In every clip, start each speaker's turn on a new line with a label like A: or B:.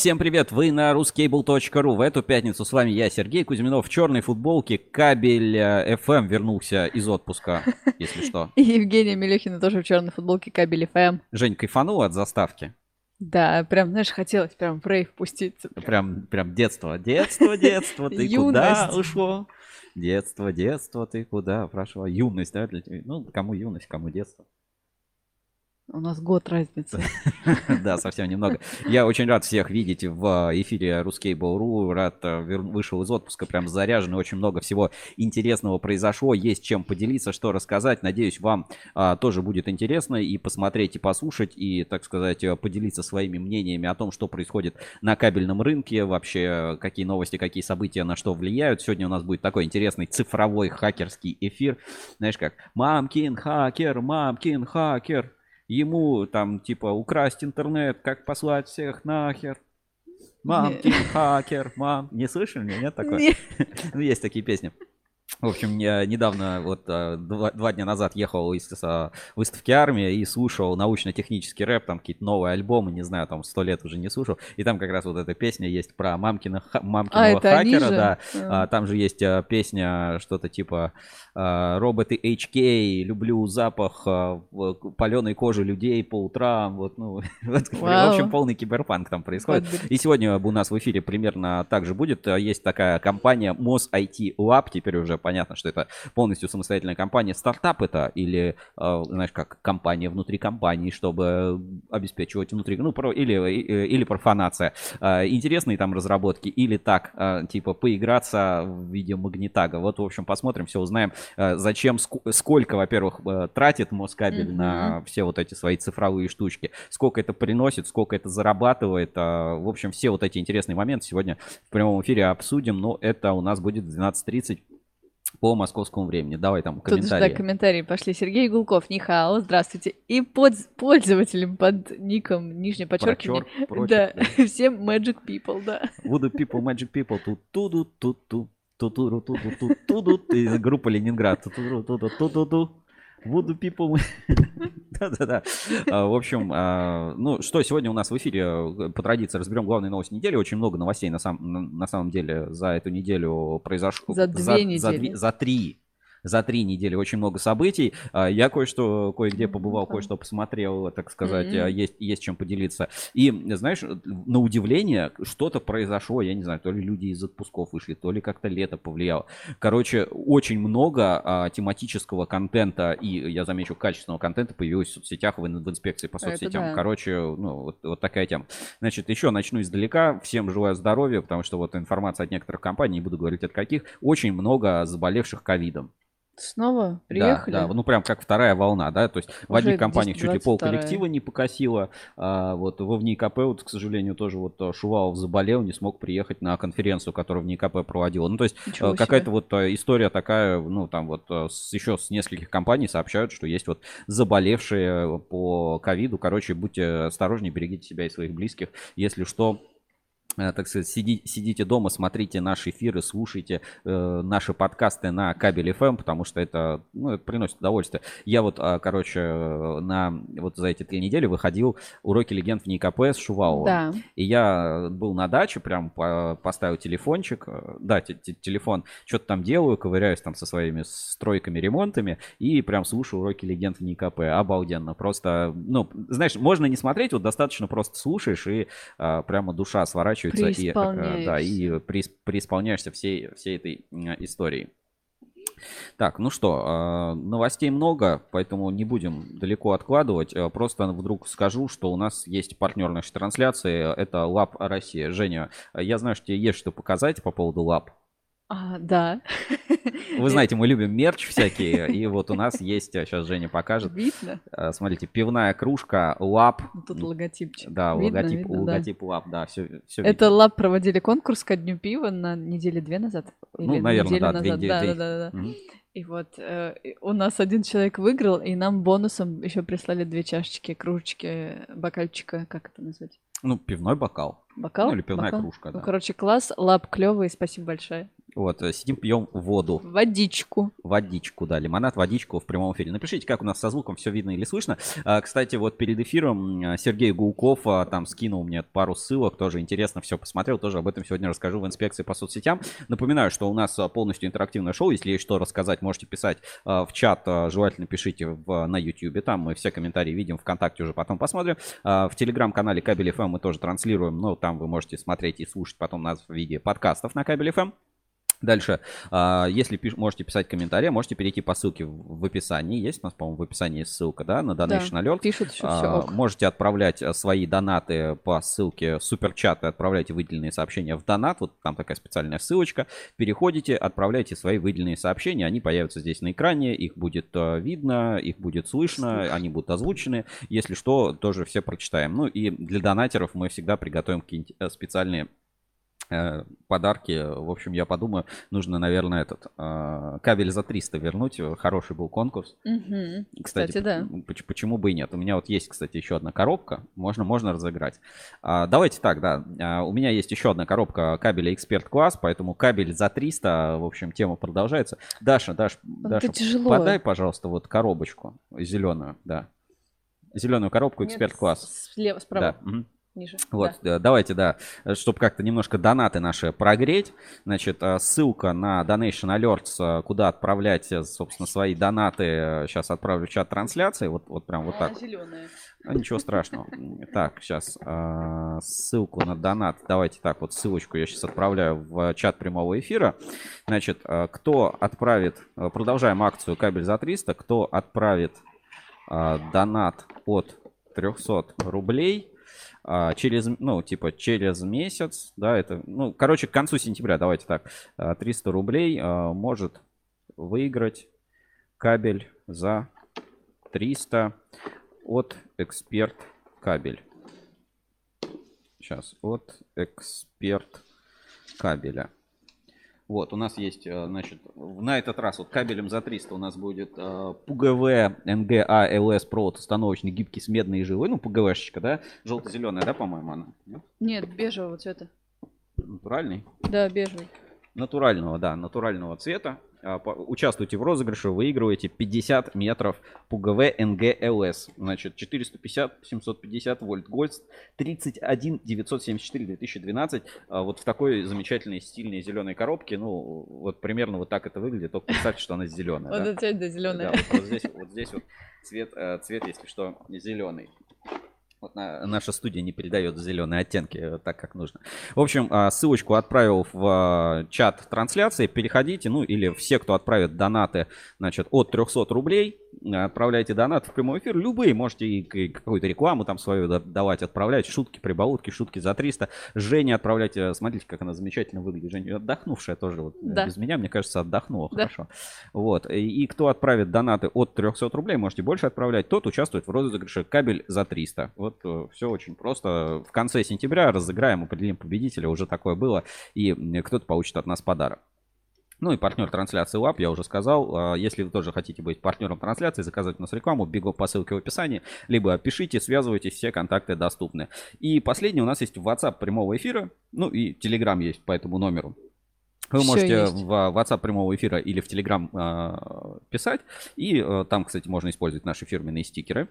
A: Всем привет, вы на ruscable.ru. В эту пятницу с вами я, Сергей Кузьминов, в черной футболке. Кабель FM э, вернулся из отпуска, если что.
B: И Евгения Мелехина тоже в черной футболке Кабель FM.
A: Жень, кайфанул от заставки?
B: Да, прям, знаешь, хотелось прям в рейв пуститься.
A: Прям, прям детство, детство, детство, ты куда ушло? Детство, детство, ты куда прошла? Юность, да? Ну, кому юность, кому детство.
B: У нас год разницы.
A: Да, совсем немного. Я очень рад всех видеть в эфире Ruskable.ru. Рад э, вышел из отпуска, прям заряженный. Очень много всего интересного произошло. Есть чем поделиться, что рассказать. Надеюсь, вам а, тоже будет интересно и посмотреть, и послушать, и, так сказать, э, поделиться своими мнениями о том, что происходит на кабельном рынке, вообще какие новости, какие события на что влияют. Сегодня у нас будет такой интересный цифровой хакерский эфир. Знаешь как? Мамкин хакер, мамкин хакер ему там типа украсть интернет, как послать всех нахер. Мам, ты хакер, мам. Не слышали меня? Нет такой? Нет. ну, есть такие песни. В общем, я недавно, вот а, два, два дня назад ехал из а, выставки армии и слушал научно-технический рэп, там какие-то новые альбомы, не знаю, там сто лет уже не слушал. И там как раз вот эта песня есть про мамкина, мамкиного а, хакера, да. А. Там же есть а, песня что-то типа роботы HK, люблю запах паленой кожи людей по утрам. Вот, ну, вот, в общем, полный киберпанк там происходит. И сегодня у нас в эфире примерно так же будет. Есть такая компания Mos IT Lab, теперь уже понятно, что это полностью самостоятельная компания. Стартап это или, знаешь, как компания внутри компании, чтобы обеспечивать внутри, ну, про, или, или профанация. Интересные там разработки или так, типа, поиграться в виде магнитага. Вот, в общем, посмотрим, все узнаем, зачем, сколько, во-первых, тратит Москабель mm-hmm. на все вот эти свои цифровые штучки, сколько это приносит, сколько это зарабатывает. В общем, все вот эти интересные моменты сегодня в прямом эфире обсудим, но это у нас будет в 12.30 по московскому времени. Давай там комментарии.
B: Тут же, да, комментарии пошли. Сергей Гулков, Нихао, здравствуйте. И под пользователем под ником, нижнее подчеркивание. Прочерк, да, да, всем Magic People, да.
A: Voodoo People, Magic People, тут ту ту ту ту ту ту ту ту группа Ленинград. Ту ту ту ту ту ту Voodoo People. Да-да-да. В общем, ну что, сегодня у нас в эфире по традиции разберем главные новости недели. Очень много новостей на, сам, на самом деле за эту неделю произошло.
B: За две недели.
A: За три за три недели очень много событий. А, я кое-что, кое-где побывал, кое-что посмотрел, так сказать, mm-hmm. есть, есть чем поделиться. И, знаешь, на удивление что-то произошло, я не знаю, то ли люди из отпусков вышли, то ли как-то лето повлияло. Короче, очень много а, тематического контента и, я замечу, качественного контента появилось в соцсетях, в, в инспекции по соцсетям. Да. Короче, ну, вот, вот такая тема. Значит, еще начну издалека. Всем желаю здоровья, потому что вот информация от некоторых компаний, не буду говорить от каких, очень много заболевших ковидом.
B: Снова приехали?
A: Да, да, ну прям как вторая волна, да, то есть Уже в одних компаниях чуть ли пол коллектива не покосило, а вот во в НИКП, вот, к сожалению, тоже вот э, Шувалов заболел, не смог приехать на конференцию, которую в НИКП проводила. Ну то есть э, какая-то вот э, история такая, ну там вот с, еще с нескольких компаний сообщают, что есть вот заболевшие по ковиду, короче, будьте осторожнее, берегите себя и своих близких, если что, так сказать, сиди, сидите дома, смотрите наши эфиры, слушайте э, наши подкасты на кабель FM, потому что это, ну, это приносит удовольствие. Я вот, а, короче, на вот за эти три недели выходил уроки легенд в НИКП с Шуваловым. Да. И я был на даче, прям по, поставил телефончик, э, да, телефон, что-то там делаю, ковыряюсь там со своими стройками, ремонтами, и прям слушаю уроки легенд в НИКП. Обалденно. Просто, ну, знаешь, можно не смотреть, вот достаточно просто слушаешь, и а, прямо душа сворачивается разворачивается и, э, да, и преисполняешься всей, всей этой историей. Так, ну что, а, новостей много, поэтому не будем далеко откладывать. Э, просто вдруг скажу, что у нас есть партнер нашей трансляции, это Лаб Россия. Женя, я знаю, что тебе есть что показать по поводу Лаб.
B: А, да.
A: Вы знаете, мы любим мерч всякие, и вот у нас есть, сейчас Женя покажет.
B: Видно?
A: Э, смотрите, пивная кружка, лап.
B: Тут логотипчик.
A: Да, видно, логотип, видно, логотип да. лап, да, все, все
B: Это видно. лап проводили конкурс ко дню пива на неделе две назад?
A: Ну, наверное, да,
B: назад. две, да, две. да, да, да. Угу. И вот э, у нас один человек выиграл, и нам бонусом еще прислали две чашечки, кружечки, бокальчика, как это назвать?
A: Ну, пивной бокал.
B: Бокал?
A: Ну, или пивная
B: бокал?
A: кружка,
B: ну, да. Ну, короче, класс, лап клевый, спасибо большое.
A: Вот, э, сидим, пьем воду.
B: Водичку.
A: Водичку, да, лимонад, водичку в прямом эфире. Напишите, как у нас со звуком все видно или слышно. А, кстати, вот перед эфиром Сергей Гулков а, там скинул мне пару ссылок, тоже интересно все посмотрел, тоже об этом сегодня расскажу в инспекции по соцсетям. Напоминаю, что у нас а, полностью интерактивное шоу, если есть что рассказать, можете писать в чат, желательно пишите в, на YouTube, там мы все комментарии видим, ВКонтакте уже потом посмотрим. В телеграм-канале Кабель FM мы тоже транслируем, но там вы можете смотреть и слушать потом нас в виде подкастов на Кабель FM. Дальше, а, если пиш, можете писать комментарии, можете перейти по ссылке в описании. Есть у нас, по-моему, в описании ссылка, да, на Donation да, Alert.
B: Пишут еще
A: а, все. Можете отправлять э, свои донаты по ссылке суперчат и отправляйте выделенные сообщения в донат. Вот там такая специальная ссылочка. Переходите, отправляйте свои выделенные сообщения. Они появятся здесь на экране. Их будет э, видно, их будет слышно, они будут озвучены. Если что, тоже все прочитаем. Ну и для донатеров мы всегда приготовим какие-нибудь э, специальные подарки. В общем, я подумаю, нужно, наверное, этот э, кабель за 300 вернуть. Хороший был конкурс.
B: Угу. Кстати, кстати, да.
A: Почему бы и нет? У меня вот есть, кстати, еще одна коробка. Можно, можно разыграть. А, давайте так, да. А, у меня есть еще одна коробка кабеля Эксперт Класс, поэтому кабель за 300. В общем, тема продолжается. Даша, Даш, Даша,
B: тяжело.
A: подай, пожалуйста, вот коробочку зеленую, да. Зеленую коробку Эксперт Класс.
B: Слева, справа.
A: Да. Угу ниже. Вот, да. давайте, да, чтобы как-то немножко донаты наши прогреть. Значит, э, ссылка на Donation Alerts, э, куда отправлять, э, собственно, свои донаты. Сейчас отправлю в чат трансляции. Вот, вот прям вот так.
B: Зеленая.
A: А, ничего страшного. Так, сейчас ссылку на донат. Давайте так, вот ссылочку я сейчас отправляю в чат прямого эфира. Значит, кто отправит, продолжаем акцию кабель за 300, кто отправит донат от 300 рублей, а, через, ну, типа, через месяц, да, это, ну, короче, к концу сентября, давайте так, 300 а, рублей а, может выиграть кабель за 300 от эксперт кабель. Сейчас, от эксперт кабеля. Вот, у нас есть, э, значит, на этот раз вот кабелем за 300 у нас будет uh, PGV NGA LS Pro установочный гибкий с медной жилой. Ну, PGV-шечка, да? Желто-зеленая, да, по-моему, она?
B: Нет, бежевого цвета.
A: Натуральный?
B: Да, бежевый.
A: Натурального, да, натурального цвета. А, участвуйте в розыгрыше, выигрываете 50 метров ПУГВ НГЛС. Значит, 450-750 вольт Гольц 31 974 2012. Вот в такой замечательной стильной зеленой коробке. Ну, вот примерно вот так это выглядит. Только представьте, что она зеленая.
B: Вот это да, зеленая.
A: Да, вот здесь вот здесь вот цвет, э, цвет, если что, зеленый. Вот на, наша студия не передает зеленые оттенки э, так, как нужно. В общем, а, ссылочку отправил в а, чат трансляции. Переходите, ну или все, кто отправит донаты, значит, от 300 рублей, отправляйте донат в прямой эфир. Любые, можете и какую-то рекламу там свою давать, отправлять. Шутки, прибаутки, шутки за 300. Женя отправляйте. Смотрите, как она замечательно выглядит. Женя отдохнувшая тоже. Вот,
B: да.
A: Без меня, мне кажется, отдохнула да. хорошо. Вот. И, и кто отправит донаты от 300 рублей, можете больше отправлять, тот участвует в розыгрыше кабель за 300. Вот э, все очень просто. В конце сентября разыграем, определим победителя. Уже такое было. И кто-то получит от нас подарок. Ну и партнер трансляции ЛАП, я уже сказал. А, если вы тоже хотите быть партнером трансляции, заказать у нас рекламу, бегу по ссылке в описании, либо пишите, связывайтесь, все контакты доступны. И последний у нас есть WhatsApp прямого эфира, ну и Telegram есть по этому номеру. Вы можете есть. в WhatsApp прямого эфира или в Telegram э, писать. И э, там, кстати, можно использовать наши фирменные стикеры.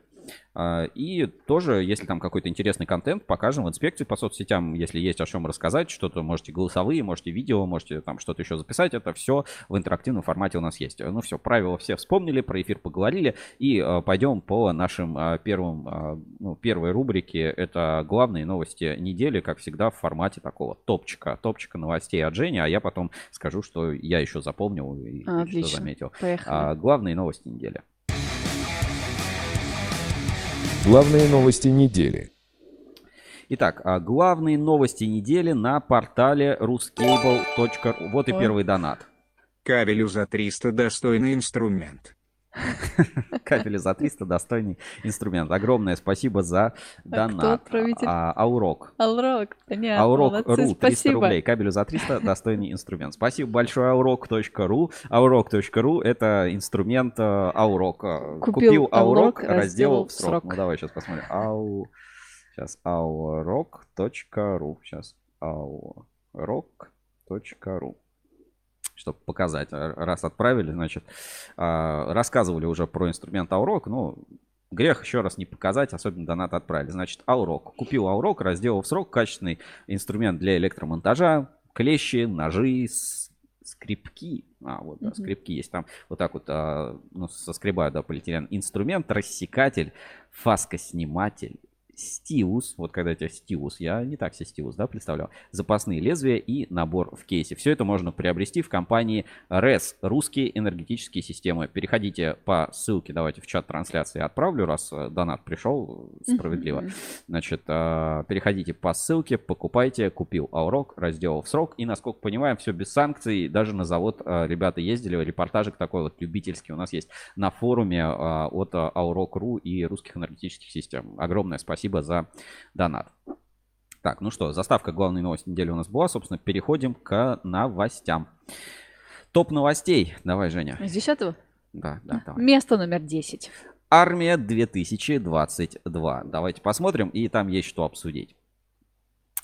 A: Э, и тоже, если там какой-то интересный контент, покажем в инспекции по соцсетям. Если есть о чем рассказать, что-то можете голосовые, можете видео, можете там что-то еще записать. Это все в интерактивном формате у нас есть. Ну все, правила все вспомнили, про эфир поговорили. И э, пойдем по нашим э, первым, э, ну, первой рубрике. Это главные новости недели, как всегда, в формате такого топчика. Топчика новостей от Жени, а я потом скажу, что я еще запомнил и Отлично. что заметил. А, главные новости недели.
C: Главные новости недели.
A: Итак, а главные новости недели на портале ruscable.ru. Вот и первый донат.
C: Кабелю за 300 достойный инструмент.
A: Капели за 300 достойный инструмент. Огромное спасибо за донат.
B: А,
A: Аурок.
B: Аурок, понятно.
A: Аурок.ру 300 рублей. Кабелю за 300 достойный инструмент. Спасибо большое Аурок.ру. Аурок.ру это инструмент э, Аурок.
B: Купил, Аурок,
A: разделал в срок. Ну давай сейчас посмотрим. Ау... Сейчас aurok.ru. Сейчас aurok.ru. чтобы показать. Раз отправили, значит, рассказывали уже про инструмент Аурок, ну, Грех еще раз не показать, особенно донат отправили. Значит, Аурок. Купил Аурок, разделал в срок. Качественный инструмент для электромонтажа. Клещи, ножи, скрипки. А, вот, да, скрипки есть там. Вот так вот, а, ну, соскребаю, да, полиэтилен. Инструмент, рассекатель, фаскосниматель, стилус, вот когда у тебя стилус, я не так себе стилус, да, представлял, запасные лезвия и набор в кейсе. Все это можно приобрести в компании RES, русские энергетические системы. Переходите по ссылке, давайте в чат трансляции отправлю, раз э, донат пришел справедливо. Значит, э, переходите по ссылке, покупайте, купил Аурок, разделал в срок, и, насколько понимаем, все без санкций, даже на завод э, ребята ездили, репортажик такой вот любительский у нас есть на форуме от Аурок.ру и русских энергетических систем. Огромное спасибо спасибо за донат. Так, ну что, заставка главной новости недели у нас была. Собственно, переходим к новостям. Топ новостей. Давай, Женя.
B: С десятого?
A: Да, да, давай.
B: Место номер 10.
A: Армия 2022. Давайте посмотрим, и там есть что обсудить.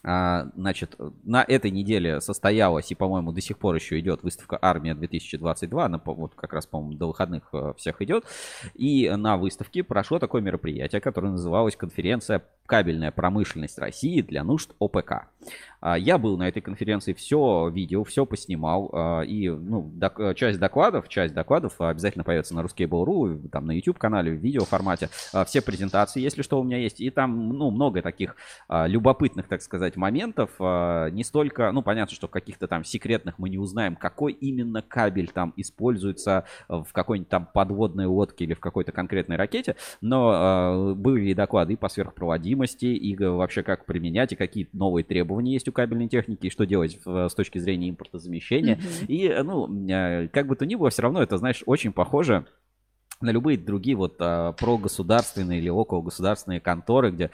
A: А, значит, на этой неделе состоялась и, по-моему, до сих пор еще идет выставка «Армия 2022». Она вот как раз, по-моему, до выходных э, всех идет. И на выставке прошло такое мероприятие, которое называлось «Конференция «Кабельная промышленность России для нужд ОПК». А, я был на этой конференции, все видел, все поснимал. А, и ну, док, часть докладов, часть докладов обязательно появится на Ruskable.ru, там на YouTube-канале, в видеоформате. А, все презентации, если что, у меня есть. И там ну, много таких любопытных, так сказать, моментов. Не столько, ну, понятно, что в каких-то там секретных мы не узнаем, какой именно кабель там используется в какой-нибудь там подводной лодке или в какой-то конкретной ракете. Но были и доклады по сверхпроводимости, и вообще как применять, и какие новые требования есть у кабельной техники и что делать с точки зрения импортозамещения. Mm-hmm. И, ну, э, как бы то ни было, все равно это, знаешь, очень похоже на любые другие вот а, прогосударственные или около государственные конторы, где,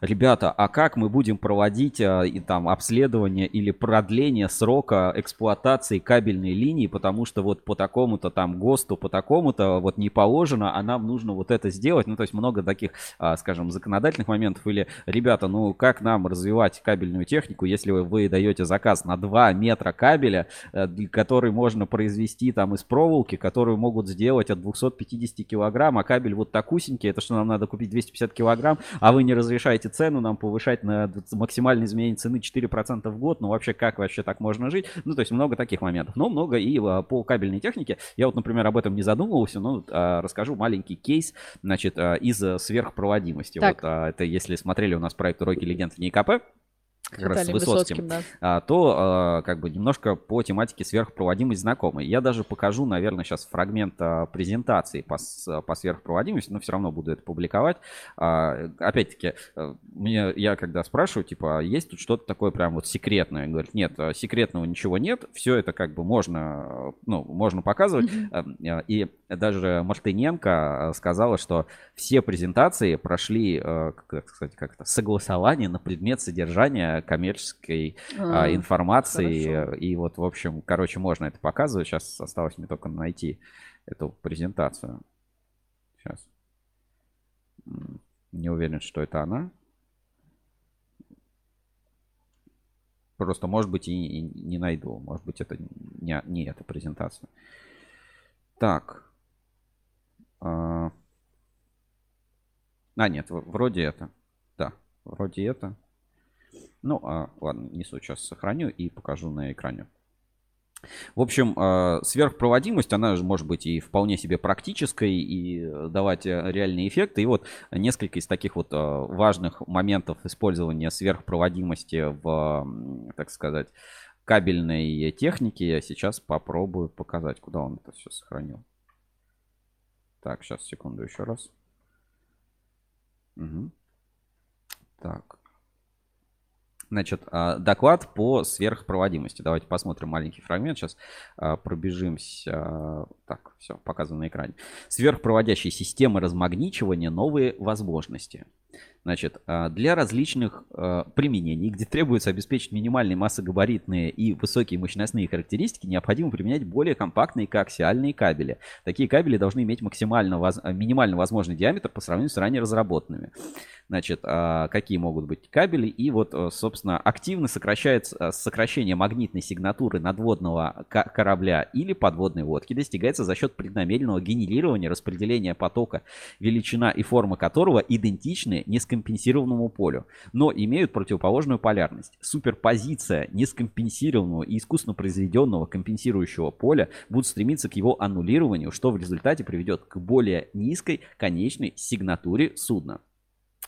A: ребята, а как мы будем проводить а, и там обследование или продление срока эксплуатации кабельной линии, потому что вот по такому-то там ГОСТу, по такому-то вот не положено, а нам нужно вот это сделать. Ну, то есть много таких, а, скажем, законодательных моментов. Или, ребята, ну как нам развивать кабельную технику, если вы, вы даете заказ на 2 метра кабеля, а, который можно произвести там из проволоки, которую могут сделать от 250 250 килограмм, а кабель вот такусенький, это что нам надо купить 250 килограмм, а вы не разрешаете цену нам повышать на максимальное изменение цены 4% в год, ну вообще как вообще так можно жить? Ну то есть много таких моментов, но много и а, по кабельной технике. Я вот, например, об этом не задумывался, но а, расскажу маленький кейс, значит, а, из сверхпроводимости. Так. Вот это если смотрели у нас проект «Уроки легенд» в НИКП, как раз с Высоцким, Высоцким да. а, то а, как бы немножко по тематике сверхпроводимость знакомый. Я даже покажу, наверное, сейчас фрагмент а, презентации по, по сверхпроводимости, но все равно буду это публиковать. Опять-таки, а, мне, я когда спрашиваю, типа, есть тут что-то такое прям вот секретное? Говорит, нет, а, секретного ничего нет, все это как бы можно, ну, можно показывать. Mm-hmm. И даже Мартыненко сказала, что все презентации прошли, как сказать, как-то согласование на предмет содержания коммерческой а, а, информации. Хорошо. И вот, в общем, короче, можно это показывать. Сейчас осталось мне только найти эту презентацию. Сейчас. Не уверен, что это она. Просто, может быть, и, и не найду. Может быть, это не, не эта презентация. Так. А, а нет, вроде это. Да, вроде это. Ну, а, ладно, не суть, сейчас сохраню и покажу на экране. В общем, а, сверхпроводимость, она же может быть и вполне себе практической, и давать э, реальные эффекты. И вот несколько из таких вот а, важных моментов использования сверхпроводимости в, так сказать, кабельной технике я сейчас попробую показать, куда он это все сохранил. Так, сейчас, секунду еще раз. Угу. Так. Значит, а, доклад по сверхпроводимости. Давайте посмотрим маленький фрагмент. Сейчас а, пробежимся так, все, показано на экране. Сверхпроводящие системы размагничивания, новые возможности. Значит, а, для различных а, применений, где требуется обеспечить минимальные массогабаритные и высокие мощностные характеристики, необходимо применять более компактные коаксиальные кабели. Такие кабели должны иметь максимально воз... минимально возможный диаметр по сравнению с ранее разработанными. Значит, а, какие могут быть кабели? И вот, собственно, активно сокращается сокращение магнитной сигнатуры надводного корабля или подводной лодки достигается за счет преднамеренного генерирования распределения потока, величина и форма которого идентичны нескомпенсированному полю, но имеют противоположную полярность. Суперпозиция нескомпенсированного и искусственно произведенного компенсирующего поля будут стремиться к его аннулированию, что в результате приведет к более низкой конечной сигнатуре судна.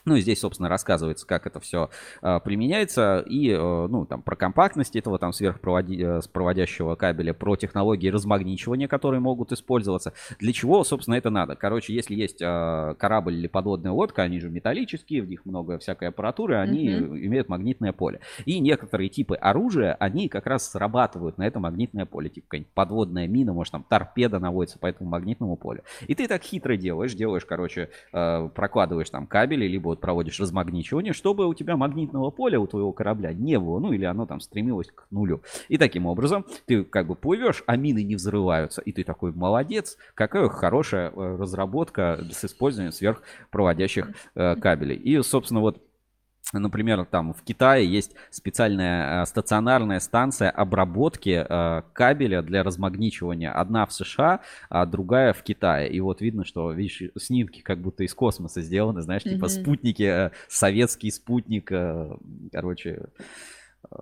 A: Ну, и здесь, собственно, рассказывается, как это все э, применяется, и, э, ну, там, про компактность этого там сверхпроводящего э, кабеля, про технологии размагничивания, которые могут использоваться. Для чего, собственно, это надо? Короче, если есть э, корабль или подводная лодка, они же металлические, в них много всякой аппаратуры, они mm-hmm. имеют магнитное поле. И некоторые типы оружия, они как раз срабатывают на это магнитное поле. Типа какая-нибудь подводная мина, может, там торпеда наводится по этому магнитному полю. И ты так хитро делаешь, делаешь, короче, э, прокладываешь там кабели, либо вот проводишь размагничивание, чтобы у тебя магнитного поля у твоего корабля не было, ну или оно там стремилось к нулю. И таким образом ты как бы плывешь, а мины не взрываются, и ты такой молодец, какая хорошая э, разработка с использованием сверхпроводящих э, кабелей. И, собственно, вот Например, там в Китае есть специальная э, стационарная станция обработки э, кабеля для размагничивания. Одна в США, а другая в Китае. И вот видно, что, видишь, снимки как будто из космоса сделаны, знаешь, mm-hmm. типа спутники, э, советский спутник, короче,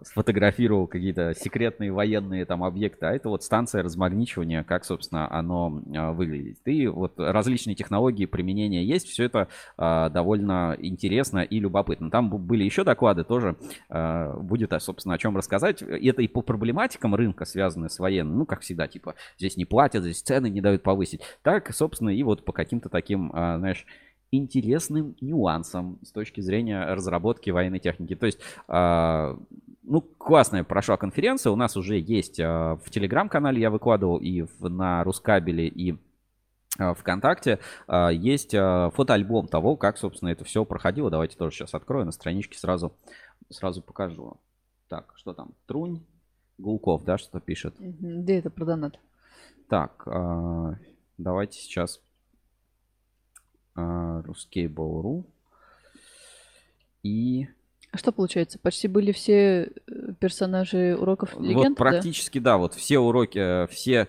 A: сфотографировал какие-то секретные военные там объекты, а это вот станция размагничивания, как, собственно, оно а, выглядит. И вот различные технологии применения есть, все это а, довольно интересно и любопытно. Там были еще доклады, тоже а, будет, собственно, о чем рассказать. Это и по проблематикам рынка, связанные с военным, ну, как всегда, типа, здесь не платят, здесь цены не дают повысить. Так, собственно, и вот по каким-то таким, знаешь, интересным нюансам с точки зрения разработки военной техники. То есть ну, классная прошла конференция. У нас уже есть а, в телеграм-канале, я выкладывал и в, на Рускабеле, и а, ВКонтакте а, есть фотоальбом того, как, собственно, это все проходило. Давайте тоже сейчас открою на страничке, сразу, сразу покажу. Так, что там? Трунь, Гулков, да, что пишет?
B: Да, это про донат.
A: Так, давайте сейчас Ruskable.ru и
B: что получается? Почти были все э, персонажи уроков легенд?
A: Вот практически да, да вот все уроки, э, все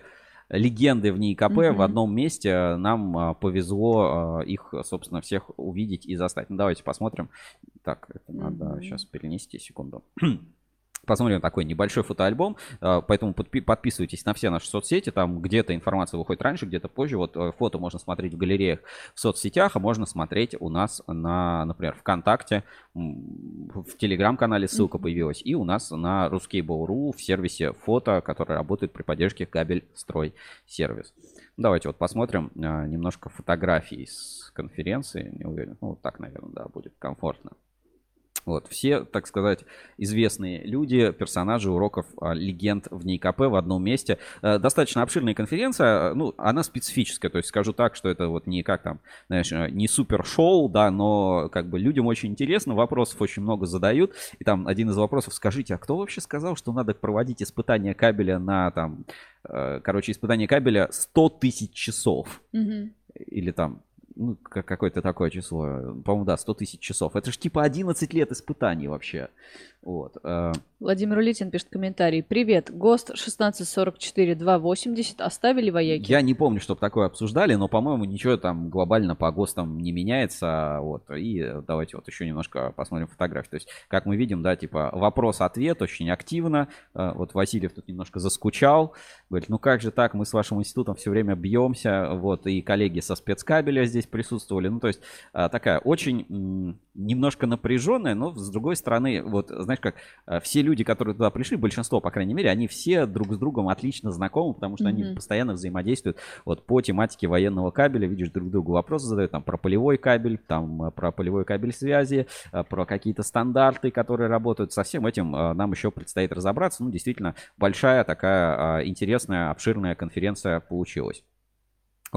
A: легенды в НИИКП mm-hmm. в одном месте. Нам а, повезло а, их, собственно, всех увидеть и застать. Ну, давайте посмотрим. Так, это надо сейчас перенести секунду. Посмотрим такой небольшой фотоальбом, а, поэтому подписывайтесь на все наши соцсети, там где-то информация выходит раньше, где-то позже, вот э, фото можно смотреть в галереях в соцсетях, а можно смотреть у нас на, например, ВКонтакте, в Телеграм-канале ссылка появилась, и у нас на Ruskable.ru в сервисе фото, который работает при поддержке кабель строй сервис. Давайте вот посмотрим а, немножко фотографий с конференции, не уверен, ну вот так, наверное, да, будет комфортно. Вот, все, так сказать, известные люди, персонажи уроков а, легенд в НИКП в одном месте. А, достаточно обширная конференция, ну, она специфическая, то есть скажу так, что это вот не как там, знаешь, э, не супер шоу, да, но как бы людям очень интересно, вопросов очень много задают, и там один из вопросов, скажите, а кто вообще сказал, что надо проводить испытания кабеля на там, э, короче, испытание кабеля 100 тысяч часов? Mm-hmm. Или там ну, какое-то такое число, по-моему, да, 100 тысяч часов. Это же типа 11 лет испытаний вообще. Вот. Э.
B: Владимир Улитин пишет комментарий. Привет, ГОСТ 1644-280 оставили вояки?
A: Я не помню, чтобы такое обсуждали, но, по-моему, ничего там глобально по ГОСТам не меняется. Вот. И давайте вот еще немножко посмотрим фотографии. То есть, как мы видим, да, типа вопрос-ответ очень активно. Э, вот Васильев тут немножко заскучал. Говорит, ну как же так, мы с вашим институтом все время бьемся. Вот, и коллеги со спецкабеля здесь присутствовали. Ну, то есть, э, такая очень немножко напряженная, но с другой стороны, вот, знаешь, как э, все люди, которые туда пришли, большинство, по крайней мере, они все друг с другом отлично знакомы, потому что mm-hmm. они постоянно взаимодействуют вот по тематике военного кабеля, видишь, друг другу вопросы задают, там, про полевой кабель, там, э, про полевой кабель связи, э, про какие-то стандарты, которые работают. Со всем этим нам еще предстоит разобраться. Ну, действительно, большая такая интересная, обширная конференция получилась.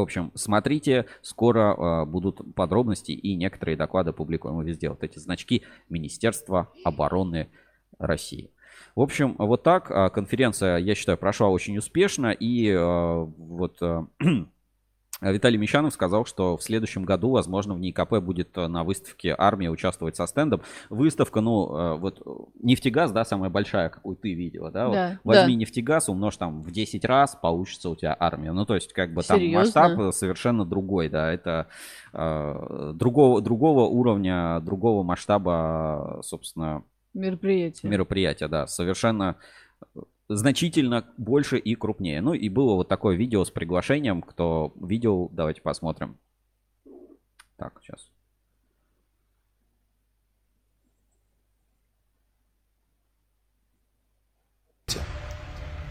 A: В общем, смотрите, скоро э, будут подробности и некоторые доклады публикуем везде. Вот эти значки Министерства обороны России. В общем, вот так конференция, я считаю, прошла очень успешно. И э, вот э, Виталий Мещанов сказал, что в следующем году, возможно, в НИКП будет э, на выставке армия участвовать со стендом. Выставка, ну, э, вот нефтегаз, да, самая большая, какую ты видела, да?
B: да
A: вот возьми
B: да.
A: нефтегаз, умножь там в 10 раз, получится у тебя армия. Ну, то есть, как бы там Серьезно? масштаб совершенно другой, да, это э, другого, другого уровня, другого масштаба, собственно,
B: мероприятия.
A: Мероприятия, да, совершенно значительно больше и крупнее. Ну и было вот такое видео с приглашением. Кто видел, давайте посмотрим. Так, сейчас.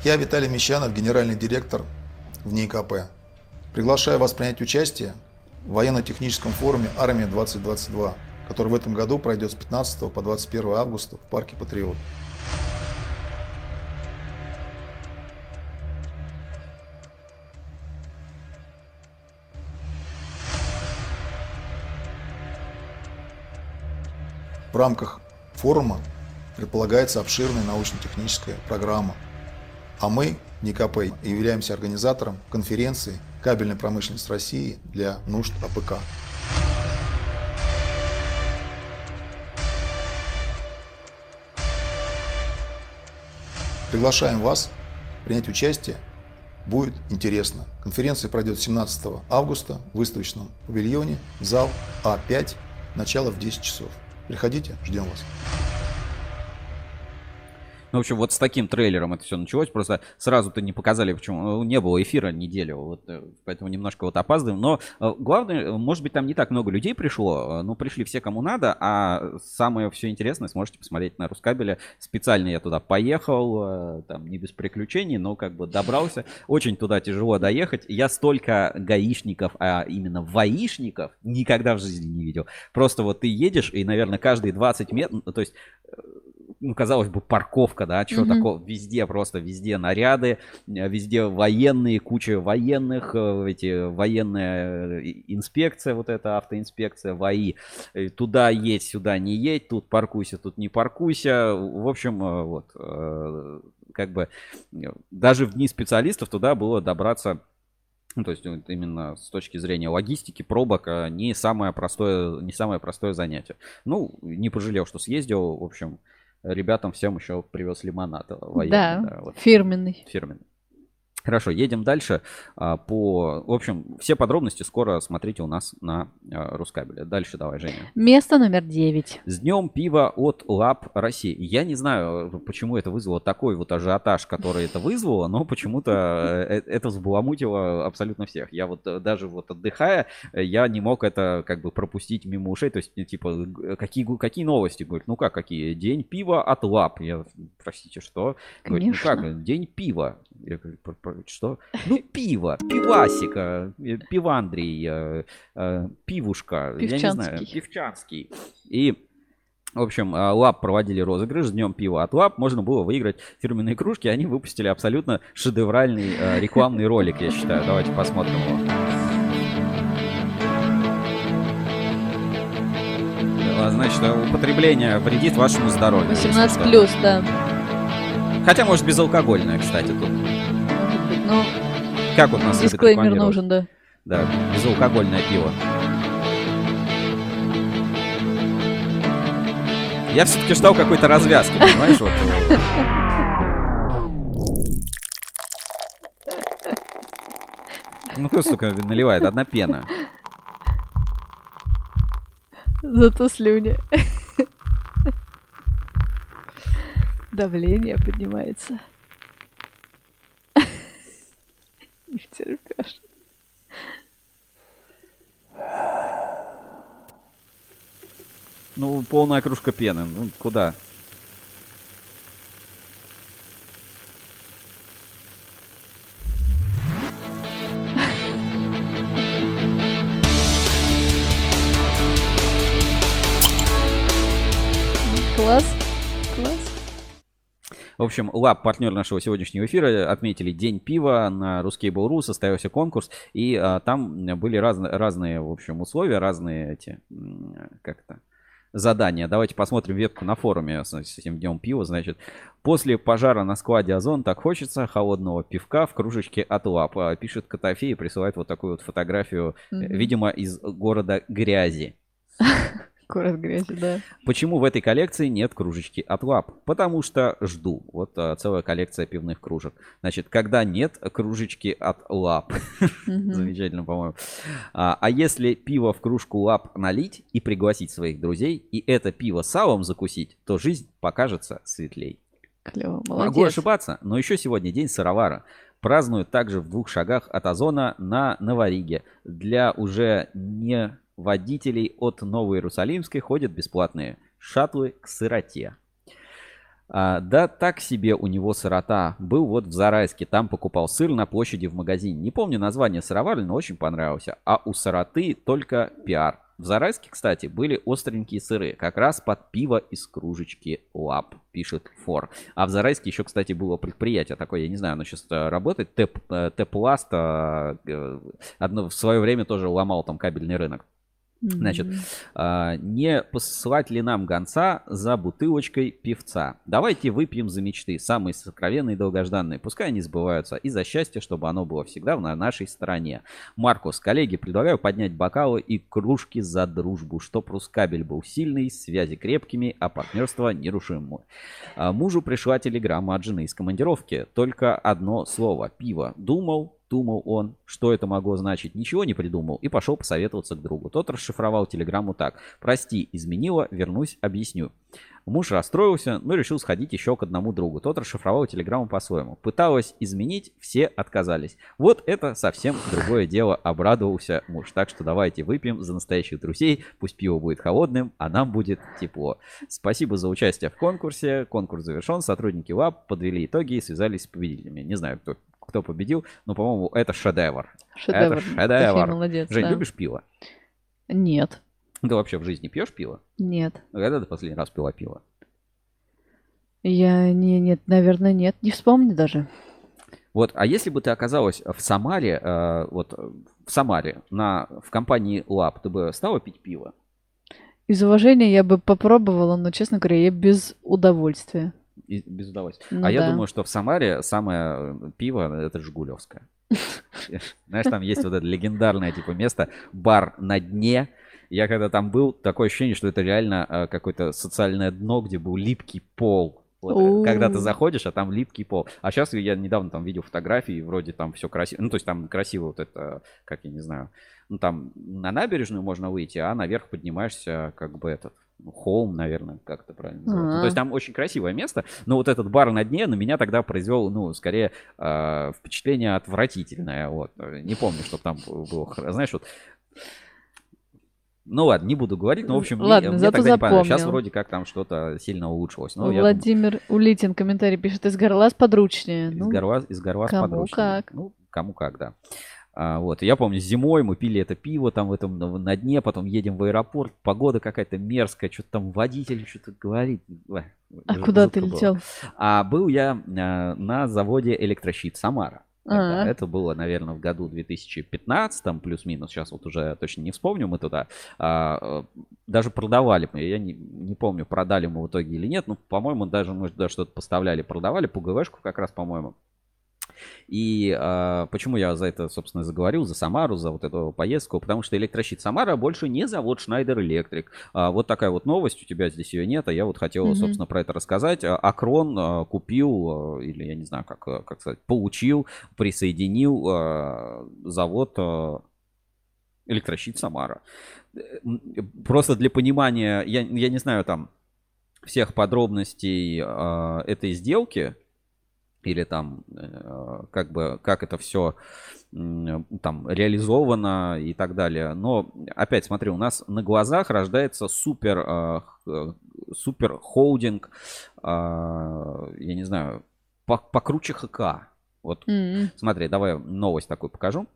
D: Я Виталий Мещанов, генеральный директор в НИКП. Приглашаю вас принять участие в военно-техническом форуме «Армия-2022», который в этом году пройдет с 15 по 21 августа в парке «Патриот». Рамках форума предполагается обширная научно-техническая программа. А мы, ВНИИКП, являемся организатором конференции «Кабельная промышленность России» для нужд АПК. Приглашаем вас принять участие. Будет интересно. Конференция пройдет 17 августа в выставочном павильоне, зал А5, начало в 10 часов. Приходите, ждем вас.
A: Ну, в общем, вот с таким трейлером это все началось. Просто сразу-то не показали, почему ну, не было эфира неделю. Вот, э, поэтому немножко вот опаздываем. Но э, главное, может быть, там не так много людей пришло. Э, ну, пришли все, кому надо. А самое все интересное сможете посмотреть на Рускабеле. Специально я туда поехал. Там не без приключений, но как бы добрался. Очень туда тяжело доехать. Я столько гаишников, а именно воишников никогда в жизни не видел. Просто вот ты едешь, и, наверное, каждые 20 метров, то есть ну, казалось бы, парковка, да, что mm-hmm. такого, везде просто, везде наряды, э, везде военные, куча военных, э, эти военная э, инспекция, вот эта автоинспекция, ВАИ, туда едь, сюда не едь, тут паркуйся, тут не паркуйся, в общем, вот, как бы даже в дни специалистов туда было добраться ну, то есть именно с точки зрения логистики, пробок, не самое простое, не самое простое занятие. Ну, не пожалел, что съездил, в общем, ребятам всем еще привез лимонад
B: военный. Да, да вот. фирменный.
A: Фирменный. Хорошо, едем дальше. А, по, в общем, все подробности скоро смотрите у нас на а, Рускабеле. Дальше давай, Женя.
B: Место номер 9.
A: С днем пива от Лап России. Я не знаю, почему это вызвало такой вот ажиотаж, который это вызвало, но почему-то э, это взбаламутило абсолютно всех. Я вот э, даже вот отдыхая, я не мог это как бы пропустить мимо ушей. То есть, типа, какие, какие новости? Говорит, ну как, какие? День пива от Лап. Я, простите, что? Говорит, ну как, день пива. Я говорю, что? Ну, пиво, пивасика, э, пивандрий, э, э, пивушка, я не знаю, пивчанский. И в общем, Лап проводили розыгрыш с днем пива от Лап. Можно было выиграть фирменные кружки. Они выпустили абсолютно шедевральный рекламный ролик, я считаю. Давайте посмотрим его. Значит, употребление вредит вашему здоровью.
B: 18 плюс, да.
A: Хотя, может, безалкогольное, кстати, тут.
B: Ну,
A: как вот нас
B: Дисклеймер нужен, да.
A: Да, безалкогольное пиво. Я все-таки ждал какой-то развязки, понимаешь? Вот. Ну, кто, сука, наливает? Одна пена.
B: Зато слюни. Давление поднимается. Не втерпешь.
A: Ну, полная кружка пены. Ну, куда?
B: Класс.
A: В общем, Lapp, партнер нашего сегодняшнего эфира, отметили День пива на RusCable.Ru, состоялся конкурс, и а, там были разные, разные, в общем, условия, разные эти, как-то, задания. Давайте посмотрим ветку на форуме с этим днем пива. Значит, после пожара на складе Озон так хочется холодного пивка в кружечке от Lapp. А, пишет Котофей и присылает вот такую вот фотографию, mm-hmm. видимо, из города грязи.
B: Город грязи, да.
A: Почему в этой коллекции нет кружечки от лап? Потому что жду. Вот а, целая коллекция пивных кружек. Значит, когда нет кружечки от лап. Замечательно, по-моему. А, а если пиво в кружку лап налить и пригласить своих друзей, и это пиво салом закусить, то жизнь покажется светлей.
B: Клево, молодец.
A: Могу ошибаться, но еще сегодня день сыровара празднуют также в двух шагах от Озона на Новориге. Для уже не водителей от Новой Иерусалимской ходят бесплатные шаттлы к сыроте. А, да так себе у него сырота. Был вот в Зарайске, там покупал сыр на площади в магазине. Не помню название сыроварни, но очень понравился. А у сыроты только пиар. В Зарайске, кстати, были остренькие сыры, как раз под пиво из кружечки лап, пишет Фор. А в Зарайске еще, кстати, было предприятие такое, я не знаю, оно сейчас э, работает, Тэп, э, э, одно в свое время тоже ломал там кабельный рынок. Значит, а, не посылать ли нам гонца за бутылочкой певца? Давайте выпьем за мечты, самые сокровенные и долгожданные. Пускай они сбываются. И за счастье, чтобы оно было всегда на нашей стороне. Маркус, коллеги, предлагаю поднять бокалы и кружки за дружбу, чтоб Рускабель был сильный, связи крепкими, а партнерство нерушимым. А, мужу пришла телеграмма от жены из командировки. Только одно слово – пиво. Думал, Думал он, что это могло значить, ничего не придумал и пошел посоветоваться к другу. Тот расшифровал телеграмму так. «Прости, изменила, вернусь, объясню». Муж расстроился, но решил сходить еще к одному другу. Тот расшифровал телеграмму по-своему. Пыталась изменить, все отказались. Вот это совсем другое дело, обрадовался муж. Так что давайте выпьем за настоящих друзей. Пусть пиво будет холодным, а нам будет тепло. Спасибо за участие в конкурсе. Конкурс завершен. Сотрудники ЛАБ подвели итоги и связались с победителями. Не знаю, кто кто победил, но, по-моему, это шедевр.
B: Шедевр.
A: Это шедевр.
B: молодец,
A: Жень,
B: да.
A: любишь пиво?
B: Нет.
A: Ты вообще в жизни пьешь пиво?
B: Нет.
A: Когда ты последний раз пила пиво?
B: Я не, нет, наверное, нет. Не вспомню даже.
A: Вот, а если бы ты оказалась в Самаре, э, вот в Самаре, на, в компании Лаб, ты бы стала пить пиво?
B: Из уважения я бы попробовала, но, честно говоря, я без удовольствия
A: без удовольствия. Ну, а да. я думаю, что в Самаре самое э, пиво это Жигулевское. Знаешь, там есть вот это легендарное типа место, бар на дне. Я когда там был, такое ощущение, что это реально э, какое-то социальное дно, где был липкий пол. Вот, э, когда ты заходишь, а там липкий пол. А сейчас я недавно там видел фотографии, вроде там все красиво. Ну, то есть там красиво вот это, как я не знаю. Ну, там на набережную можно выйти, а наверх поднимаешься как бы этот, Холм, наверное, как это правильно называется. Ну, то есть там очень красивое место, но вот этот бар на дне на меня тогда произвел, ну, скорее э, впечатление отвратительное. Вот. Не помню, что там было. Знаешь, вот ну ладно, не буду говорить, но в общем,
B: ладно, мне,
A: мне
B: тогда
A: запомнил. не Сейчас вроде как там что-то сильно улучшилось. Но
B: Владимир думаю... Улитин комментарий пишет, из горла подручнее.
A: Из, ну, горла, из горла
B: кому
A: подручнее.
B: как.
A: Ну, кому как, да. А, вот. Я помню, зимой мы пили это пиво там в этом на дне, потом едем в аэропорт, погода какая-то мерзкая, что-то там водитель что-то говорит.
B: А куда ты летел? Было.
A: А был я а, на заводе электрощит Самара. А-а-а. Это было, наверное, в году 2015, плюс-минус. Сейчас вот уже точно не вспомню, мы туда а, даже продавали. Я не, не помню, продали мы в итоге или нет. Но, по-моему, даже, может, даже что-то поставляли, продавали. ПГВшку как раз, по-моему. И э, почему я за это, собственно, заговорил, за Самару, за вот эту поездку? Потому что электрощит Самара больше не завод Schneider Electric. А, вот такая вот новость, у тебя здесь ее нет, а я вот хотел, mm-hmm. собственно, про это рассказать. А, Акрон а, купил, а, или я не знаю, как, как сказать, получил, присоединил а, завод а, электрощит Самара. Просто для понимания, я, я не знаю там всех подробностей э, этой сделки, или там э, как бы как это все там реализовано и так далее. Но опять смотри, у нас на глазах рождается супер э, супер холдинг, я не знаю, покруче ХК. Вот mm-hmm. смотри, давай новость такую покажу.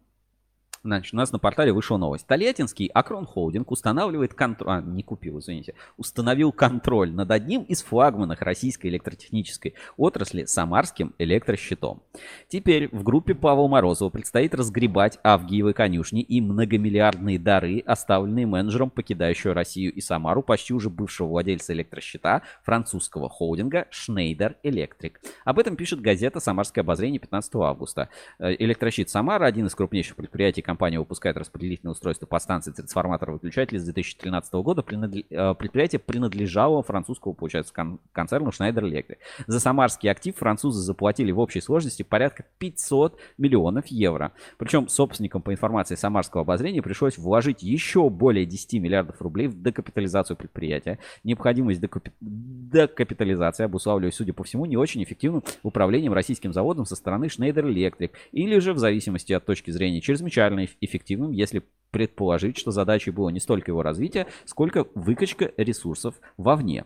A: Значит, у нас на портале вышла новость. Тольяттинский Акрон Холдинг устанавливает контроль... А, не купил, извините. Установил контроль над одним из флагманов российской электротехнической отрасли Самарским электрощитом. Теперь в группе Павла Морозова предстоит разгребать Авгиевы конюшни и многомиллиардные дары, оставленные менеджером, покидающего Россию и Самару, почти уже бывшего владельца электрощита французского холдинга Schneider Electric. Об этом пишет газета «Самарское обозрение» 15 августа. Э, электрощит Самара, один из крупнейших предприятий компания выпускает распределительное устройство подстанции трансформаторов выключателей с 2013 года. Э, предприятие принадлежало французскому, получается, концерну Schneider Electric. За самарский актив французы заплатили в общей сложности порядка 500 миллионов евро. Причем собственникам, по информации самарского обозрения, пришлось вложить еще более 10 миллиардов рублей в декапитализацию предприятия. Необходимость декапи... декапитализации обуславливалась, судя по всему, не очень эффективным управлением российским заводом со стороны Schneider Electric или же, в зависимости от точки зрения, чрезвычайно эффективным, если предположить, что задачей было не столько его развитие, сколько выкачка ресурсов вовне.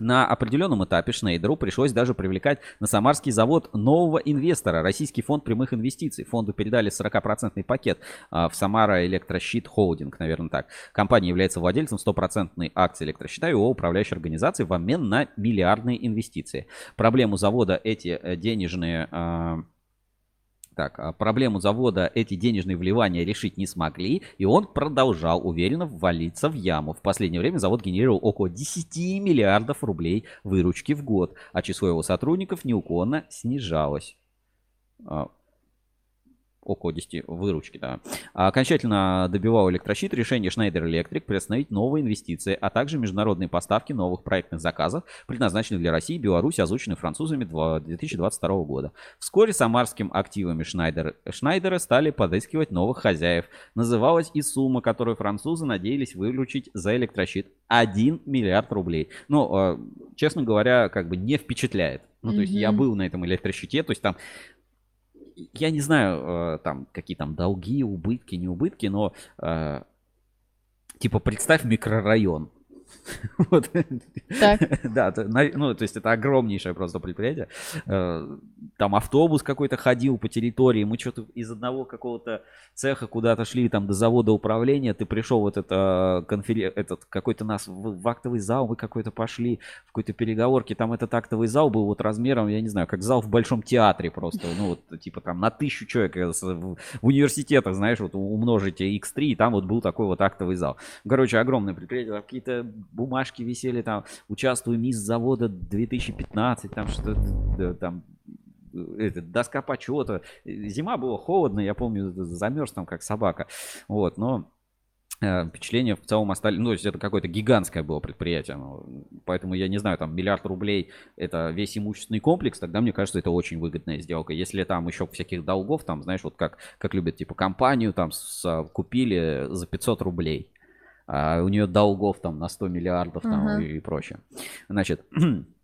A: На определенном этапе Шнейдеру пришлось даже привлекать на Самарский завод нового инвестора, Российский фонд прямых инвестиций. Фонду передали 40% пакет а, в Самара Электрощит Холдинг, наверное так. Компания является владельцем 100% акций электрощита и его управляющей организации в обмен на миллиардные инвестиции. Проблему завода эти э, денежные а, так, а проблему завода эти денежные вливания решить не смогли, и он продолжал уверенно ввалиться в яму. В последнее время завод генерировал около 10 миллиардов рублей выручки в год, а число его сотрудников неуклонно снижалось. Около 10 выручки, да. А окончательно добивал электрощит решение Schneider Electric приостановить новые инвестиции, а также международные поставки новых проектных заказов, предназначенных для России и Беларуси, озвученных французами 2022 года. Вскоре самарским активами Schneider, Schneider стали подыскивать новых хозяев. Называлась и сумма, которую французы надеялись выручить за электрощит. 1 миллиард рублей. Ну, а, честно говоря, как бы не впечатляет. Ну, то есть mm-hmm. я был на этом электрощите, то есть там я не знаю, э, там, какие там долги, убытки, не убытки, но э, типа представь микрорайон. Вот. Так. Да, ну, то есть это огромнейшее просто предприятие. Э, там автобус какой-то ходил по территории, мы что-то из одного какого-то цеха куда-то шли, там до завода управления, ты пришел вот это, конфер... этот какой-то нас в, актовый зал, мы какой-то пошли в какой-то переговорке, там этот актовый зал был вот размером, я не знаю, как зал в большом театре просто, ну вот типа там на тысячу человек э, в, в университетах, знаешь, вот умножите x3, и там вот был такой вот актовый зал. Короче, огромное предприятие, какие-то бумажки висели там, участвую мисс завода 2015, там что-то там это, доска почета. Зима была холодно, я помню, замерз там как собака. Вот, но э, впечатление в целом остались, ну, то есть это какое-то гигантское было предприятие, поэтому я не знаю, там миллиард рублей это весь имущественный комплекс, тогда мне кажется, это очень выгодная сделка. Если там еще всяких долгов, там, знаешь, вот как, как любят, типа, компанию там с, купили за 500 рублей, а у нее долгов там на 100 миллиардов там uh-huh. и, и прочее. Значит,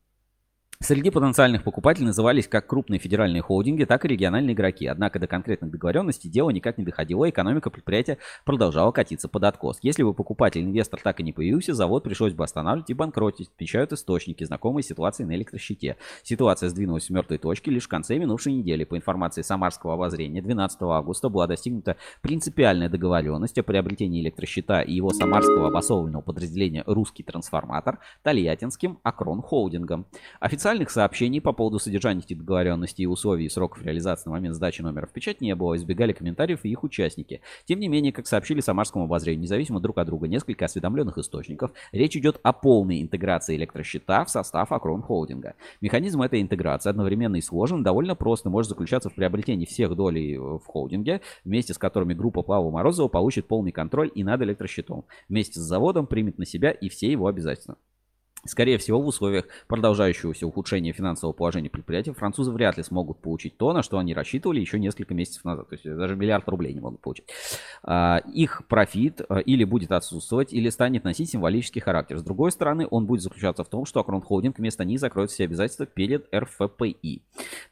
A: Среди потенциальных покупателей назывались как крупные федеральные холдинги, так и региональные игроки. Однако до конкретных договоренностей дело никак не доходило, экономика предприятия продолжала катиться под откос. Если бы покупатель-инвестор так и не появился, завод пришлось бы останавливать и банкротить, отвечают источники, знакомые ситуации на электрощите. Ситуация сдвинулась с мертвой точки лишь в конце минувшей недели. По информации Самарского обозрения, 12 августа была достигнута принципиальная договоренность о приобретении электрощита и его самарского обособленного подразделения «Русский трансформатор» Тольяттинским Акрон Холдингом. Официально Официальных сообщений по поводу содержания этих договоренностей и условий и сроков реализации на момент сдачи номера в печать не было, избегали комментариев и их участники. Тем не менее, как сообщили Самарскому обозрению, независимо друг от друга несколько осведомленных источников, речь идет о полной интеграции электросчета в состав Акрон Холдинга. Механизм этой интеграции одновременно и сложен, довольно просто может заключаться в приобретении всех долей в холдинге, вместе с которыми группа Павла Морозова получит полный контроль и над электросчетом. Вместе с заводом примет на себя и все его обязательства. Скорее всего, в условиях продолжающегося ухудшения финансового положения предприятия французы вряд ли смогут получить то, на что они рассчитывали еще несколько месяцев назад. То есть даже миллиард рублей не могут получить. А, их профит а, или будет отсутствовать, или станет носить символический характер. С другой стороны, он будет заключаться в том, что Акрон Холдинг вместо них закроет все обязательства перед РФПИ.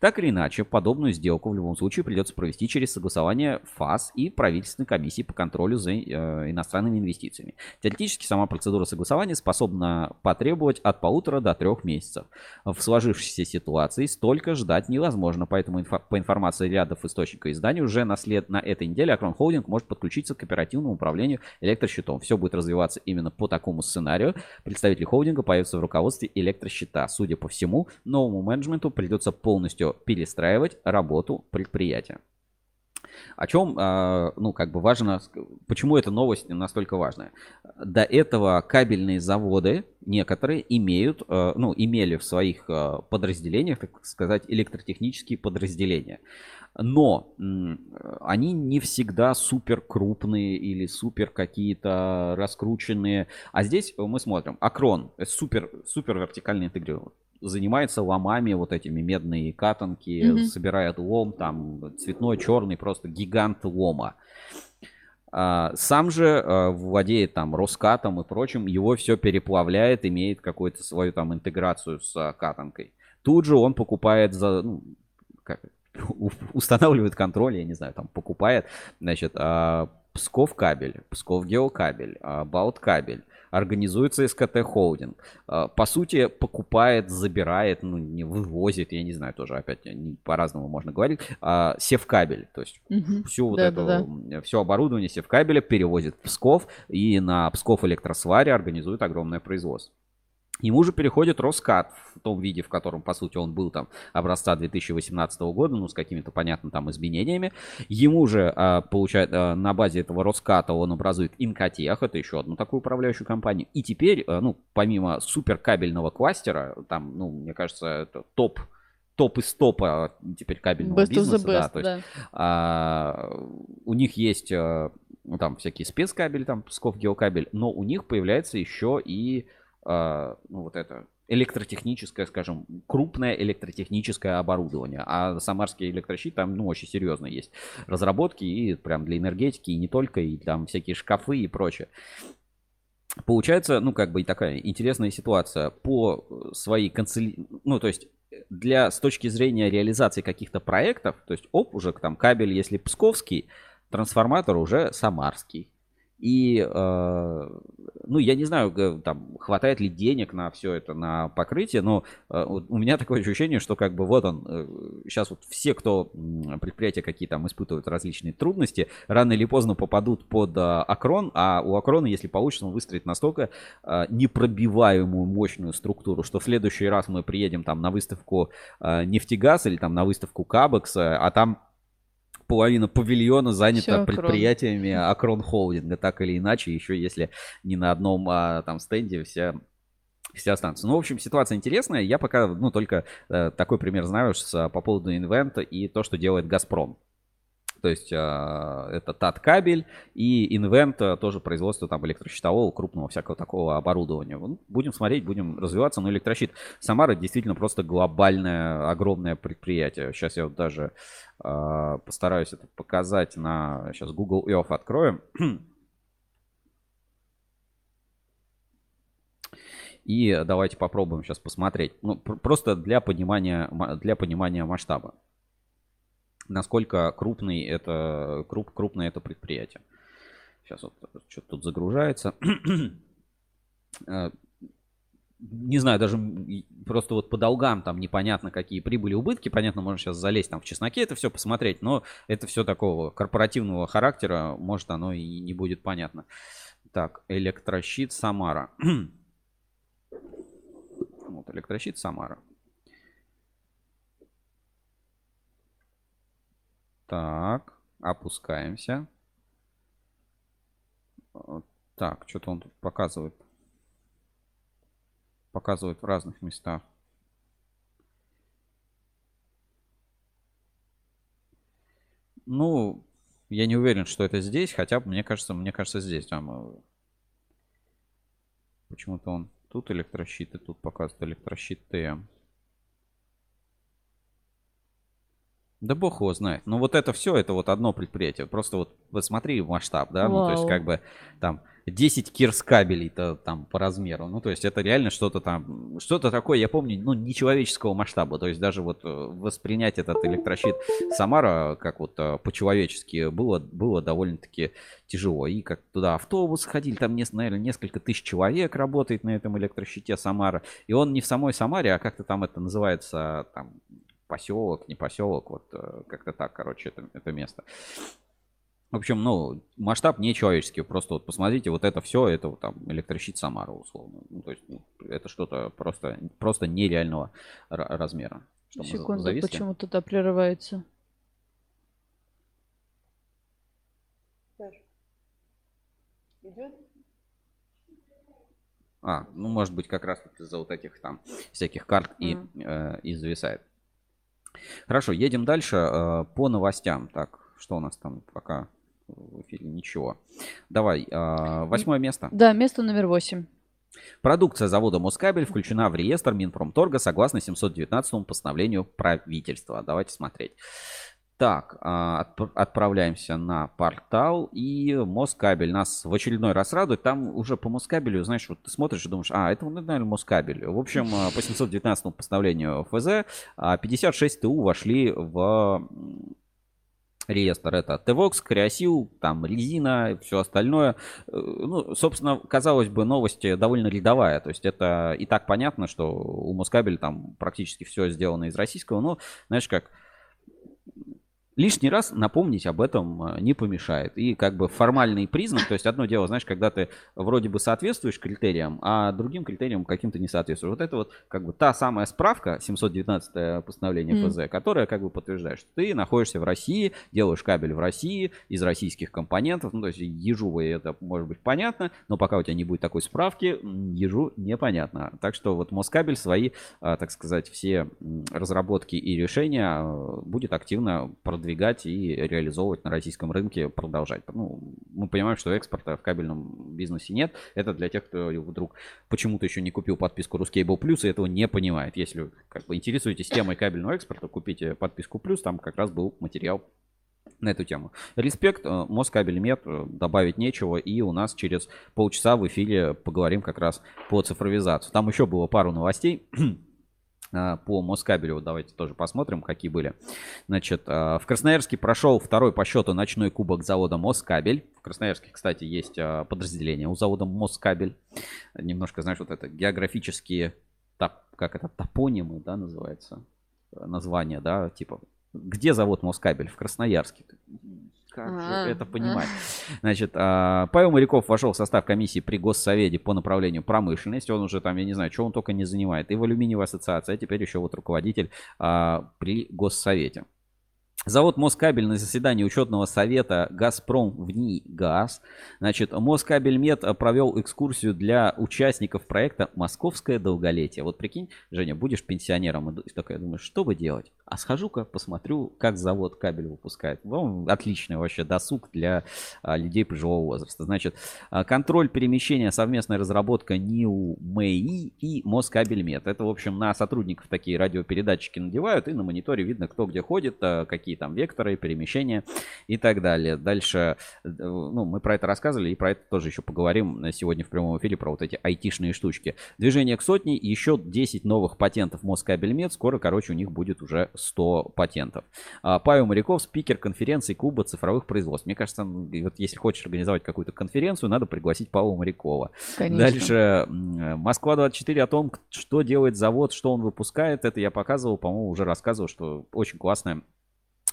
A: Так или иначе, подобную сделку в любом случае придется провести через согласование ФАС и правительственной комиссии по контролю за э, иностранными инвестициями. Теоретически сама процедура согласования способна потребовать потребовать от полутора до трех месяцев. В сложившейся ситуации столько ждать невозможно, поэтому инфо- по информации рядов источника издания уже на, след- на этой неделе Акрон Холдинг может подключиться к оперативному управлению электросчетом. Все будет развиваться именно по такому сценарию. Представители холдинга появятся в руководстве электросчета. Судя по всему, новому менеджменту придется полностью перестраивать работу предприятия. О чем, а, ну, как бы важно, почему эта новость настолько важная? До этого кабельные заводы некоторые имеют, а, ну, имели в своих а, подразделениях, так сказать, электротехнические подразделения. Но они не всегда супер крупные или супер какие-то раскрученные. А здесь мы смотрим. Акрон супер, супер вертикально интегрирован занимается ломами, вот этими медные катанки, mm-hmm. собирает лом, там цветной, черный, просто гигант лома. А, сам же а, владеет там Роскатом и прочим, его все переплавляет, имеет какую-то свою там интеграцию с а, катанкой. Тут же он покупает за, ну, как, устанавливает контроль, я не знаю, там покупает, значит, Псков кабель, Псков геокабель, Баут кабель, организуется СКТ холдинг. А, по сути, покупает, забирает, ну, не вывозит, я не знаю, тоже опять по-разному можно говорить, а, севкабель. То есть угу. всю вот да, эту, да, да. все оборудование севкабеля перевозит в Псков и на Псков электросваре организует огромное производство. Ему же переходит Роскат в том виде, в котором, по сути, он был там образца 2018 года, ну, с какими-то, понятно, там изменениями. Ему же, а, получает, а, на базе этого Роската он образует Инкотех, это еще одну такую управляющую компанию. И теперь, а, ну, помимо суперкабельного кластера, там, ну, мне кажется, это топ топ из топа теперь кабельного best бизнеса. Best, да, то есть, да. А, у них есть ну, там всякие спецкабели, там Псков геокабель, но у них появляется еще и ну, вот это электротехническое, скажем, крупное электротехническое оборудование. А самарский электрощит там, ну, очень серьезно есть разработки и прям для энергетики, и не только, и там всякие шкафы и прочее. Получается, ну, как бы и такая интересная ситуация. По своей канцелярии, ну, то есть для, с точки зрения реализации каких-то проектов, то есть, оп, уже там кабель, если псковский, трансформатор уже самарский. И, э, ну, я не знаю, там, хватает ли денег на все это, на покрытие, но э, у меня такое ощущение, что как бы вот он, э, сейчас вот все, кто предприятия какие там испытывают различные трудности, рано или поздно попадут под Акрон, а у Акрона, если получится, он выстроит настолько непробиваемую мощную структуру, что в следующий раз мы приедем там на выставку нефтегаз или там на выставку Кабекса, а там половина павильона занята Все, предприятиями Акрон Холдинга, так или иначе, еще если не на одном а, там стенде все все останутся. Ну, в общем, ситуация интересная. Я пока, ну, только э, такой пример знаю с, по поводу инвента и то, что делает Газпром. То есть э, это ТАТ-кабель и Invent э, тоже производство там электрощитового, крупного всякого такого оборудования. Ну, будем смотреть, будем развиваться. Но электрощит Самара действительно просто глобальное, огромное предприятие. Сейчас я вот даже э, постараюсь это показать на... Сейчас Google Earth откроем. И давайте попробуем сейчас посмотреть. Ну, просто для понимания, для понимания масштаба насколько крупный это, круп, крупное это предприятие. Сейчас вот что-то тут загружается. Э, не знаю, даже просто вот по долгам там непонятно какие прибыли, убытки. Понятно, можно сейчас залезть там в чесноке это все посмотреть, но это все такого корпоративного характера, может оно и не будет понятно. Так, электрощит Самара. вот, электрощит Самара. Так, опускаемся. Так, что-то он тут показывает. Показывает в разных местах. Ну, я не уверен, что это здесь, хотя мне кажется, мне кажется здесь. Там э, почему-то он тут электрощит тут показывает электрощит. Да бог его знает. Но ну, вот это все, это вот одно предприятие. Просто вот, вот смотри масштаб, да, Вау. ну то есть как бы там 10 кирс кабелей-то там по размеру. Ну, то есть это реально что-то там, что-то такое, я помню, ну, нечеловеческого масштаба. То есть даже вот э, воспринять этот электрощит Самара как вот э, по-человечески было, было довольно-таки тяжело. И как туда автобус ходили, там, наверное, несколько тысяч человек работает на этом электрощите Самара. И он не в самой Самаре, а как-то там это называется, там, поселок, не поселок, вот э, как-то так, короче, это, это место. В общем, ну, масштаб не человеческий. Просто вот посмотрите, вот это все, это вот там электрощит Самара, условно. Ну, то есть ну, это что-то просто, просто нереального размера.
B: Что Секунду, почему туда прерывается?
A: Идет? А, ну, может быть, как раз из-за вот этих там всяких карт и, э, и зависает. Хорошо, едем дальше э, по новостям. Так, что у нас там пока в эфире ничего. Давай, а, восьмое место.
B: Да, место номер восемь.
A: Продукция завода Москабель включена в реестр Минпромторга согласно 719 постановлению правительства. Давайте смотреть. Так, а, отправляемся на портал, и Москабель нас в очередной раз радует. Там уже по Москабелю, знаешь, вот ты смотришь и думаешь, а, это, наверное, Москабель. В общем, а, по 719 постановлению ФЗ 56 ТУ вошли в реестр. Это Твокс, Криосил, там резина, все остальное. Э, ну, собственно, казалось бы, новость довольно рядовая. То есть это и так понятно, что у Москабель там практически все сделано из российского. Но, знаешь, как лишний раз напомнить об этом э, не помешает. И как бы формальный признак, то есть одно дело, знаешь, когда ты вроде бы соответствуешь критериям, а другим критериям каким-то не соответствуешь. Вот это вот как бы та самая справка, 719 постановление ФЗ, mm. которая как бы подтверждает, что ты находишься в России, делаешь кабель в России из российских компонентов, ну то есть ежу вы это может быть понятно, но пока у тебя не будет такой справки, ежу непонятно. Так что вот Москабель свои, а, так сказать, все разработки и решения а, будет активно продвигать продвигать и реализовывать на российском рынке, продолжать. Ну, мы понимаем, что экспорта в кабельном бизнесе нет. Это для тех, кто вдруг почему-то еще не купил подписку Ruscable Plus и этого не понимает. Если как бы интересуетесь темой кабельного экспорта, купите подписку Плюс, там как раз был материал на эту тему. Респект, э, Москабельмет, э, добавить нечего. И у нас через полчаса в эфире поговорим как раз по цифровизации. Там еще было пару новостей. А, по Москабелю. Давайте тоже посмотрим, какие были. Значит, а, в Красноярске прошел второй по счету ночной кубок завода Москабель. В Красноярске, кстати, есть а, подразделение у завода Москабель. Немножко, знаешь, вот это географические, как это, топонимы, да, называется, название, да, типа, где завод Москабель? В Красноярске. Как же а, это понимать? Значит, а, Павел Моряков вошел в состав комиссии при Госсовете по направлению промышленности. Он уже там, я не знаю, что он только не занимает. И в алюминиевой ассоциации, а теперь еще вот руководитель а, при Госсовете. Завод Москабель на заседании учетного совета «Газпром в НИИ ГАЗ». Значит, Москабельмет провел экскурсию для участников проекта «Московское долголетие». Вот прикинь, Женя, будешь пенсионером и такая думаешь, что бы делать? А схожу-ка посмотрю, как завод кабель выпускает. Ну, отличный вообще досуг для а, людей пожилого возраста. Значит, а, контроль перемещения, совместная разработка НИУ МЭИ и Москабельмет. Это, в общем, на сотрудников такие радиопередатчики надевают, и на мониторе видно, кто где ходит, а, какие там векторы, перемещения и так далее. Дальше, э, ну, мы про это рассказывали, и про это тоже еще поговорим сегодня в прямом эфире, про вот эти айтишные штучки. Движение к сотне, еще 10 новых патентов Москабельмет. Скоро, короче, у них будет уже 100 патентов. А, Павел Моряков, спикер конференции Клуба цифровых производств. Мне кажется, вот если хочешь организовать какую-то конференцию, надо пригласить Павла Морякова. Конечно. Дальше Москва-24 о том, что делает завод, что он выпускает. Это я показывал, по-моему, уже рассказывал, что очень классная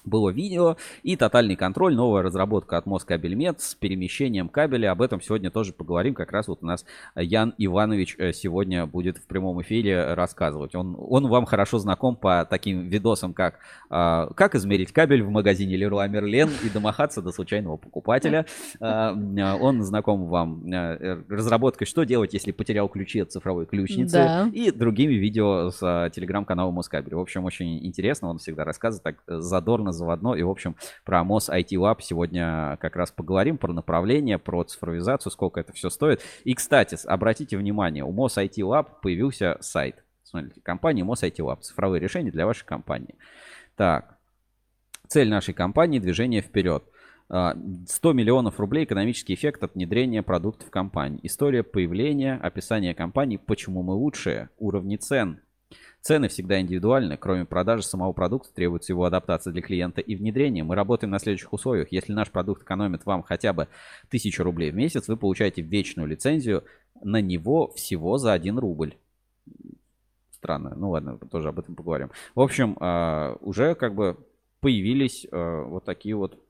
A: было видео и тотальный контроль, новая разработка от Москабельмет с перемещением кабеля. Об этом сегодня тоже поговорим. Как раз вот у нас Ян Иванович э, сегодня будет в прямом эфире рассказывать. Он, он вам хорошо знаком по таким видосам, как э, «Как измерить кабель в магазине Леруа Мерлен и домахаться до случайного покупателя». Э, он знаком вам э, разработкой «Что делать, если потерял ключи от цифровой ключницы?» да. и другими видео с э, телеграм-канала Москабель. В общем, очень интересно. Он всегда рассказывает так задорно на заводной. И, в общем, про МОС IT Lab сегодня как раз поговорим, про направление, про цифровизацию, сколько это все стоит. И, кстати, обратите внимание, у МОС IT Lab появился сайт. Смотрите, компания МОС IT Lab. Цифровые решения для вашей компании. Так, цель нашей компании – движение вперед. 100 а, миллионов рублей экономический эффект от внедрения продуктов компании. История появления, описание компании, почему мы лучшие, уровни цен. Цены всегда индивидуальны. Кроме продажи самого продукта требуется его адаптация для клиента и внедрение. Мы работаем на следующих условиях. Если наш продукт экономит вам хотя бы 1000 рублей в месяц, вы получаете вечную лицензию на него всего за 1 рубль. Странно. Ну ладно, тоже об этом поговорим. В общем, а, уже как бы появились а, вот такие вот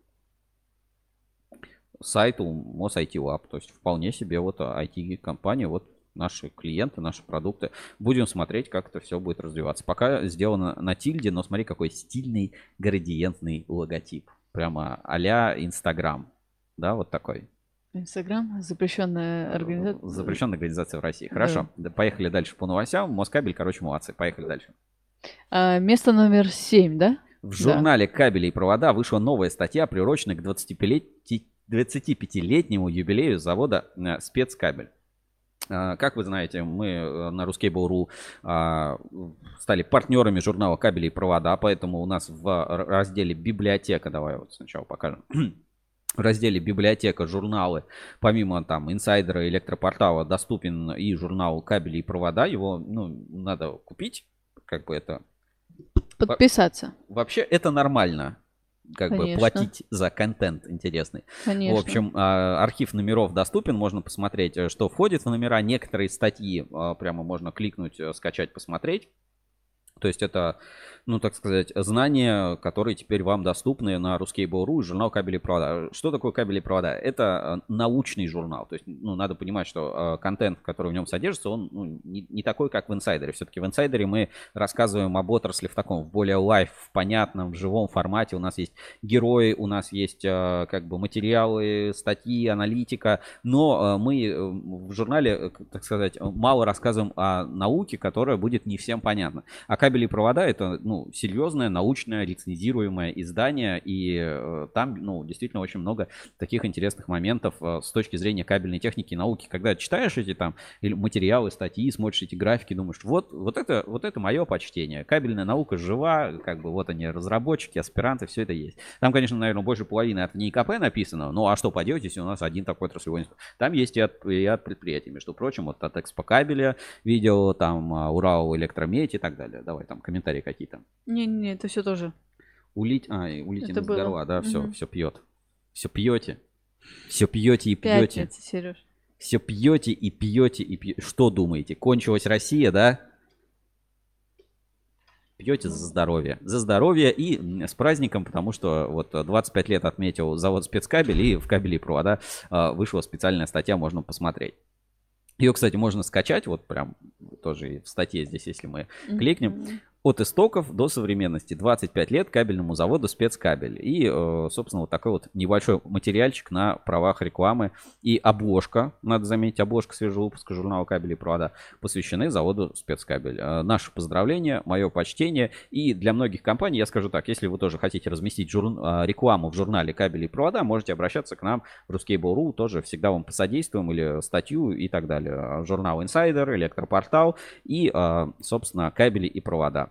A: сайты у IT Lab. То есть вполне себе вот IT-компания, вот наши клиенты, наши продукты. Будем смотреть, как это все будет развиваться. Пока сделано на тильде, но смотри, какой стильный градиентный логотип. Прямо а-ля Инстаграм. Да, вот такой.
B: Инстаграм, запрещенная организация.
A: Запрещенная организация в России. Хорошо, да. поехали дальше по новостям. Москабель, короче, молодцы. Поехали дальше.
B: А, место номер 7, да?
A: В журнале да. «Кабели и провода» вышла новая статья, приуроченная к 25-летнему юбилею завода э, «Спецкабель». А, как вы знаете, мы э, на Ruskable.ru а, стали партнерами журнала «Кабели и провода», поэтому у нас в разделе «Библиотека», давай вот сначала покажем, в разделе «Библиотека», журналы, помимо там инсайдера, электропортала, доступен и журнал «Кабели и провода». Его ну, надо купить, как бы это...
B: Подписаться.
A: Вообще это нормально как Конечно. бы платить за контент интересный. Конечно. В общем, а, архив номеров доступен, можно посмотреть, э, что входит в номера. Некоторые статьи а, прямо можно кликнуть, э, скачать, посмотреть. То есть это, ну, так сказать, знания, которые теперь вам доступны на Ruskable.ru и журнал «Кабели и провода». Что такое «Кабели и провода»? Это э, научный журнал. То есть, ну, надо понимать, что э, контент, который в нем содержится, он ну, не, не такой, как в «Инсайдере». Все-таки в «Инсайдере» мы рассказываем об отрасли в таком, в более лайф, в понятном, в живом формате. У нас есть герои, у нас есть э, как бы материалы, статьи, аналитика. Но мы в журнале, так сказать, мало рассказываем о науке, которая будет не всем понятна. А кабели и провода это ну, серьезное научное рецензируемое издание, и э, там ну, действительно очень много таких интересных моментов э, с точки зрения кабельной техники и науки. Когда читаешь эти там материалы, статьи, смотришь эти графики, думаешь, вот, вот, это, вот это мое почтение. Кабельная наука жива, как бы вот они разработчики, аспиранты, все это есть. Там, конечно, наверное, больше половины от НИКП написано, ну а что поделать, если у нас один такой отраслевой. Там есть и от, и от предприятий, между прочим, вот от Экспо кабеля видео, там а, Урал электромедь и так далее. Давай там комментарии какие-то.
B: Не-не, это все тоже.
A: Улить, а, улить из горла, да, все, угу. все пьет. Все пьете. Все пьете и пьете. Пятница, Сереж. Все пьете и пьете и пьете. Что думаете? Кончилась Россия, да? Пьете за здоровье. За здоровье и с праздником, потому что вот 25 лет отметил завод спецкабель, и в кабели и провода а, вышла специальная статья, можно посмотреть. Ее, кстати, можно скачать, вот прям тоже в статье здесь, если мы кликнем. От истоков до современности. 25 лет кабельному заводу спецкабель. И, э, собственно, вот такой вот небольшой материальчик на правах рекламы. И обложка, надо заметить, обложка свежего выпуска журнала «Кабели и провода» посвящены заводу спецкабель. Э, наше поздравление, мое почтение. И для многих компаний, я скажу так, если вы тоже хотите разместить жур... Э, рекламу в журнале «Кабели и провода», можете обращаться к нам в Ruskable.ru, тоже всегда вам посодействуем, или статью и так далее. Журнал «Инсайдер», «Электропортал» и, собственно, «Кабели и провода».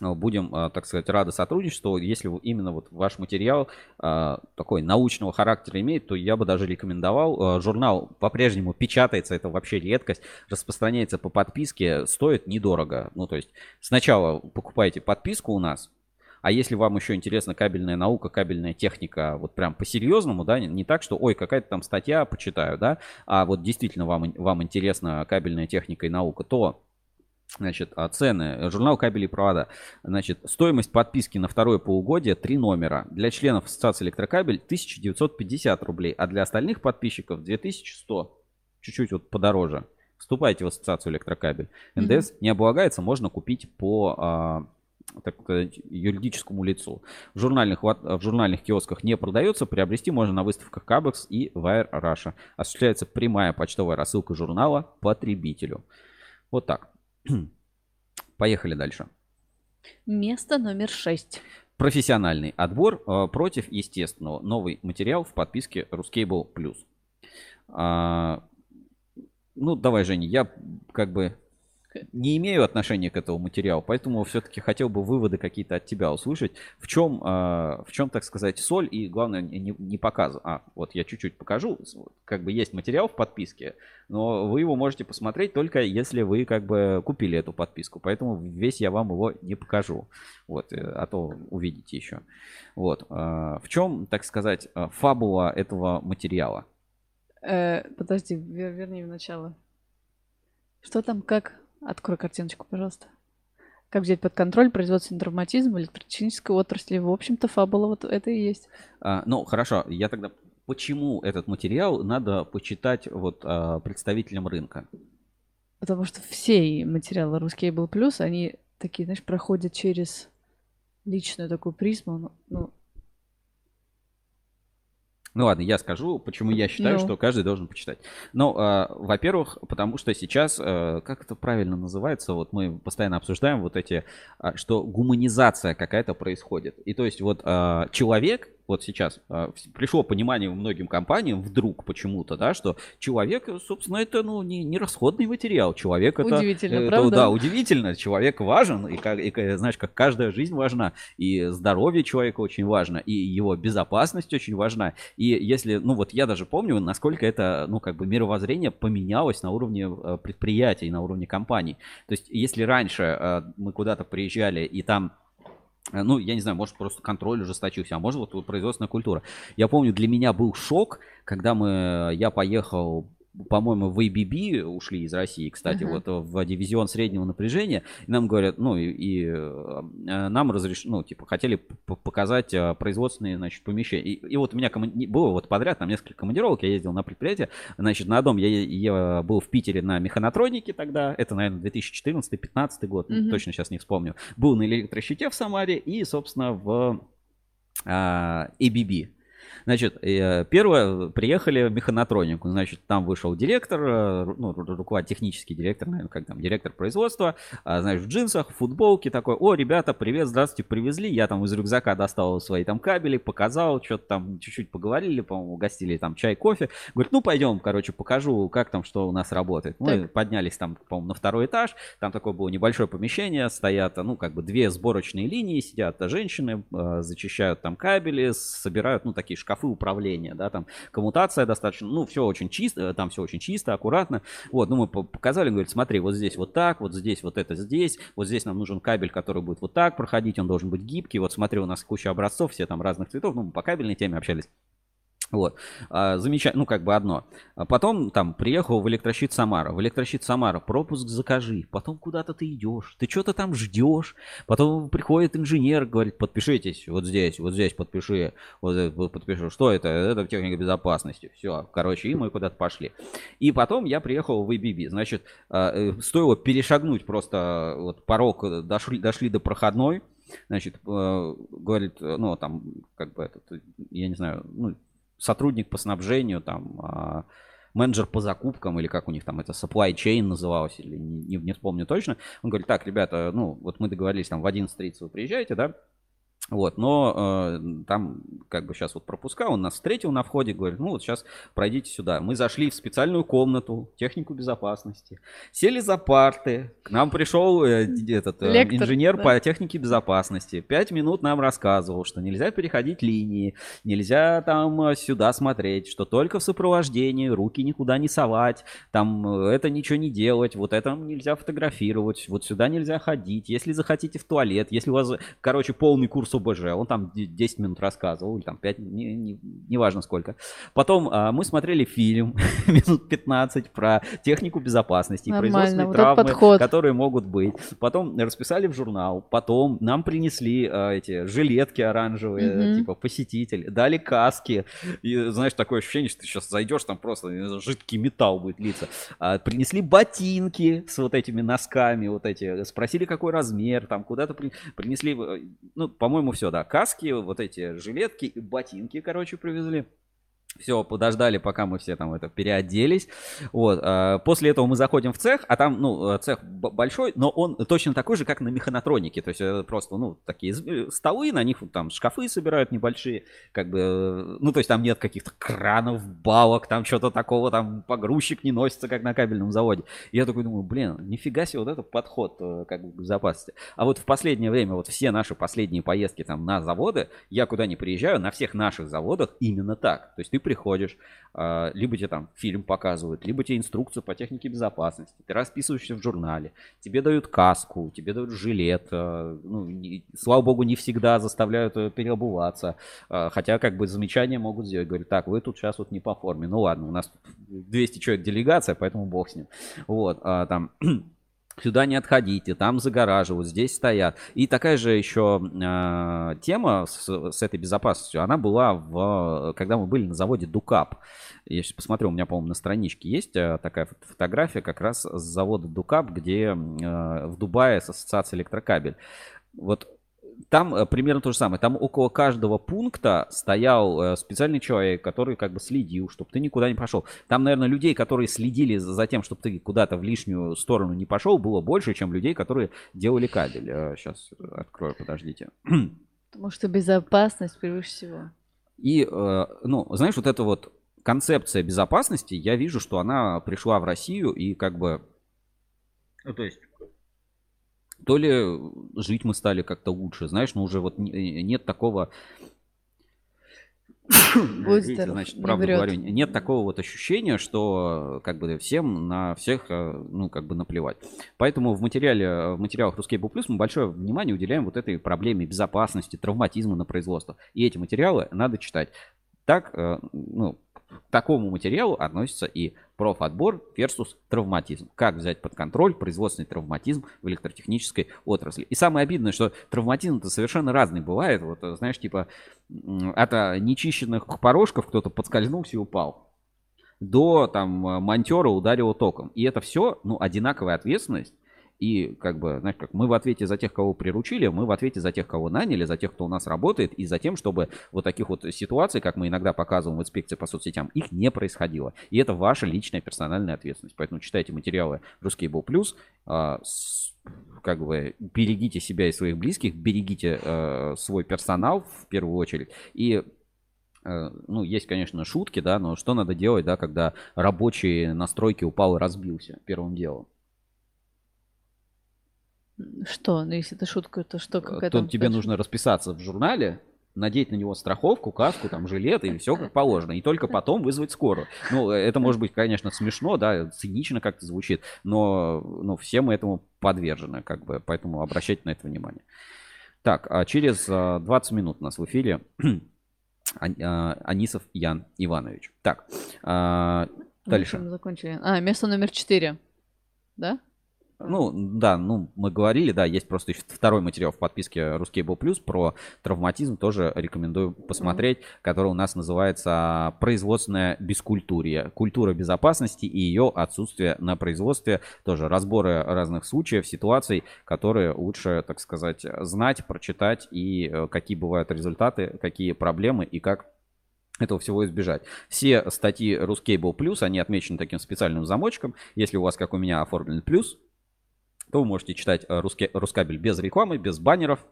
A: Э, будем, э, так сказать, рады сотрудничеству. Если именно вот ваш материал э, такой научного характера имеет, то я бы даже рекомендовал. Журнал по-прежнему печатается, это вообще редкость, распространяется по подписке, стоит недорого. Ну, то есть сначала покупаете подписку у нас, а если вам еще интересна кабельная наука, кабельная техника, вот прям по-серьезному, да, не, так, что, ой, какая-то там статья, почитаю, да, а вот действительно вам, вам интересна кабельная техника и наука, то Значит, а цены. Журнал «Кабели и провода». Значит, стоимость подписки на второе полугодие три номера. Для членов Ассоциации Электрокабель 1950 рублей, а для остальных подписчиков 2100. Чуть-чуть вот подороже. Вступайте в Ассоциацию Электрокабель. НДС mm-hmm. не облагается, можно купить по а, так сказать, юридическому лицу. В журнальных, в журнальных киосках не продается, приобрести можно на выставках Кабекс и Wire Russia. Осуществляется прямая почтовая рассылка журнала потребителю. Вот так. Поехали дальше.
B: Место номер шесть.
A: Профессиональный отбор э, против естественного. Новый материал в подписке Ruscable Plus. А, ну, давай, Женя, я как бы не имею отношения к этому материалу, поэтому все-таки хотел бы выводы какие-то от тебя услышать. В чем, в чем, так сказать, соль и, главное, не, не показывать. А, вот я чуть-чуть покажу. Как бы есть материал в подписке, но вы его можете посмотреть только если вы как бы купили эту подписку. Поэтому весь я вам его не покажу. Вот, э, а то увидите еще. Вот. В чем, так сказать, фабула этого материала?
B: Э, подожди, вер, верни в начало. Что там, как? Открой картиночку, пожалуйста. Как взять под контроль производственный травматизм электротехнической отрасли? В общем-то, фабула вот это и есть.
A: А, ну, хорошо. Я тогда... Почему этот материал надо почитать вот а, представителям рынка?
B: Потому что все материалы «Русский был плюс», они такие, знаешь, проходят через личную такую призму. Ну, ну
A: ну ладно, я скажу, почему я считаю, ну. что каждый должен почитать. Ну, э, во-первых, потому что сейчас, э, как это правильно называется, вот мы постоянно обсуждаем вот эти, э, что гуманизация какая-то происходит. И то есть вот э, человек, вот сейчас э, пришло понимание многим компаниям вдруг почему-то, да, что человек, собственно, это ну не, не расходный материал, человек это,
B: удивительно,
A: это,
B: правда?
A: да, удивительно, человек важен и, как, и знаешь, как каждая жизнь важна, и здоровье человека очень важно, и его безопасность очень важна, и если, ну вот я даже помню, насколько это, ну как бы мировоззрение поменялось на уровне э, предприятий, на уровне компаний, то есть если раньше э, мы куда-то приезжали и там Э, ну, я не знаю, может, просто контроль ужесточился, а может, вот производственная культура. Я помню, для меня был шок, когда мы, я поехал по-моему, в ABB ушли из России, кстати, uh-huh. вот в дивизион среднего напряжения. И нам говорят, ну, и, и э, нам разрешили, ну, типа, хотели показать э, производственные, значит, помещения. И, и вот у меня коман... было вот подряд там несколько командировок, я ездил на предприятие. Значит, на дом я, я был в Питере на механотронике тогда, это, наверное, 2014-2015 год, uh-huh. точно сейчас не вспомню. Был на электрощите в Самаре и, собственно, в а, ABB. Значит, э, первое, приехали в механотронику, значит, там вышел директор, э, ну, руководитель, технический директор, наверное, как там, директор производства, а, знаешь, в джинсах, в футболке такой, о, ребята, привет, здравствуйте, привезли, я там из рюкзака достал свои там кабели, показал, что-то там чуть-чуть поговорили, по-моему, гостили там чай, кофе, говорит, ну, пойдем, короче, покажу, как там, что у нас работает. Мы так. поднялись там, по-моему, на второй этаж, там такое было небольшое помещение, стоят, ну, как бы две сборочные линии, сидят женщины, э, зачищают там кабели, собирают, ну, такие шкафы, шкафы управления, да, там коммутация достаточно, ну, все очень чисто, там все очень чисто, аккуратно. Вот, ну, мы показали, говорит, смотри, вот здесь вот так, вот здесь вот это здесь, вот здесь нам нужен кабель, который будет вот так проходить, он должен быть гибкий. Вот смотри, у нас куча образцов, все там разных цветов, ну, мы по кабельной теме общались. Вот. А, замечательно, ну, как бы одно. А потом там приехал в электрощит Самара. В электрощит Самара пропуск закажи. Потом куда-то ты идешь. Ты что-то там ждешь. Потом приходит инженер, говорит, подпишитесь вот здесь, вот здесь подпиши. Вот подпишу. Что это? Это техника безопасности. Все, короче, и мы куда-то пошли. И потом я приехал в ABB. Значит, а, э, стоило перешагнуть просто вот порог, дошли, дошли до проходной. Значит, э, говорит, ну, там, как бы, этот, я не знаю, ну, сотрудник по снабжению, там, а, менеджер по закупкам, или как у них там это supply chain называлось, или не, не, вспомню точно. Он говорит, так, ребята, ну, вот мы договорились, там, в 11.30 вы приезжаете, да, вот, но э, там как бы сейчас вот пропуска, он нас встретил на входе, говорит, ну вот сейчас пройдите сюда. Мы зашли в специальную комнату, технику безопасности, сели за парты, к нам пришел э, этот э, Лектор, инженер да. по технике безопасности. Пять минут нам рассказывал, что нельзя переходить линии, нельзя там э, сюда смотреть, что только в сопровождении, руки никуда не совать, там э, это ничего не делать, вот это нельзя фотографировать, вот сюда нельзя ходить, если захотите в туалет, если у вас, короче, полный курс ОБЖ, он там 10 минут рассказывал, или там 5, не, не, неважно сколько. Потом а, мы смотрели фильм минут 15 про технику безопасности, Нормально, производственные вот травмы, которые могут быть. Потом расписали в журнал, потом нам принесли а, эти жилетки оранжевые, mm-hmm. типа посетитель, дали каски. И знаешь, такое ощущение, что ты сейчас зайдешь, там просто жидкий металл будет литься. А, принесли ботинки с вот этими носками, вот эти, спросили, какой размер, там куда-то при... принесли, э, ну, по-моему, все, да. Каски, вот эти жилетки, ботинки, короче, привезли. Все, подождали, пока мы все там это переоделись. Вот. а, После этого мы заходим в цех, а там, ну, э, цех большой, но он точно такой же, как на механотронике. То есть просто, ну, такие э, столы, на них там шкафы собирают небольшие, как бы, э, ну, то есть там нет каких-то кранов, балок, там что-то такого, там погрузчик не носится, как на кабельном заводе. И я такой думаю, блин, нифига себе вот это подход как бы к безопасности. А вот в последнее время, вот все наши последние поездки там на заводы, я куда не приезжаю, на всех наших заводах именно так. То есть ты приходишь, а, либо тебе там фильм показывают, либо тебе инструкцию по технике безопасности, ты расписываешься в журнале, тебе дают каску, тебе дают жилет, а, ну, не- слава богу, не всегда заставляют э, переобуваться, А, хотя как бы замечания могут сделать, говорят, так, вы тут сейчас вот не по форме, ну ладно, у нас тут 200 человек делегация, поэтому бог с ним, вот, там сюда не отходите, там загораживают, здесь стоят. И такая же еще э, тема с, с этой безопасностью, она была, в, когда мы были на заводе Дукап. Я сейчас посмотрю, у меня, по-моему, на страничке есть э, такая фото- фотография как раз с завода Дукап, где э, в Дубае с ассоциацией электрокабель. Вот там э, примерно то же самое. Там около каждого пункта стоял э, специальный человек, который как бы следил, чтобы ты никуда не пошел. Там, наверное, людей, которые следили за тем, чтобы ты куда-то в лишнюю сторону не пошел, было больше, чем людей, которые делали кабель. Сейчас открою, подождите.
B: Потому что безопасность превыше всего.
A: И, э, ну, знаешь, вот эта вот концепция безопасности, я вижу, что она пришла в Россию и как бы, ну, то есть, то ли жить мы стали как-то лучше, знаешь, но уже вот не- нет такого...
B: Будь
A: Видите,
B: здоров,
A: значит,
B: не
A: правду
B: врет.
A: говорю, нет такого вот ощущения, что как бы всем на всех, э, ну, как бы наплевать. Поэтому в материале, в материалах Ruscable Plus мы большое внимание уделяем вот этой проблеме безопасности, травматизма на производство. И эти материалы надо читать. Так, э, ну, к такому материалу относится и профотбор versus травматизм. Как взять под контроль производственный травматизм в электротехнической отрасли. И самое обидное, что травматизм-то совершенно разный бывает. Вот, знаешь, типа от а, нечищенных порожков кто-то подскользнулся и упал. До там э, монтера ударило током. И это все, ну, одинаковая ответственность. И как бы, знаешь, как мы в ответе за тех, кого приручили, мы в ответе за тех, кого наняли, за тех, кто у нас работает, и за тем, чтобы вот таких вот ситуаций, как мы иногда показываем в инспекции по соцсетям, их не происходило. И это ваша личная персональная ответственность. Поэтому читайте материалы Ruscable Plus, а, с- как бы берегите себя и своих близких, берегите э, свой персонал в первую очередь. И э, ну, есть, конечно, шутки, да, но что надо делать, да, когда рабочий настройки упал и разбился первым делом?
B: Что? Ну, если это шутка, то что? Какая
A: то тебе нужно расписаться в журнале, надеть на него страховку, каску, там, жилет и все как положено. И только потом вызвать скорую. Ну, это может быть, конечно, смешно, да, цинично как-то звучит, но, но все мы этому подвержены, как бы, поэтому обращайте на это внимание. Так, а через а, 20 минут у нас в эфире а, Анисов Ян Иванович. Так, а,
B: Ну,
A: дальше.
B: мы закончили? А, место номер четыре. Да?
A: Ну, да, ну, мы говорили, да, есть просто еще второй материал в подписке Ruscable Plus про травматизм, тоже рекомендую посмотреть, который у нас называется «Производственная бескультурье. Культура безопасности и ее отсутствие на производстве». Тоже разборы разных случаев, ситуаций, которые лучше, так сказать, знать, прочитать и э, какие бывают результаты, какие проблемы и как этого всего избежать. Все статьи Ruscable Plus, они отмечены таким специальным замочком. Если у вас, как у меня, оформлен плюс, то вы можете читать э, Руске- Рускабель без рекламы, без баннеров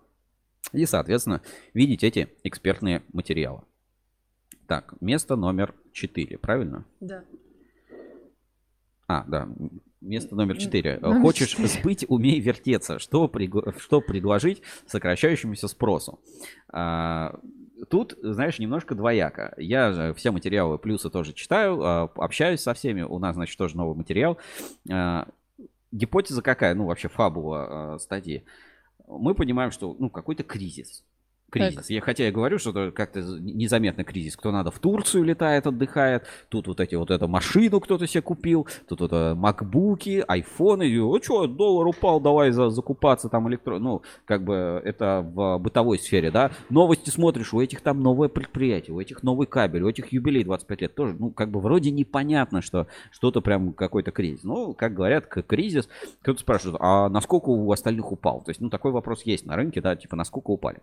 A: и, соответственно, видеть эти экспертные материалы. Так, место номер 4, правильно?
B: Да.
A: А, да, место номер
B: М,
A: 4.
B: номер
A: Хочешь
B: четыре.
A: сбыть, умей вертеться. Что, пригла- что предложить сокращающемуся спросу? А, Тут, знаешь, немножко двояко. Я все материалы плюсы тоже читаю, а, общаюсь со всеми. У нас, значит, тоже новый материал. Гипотеза какая? Ну, вообще фабула а, статьи. Мы понимаем, что, ну, какой-то кризис. Кризис. Я, хотя я говорю, что как-то незаметно кризис. Кто надо в Турцию летает, отдыхает. Тут вот эти вот эту машину кто-то себе купил. Тут вот э, макбуки, айфоны. И, О, что, доллар упал, давай за, закупаться там электро... Ну, как бы это в бытовой сфере, да. Новости смотришь, у этих там новое предприятие, у этих новый кабель, у этих юбилей 25 лет. Тоже, ну, как бы вроде непонятно, что что-то прям какой-то кризис. Ну, как говорят, кризис. Кто-то спрашивает, а насколько у остальных упал? То есть, ну, такой вопрос есть на рынке, да, типа, насколько упали.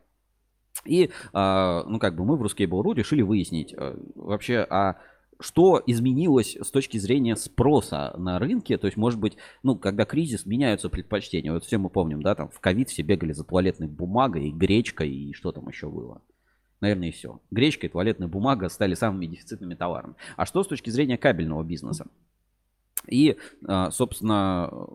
A: И, а, ну, как бы мы в Ruscable.ru решили выяснить, э, вообще, а что изменилось с точки зрения спроса на рынке? То есть, может быть, ну, когда кризис, меняются предпочтения. Вот все мы помним, да, там в ковид все бегали за туалетной бумагой, и гречкой, и что там еще было. Наверное, и все. Гречка и туалетная бумага стали самыми дефицитными товарами. А что с точки зрения кабельного бизнеса? И, а, собственно,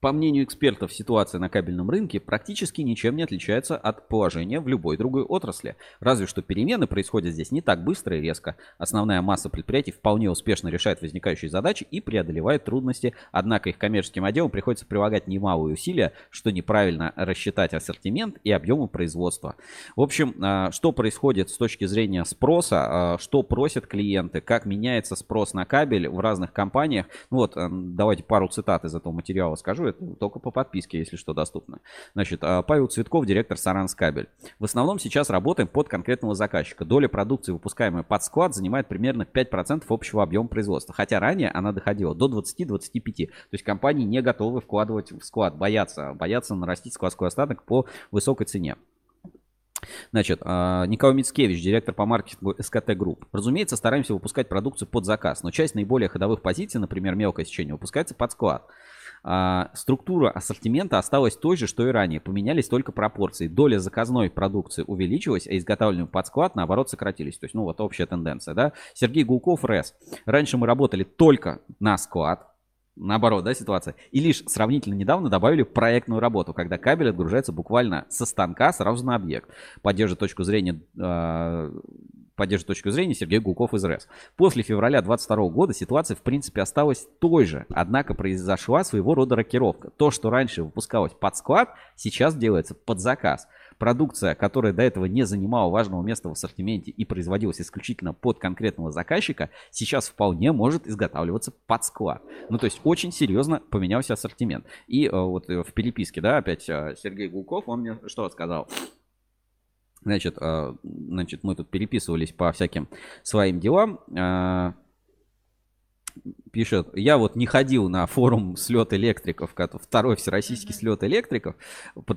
A: по мнению экспертов, ситуация на кабельном рынке практически ничем не отличается от положения в любой другой отрасли. Разве что перемены происходят здесь не так быстро и резко. Основная масса предприятий вполне успешно решает возникающие задачи и преодолевает трудности. Однако их коммерческим отделам приходится прилагать немалые усилия, что неправильно рассчитать ассортимент и объемы производства. В общем, а, что происходит с точки зрения спроса, а, что просят клиенты, как меняется спрос на кабель в разных компаниях. Ну вот, давайте пару цитат из этого материала скажу это только по подписке, если что, доступно. Значит, а, Павел Цветков, директор Саранскабель. В основном сейчас работаем под конкретного заказчика. Доля продукции, выпускаемой под склад, занимает примерно 5% общего объема производства. Хотя ранее она доходила до 20-25. То есть компании не готовы вкладывать в склад, боятся, боятся нарастить складской остаток по высокой цене. Значит, а, Николай Мицкевич, директор по маркетингу СКТ Групп. Разумеется, стараемся выпускать продукцию под заказ, но часть наиболее ходовых позиций, например, мелкое сечение, выпускается под склад. А, структура ассортимента осталась той же, что и ранее. Поменялись только пропорции. Доля заказной продукции увеличилась, а изготавливаемый под склад, наоборот, сократились. То есть, ну, вот общая тенденция, да. Сергей Гулков, РЭС. Раньше мы работали только на склад, наоборот, да, ситуация. И лишь сравнительно недавно добавили проектную работу, когда кабель отгружается буквально со станка сразу на объект. Поддерживая точку зрения э, поддерживает точку зрения Сергей Гулков из РЭС. После февраля 2022 года ситуация в принципе осталась той же, однако произошла своего рода рокировка. То, что раньше выпускалось под склад, сейчас делается под заказ. Продукция, которая до этого не занимала важного места в ассортименте и производилась исключительно под конкретного заказчика, сейчас вполне может изготавливаться под склад. Ну, то есть очень серьезно поменялся ассортимент. И э, вот э, в переписке, да, опять э, Сергей Гулков, он мне что сказал? Значит, а, значит, мы тут переписывались по всяким своим делам. А, пишет, я вот не ходил на форум слет электриков, второй всероссийский слет электриков,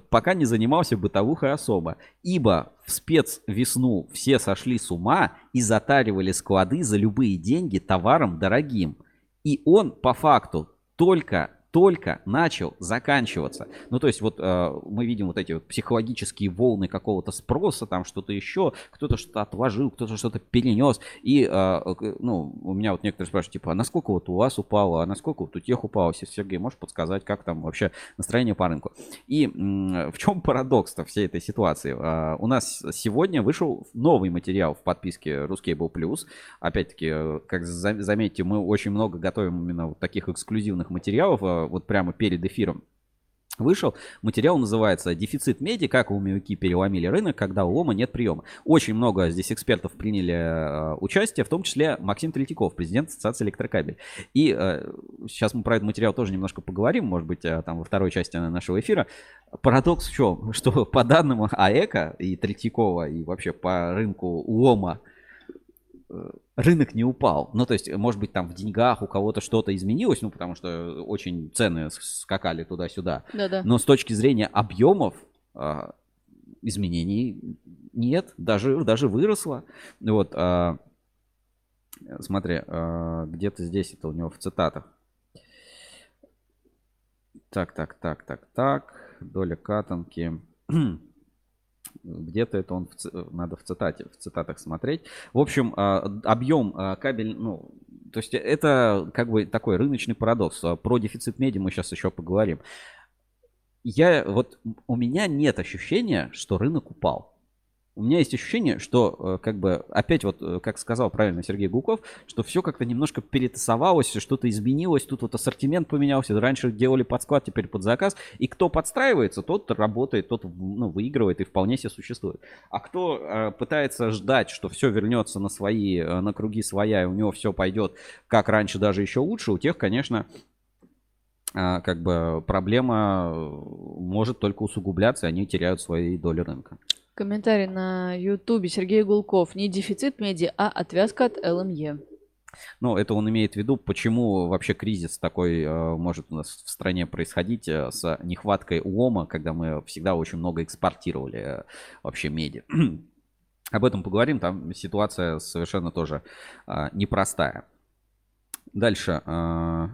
A: пока не занимался бытовухой особо. Ибо в спецвесну все сошли с ума и затаривали склады за любые деньги товаром дорогим. И он по факту только только начал заканчиваться. Ну, то есть вот э, мы видим вот эти вот психологические волны какого-то спроса, там что-то еще, кто-то что-то отложил, кто-то что-то перенес. И, э, ну, у меня вот некоторые спрашивают, типа, а насколько вот у вас упало, а насколько вот у тех упало? Сергей, можешь подсказать, как там вообще настроение по рынку? И э, в чем парадокс-то всей этой ситуации? Э, у нас сегодня вышел новый материал в подписке Ruskable Plus. Опять-таки, э, как заметьте, мы очень много готовим именно вот таких эксклюзивных материалов э, вот прямо перед эфиром вышел. Материал называется «Дефицит меди. Как умевики переломили рынок, когда у лома нет приема». Очень много здесь экспертов приняли э, участие, в том числе Максим Третьяков, президент Ассоциации электрокабель. И э, сейчас мы про этот материал тоже немножко поговорим, может быть, э, там во второй части нашего эфира. Парадокс в чем? Что по данным АЭКа и Третьякова, и вообще по рынку лома рынок не упал. Ну, то есть, может быть, там в деньгах у кого-то что-то изменилось, ну, потому что очень цены скакали туда-сюда.
B: Да-да.
A: Но с точки зрения объемов а, изменений нет, даже, даже выросло. Вот, а, смотри, а, где-то здесь это у него в цитатах. Так, так, так, так, так. Доля катанки. Где-то это он в, надо в цитате, в цитатах смотреть. В общем, а, объем а, кабель, ну, то есть это как бы такой рыночный парадокс. А про дефицит меди мы сейчас еще поговорим. Я вот у меня нет ощущения, что рынок упал у меня есть ощущение, что э, как бы опять вот, э, как сказал правильно Сергей Гуков, что все как-то немножко перетасовалось, что-то изменилось, тут вот ассортимент поменялся, раньше делали под склад, теперь под заказ, и кто подстраивается, тот работает, тот ну, выигрывает и вполне себе существует. А кто э, пытается ждать, что все вернется на свои, э, на круги своя, и у него все пойдет как раньше, даже еще лучше, у тех, конечно, как бы проблема может только усугубляться, и они теряют свои доли рынка.
B: Комментарий на Ютубе Сергей Гулков. Не дефицит меди, а отвязка от ЛМЕ.
A: Ну, это он имеет в виду, почему вообще кризис такой э, может у нас в стране происходить э, с нехваткой УОМа, когда мы всегда очень много экспортировали э, вообще меди. Об этом поговорим, там ситуация совершенно тоже а, непростая. Дальше. а,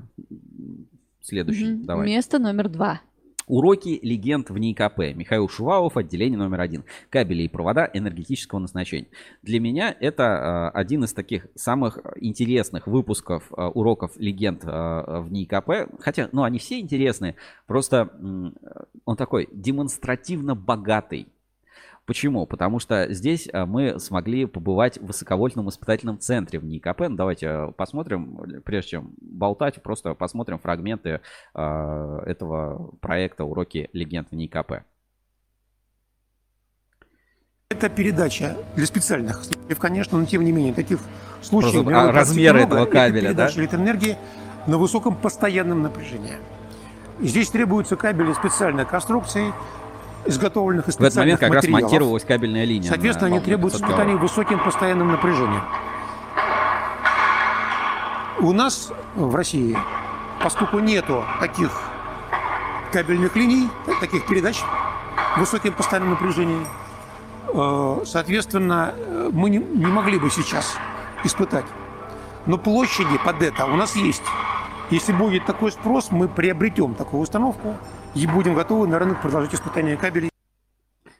A: следующий,
B: Мгм.
A: давай.
B: Место номер два.
A: Уроки легенд в НИКП. Михаил Шувалов, отделение номер один. Кабели и провода энергетического назначения. Для меня это а, один из таких самых интересных выпусков а, уроков легенд а, в НИКП. Хотя, ну, они все интересные. Просто он такой демонстративно богатый. Почему? Потому что здесь а, мы смогли побывать в высоковольтном испытательном центре в НИКП. Ну, давайте а, посмотрим, прежде чем болтать, просто посмотрим фрагменты этого проекта «Уроки легенд в НИКП».
E: Это передача для специальных случаев, конечно, но тем не менее, таких случаев...
A: Просто, а, размеры
E: много.
A: этого кабеля,
E: Это передача электроэнергии на высоком постоянном напряжении. И здесь требуются кабели специальной конструкции, изготовленных из
A: В этот момент как раз
E: материалов.
A: монтировалась кабельная линия.
E: Соответственно, они требуют
A: 500
E: испытаний высоким постоянным напряжением. У нас в России, поскольку нету таких кабельных линий, таких передач высоким постоянным напряжением, э, соответственно, мы не могли бы сейчас испытать. Но площади под это у нас есть. Если будет такой спрос, мы приобретем такую установку и будем готовы на рынок продолжать испытания кабелей.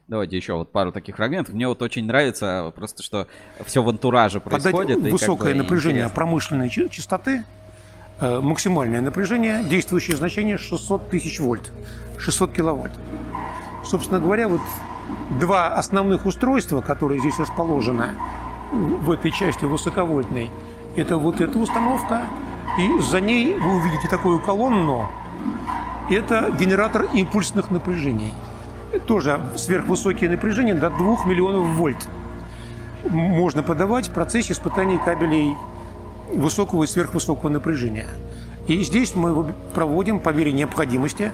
A: Давайте еще вот пару таких фрагментов. Мне вот очень нравится просто, что все в антураже
E: Подать
A: происходит. как
E: высокое
A: бы
E: напряжение
A: интересно.
E: промышленной частоты, э, максимальное напряжение, действующее значение 600 тысяч вольт, 600 киловатт. Собственно говоря, вот два основных устройства, которые здесь расположены в этой части высоковольтной, это вот эта установка, и за ней вы увидите такую колонну, это генератор импульсных напряжений. Тоже сверхвысокие напряжения до 2 миллионов вольт можно подавать в процессе испытаний кабелей высокого и сверхвысокого напряжения. И здесь мы проводим, по мере необходимости,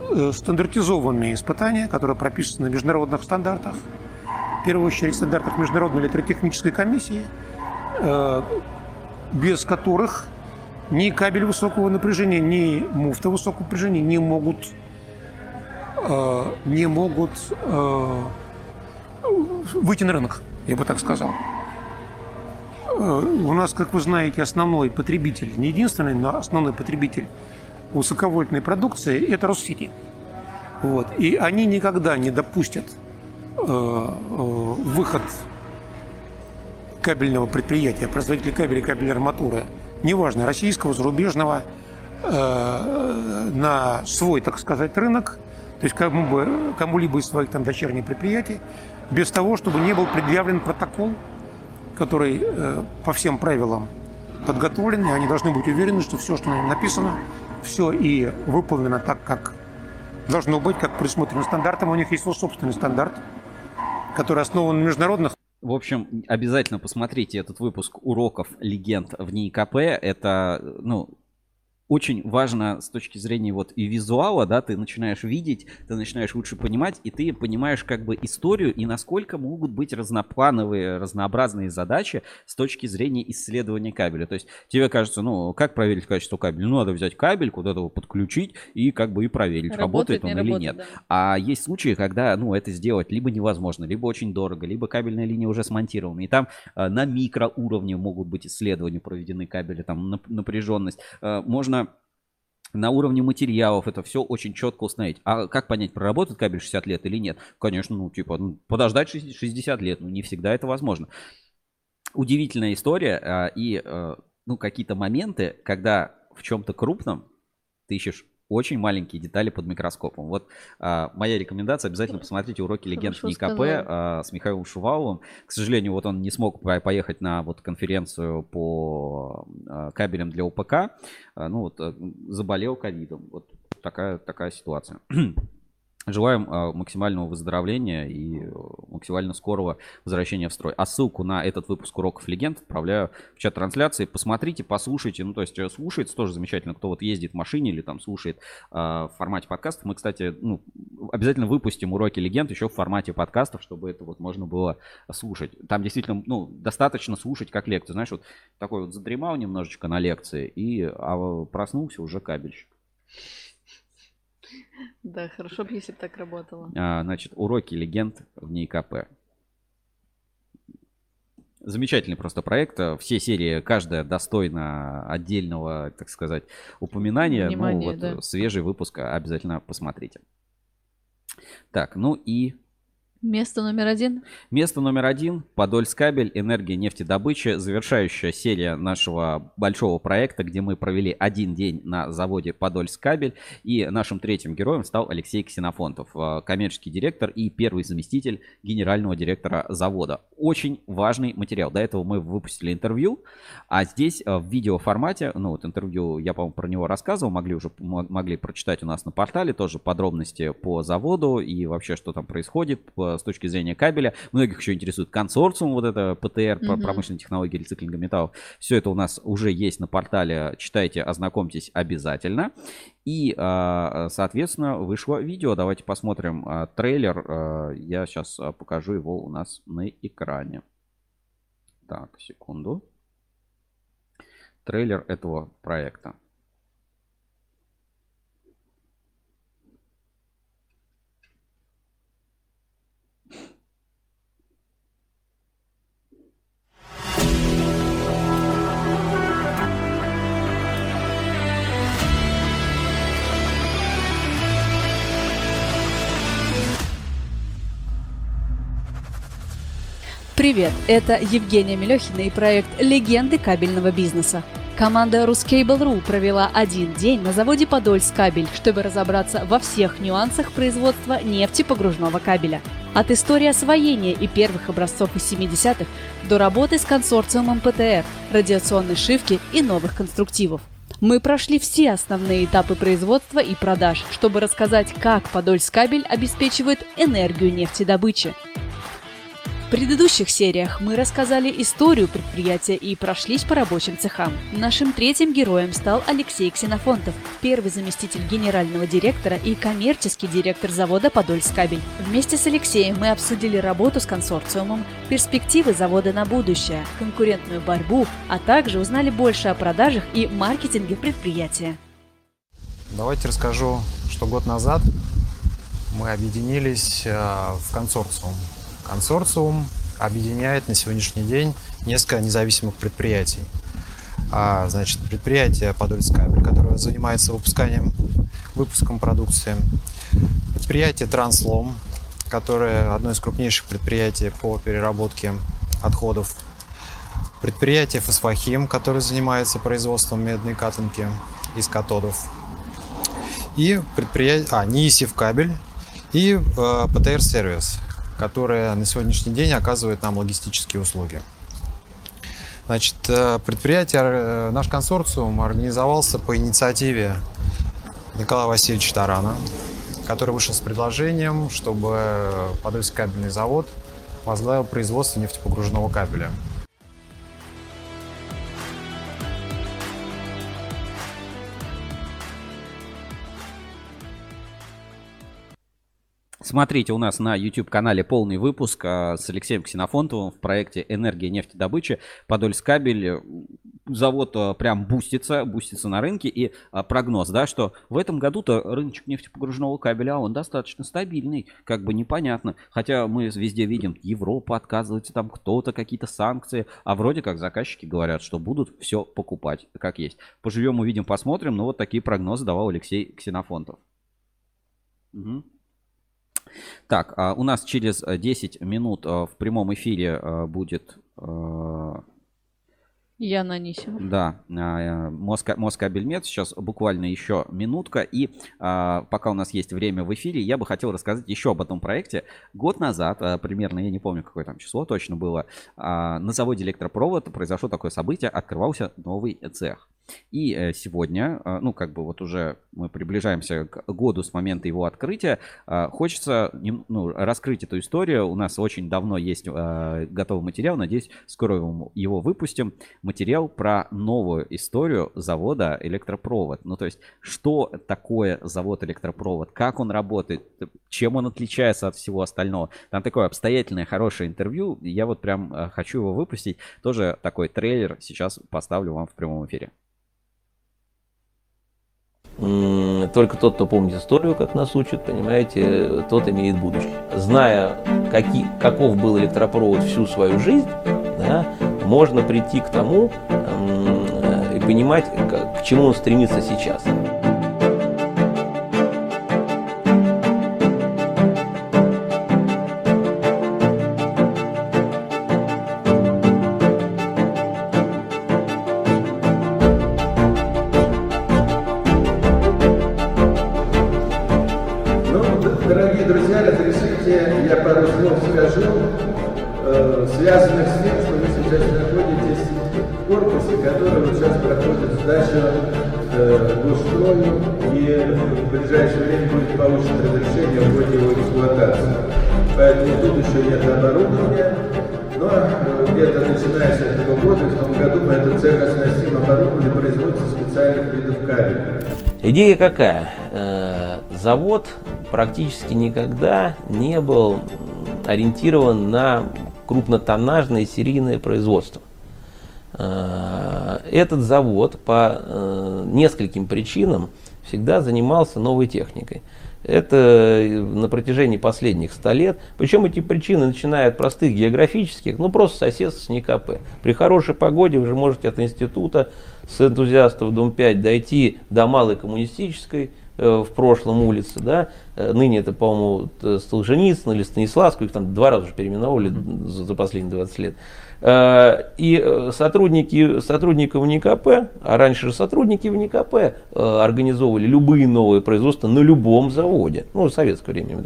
E: э, стандартизованные испытания, которые прописаны в международных стандартах. В первую очередь, стандартах Международной электротехнической комиссии, э, без которых ни кабель высокого напряжения, ни муфта высокого напряжения не могут, э, не могут э, выйти на рынок, я бы так сказал. Э, У нас, как вы знаете, основной потребитель, не единственный, но основной потребитель высоковольтной продукции – это Россити. Вот. И они никогда не допустят э, э, выход кабельного предприятия, производителя кабеля и кабельной арматуры, неважно, российского, зарубежного, э, на свой, так сказать, рынок, то есть кому бы, кому-либо из своих там дочерних предприятий, без того, чтобы не был предъявлен протокол, который э, по всем правилам подготовлен, и они должны быть уверены, что все, что на нем написано, все и выполнено так, как должно быть, как предусмотрено стандартом. У них есть свой собственный стандарт, который основан на международных
A: В общем, обязательно посмотрите этот выпуск уроков легенд в НИКП. Это, ну, очень важно с точки зрения вот и визуала, да, ты начинаешь видеть, ты начинаешь лучше понимать, и ты понимаешь как бы историю и насколько могут быть разноплановые, разнообразные задачи с точки зрения исследования кабеля. То есть тебе кажется, ну, как проверить качество кабеля? Ну, надо взять кабель, куда-то его подключить и как бы и проверить, работает, он
B: не
A: или
B: работает,
A: нет.
B: да.
A: А есть случаи, когда, ну, это сделать либо невозможно, либо очень дорого, либо кабельная линия уже смонтирована. И там э, на микроуровне могут быть исследования проведены кабели, там нап- напряженность. Э, можно на уровне материалов это все очень четко установить. А как понять, проработает кабель 60 лет или нет? Конечно, ну, типа, ну, подождать 60 60 лет, ну, не всегда это возможно. Удивительная история а, и, э, ну, какие-то моменты, когда в чем-то крупном ты ищешь очень маленькие детали под микроскопом. Вот а, моя рекомендация, обязательно посмотрите уроки легенд НИКП а, с Михаилом Шуваловым. К сожалению, вот он не смог по- поехать на вот конференцию по а, кабелям для ОПК. А, ну вот а, заболел ковидом. Вот такая, такая ситуация. Желаем а, максимального выздоровления и э, максимально скорого возвращения в строй. А ссылку на этот выпуск уроков легенд отправляю в чат трансляции. Посмотрите, послушайте. Ну, то есть э, слушается тоже замечательно, кто вот ездит в машине или там слушает а, в формате подкастов. Мы, кстати, ну, обязательно выпустим уроки легенд еще в формате подкастов, чтобы это вот можно было слушать. Там действительно, ну, достаточно слушать как лекцию. Знаешь, вот такой вот задремал немножечко на лекции и а, проснулся уже кабельщик.
B: Да, хорошо бы, если бы так работало.
A: А, значит, уроки легенд в НИКП. Замечательный просто проект. Все серии, каждая достойна отдельного, так сказать, упоминания.
B: Внимание,
A: ну, вот
B: да.
A: свежий выпуск обязательно посмотрите. Так, ну и
B: Место номер один.
A: Место номер один. Подольскабель, энергия нефтедобычи. Завершающая серия нашего большого проекта, где мы провели один день на заводе Подольскабель. И нашим третьим героем стал Алексей Ксенофонтов, э, коммерческий директор и первый заместитель генерального директора завода. Очень важный материал. До этого мы выпустили интервью, а здесь э, в видеоформате, ну вот интервью, я, по-моему, про него рассказывал, могли уже могли прочитать у нас на портале тоже подробности по заводу и вообще, что там происходит с точки зрения кабеля. Многих еще интересует консорциум, вот это ПТР, про
B: Мгм.
A: промышленные технологии рециклинга металлов. Все это у нас уже есть на портале. Читайте, ознакомьтесь обязательно. И, а, соответственно, вышло видео. Давайте посмотрим а, трейлер. А, Я сейчас покажу его у нас на экране. Так, секунду. Трейлер этого проекта.
F: Привет, это Евгения Мелехина и проект «Легенды кабельного бизнеса». Команда Ruscable.ru провела один день на заводе Подольск кабель, чтобы разобраться во всех нюансах производства нефтепогружного кабеля. От истории освоения и первых образцов из 70-х до работы с консорциумом ПТР, радиационной шивки и новых конструктивов. Мы прошли все основные этапы производства и продаж, чтобы рассказать, как Подольск кабель обеспечивает энергию нефтедобычи. В предыдущих сериях мы рассказали историю предприятия и прошлись по рабочим цехам. Нашим третьим героем стал Алексей Ксенофонтов, первый заместитель генерального директора и коммерческий директор завода «Подольскабель». Вместе с Алексеем мы обсудили работу с консорциумом, перспективы завода на будущее, конкурентную борьбу, а также узнали больше о продажах и маркетинге предприятия.
G: Давайте расскажу, что год назад мы объединились э, в консорциум. Консорциум объединяет на сегодняшний день несколько независимых предприятий. А, значит, предприятие Подольскабель, которое занимается выпусканием, выпуском продукции. Предприятие Транслом, которое одно из крупнейших предприятий по переработке отходов. Предприятие Фосфохим, которое занимается производством медной катанки из катодов и предприятие, а, Нисев кабель и э, ПТР сервис, которые на сегодняшний день оказывают нам логистические услуги. Значит, э, предприятие, э, наш консорциум организовался по инициативе Николая Васильевича Тарана, который вышел с предложением, чтобы Подольский кабельный завод возглавил производство нефтепогружного кабеля.
A: Смотрите у нас на YouTube-канале полный выпуск а, с Алексеем Ксенофонтовым в проекте «Энергия нефтедобычи». Подольскабель. Завод а, прям бустится, бустится на рынке. И а, прогноз, да, что в этом году-то рыночек нефтепогружного кабеля, он достаточно стабильный. Как бы непонятно. Хотя мы везде видим, Европа отказывается, там кто-то, какие-то санкции. А вроде как заказчики говорят, что будут все покупать, как есть. Поживем, увидим, посмотрим. Но вот такие прогнозы давал Алексей Ксенофонтов. Угу. Так, а у нас через 10 минут а, в прямом эфире а, будет...
B: Яна Анисимова.
A: Да, а, Моска- Москабельмет. Сейчас буквально еще минутка. И а, пока у нас есть время в эфире, я бы хотел рассказать еще об этом проекте. Год назад, примерно, я не помню, какое там число точно было, на заводе электропровод произошло такое событие, открывался новый цех. И э, сегодня, э, ну, как бы вот уже мы приближаемся к году с момента его открытия, э, хочется ну, раскрыть эту историю. У нас очень давно есть э, готовый материал, надеюсь, скоро его- выпустим. Материал про новую историю завода электропровод. Ну, то есть, что такое завод электропровод, как он работает, чем он отличается от всего остального. Там такое обстоятельное, хорошее интервью. Я вот прям хочу его выпустить. Тоже такой трейлер сейчас поставлю вам в прямом эфире.
H: Только тот, кто помнит историю, как нас учат, понимаете, тот имеет будущее. Зная, каки- каков был электропровод всю свою жизнь, да, можно прийти к тому э, и понимать, к, к чему он стремится сейчас. Идея какая? Э, Завод практически никогда не был ориентирован на крупнотоннажное серийное производство. Э, Этот завод по э, нескольким причинам всегда занимался новой техникой. Это э, на протяжении последних 100 лет. Причем эти причины начиная от простых географических, ну просто соседство с НИКП. При хорошей погоде вы же можете от института с энтузиастов Дом 5 дойти до малой коммунистической э, в прошлом улице, да, Э, ныне это, по-моему, Солженицын или Станиславскую, их там два раза уже переименовывали за, за последние 20 лет. Э, И э, сотрудники, сотрудников НИКП, а раньше же сотрудники в НИКП э, организовывали любые новые производства на любом заводе, ну, в советское время.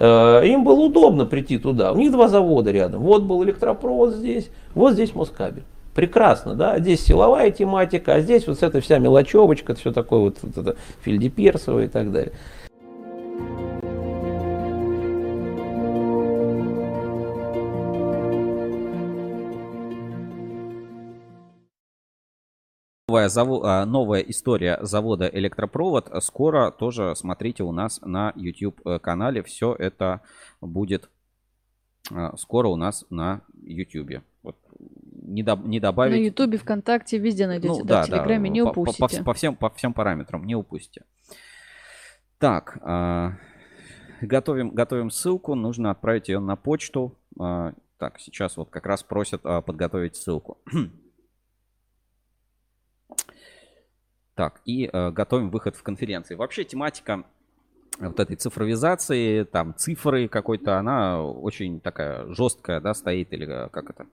H: Им было удобно прийти туда. У них два завода рядом. Вот был электропровод здесь, вот здесь Москабель. Прекрасно, да, здесь силовая тематика, а здесь вот эта вся мелочевочка, все такое вот, вот это Фельдеперсово и так далее.
A: Новая, заво- а, новая история завода Электропровод скоро тоже смотрите у нас на YouTube э, канале. Все это будет а, скоро у нас на YouTube. Вот. Не, доб- не
B: На
A: добавить.
B: Ютубе, ВКонтакте, везде найдете.
A: Ну,
B: да,
A: да,
B: в Телеграме
A: да,
B: не
A: по- по-
B: упустите.
A: По, по всем, по всем параметрам не упустите. Так, а, готовим, готовим ссылку. Нужно отправить ее на почту. Так, сейчас вот как раз просят подготовить ссылку. Так, и э, готовим выход в конференции. Вообще тематика вот этой цифровизации, там цифры какой-то, она очень такая жесткая, да, стоит, или э, как это?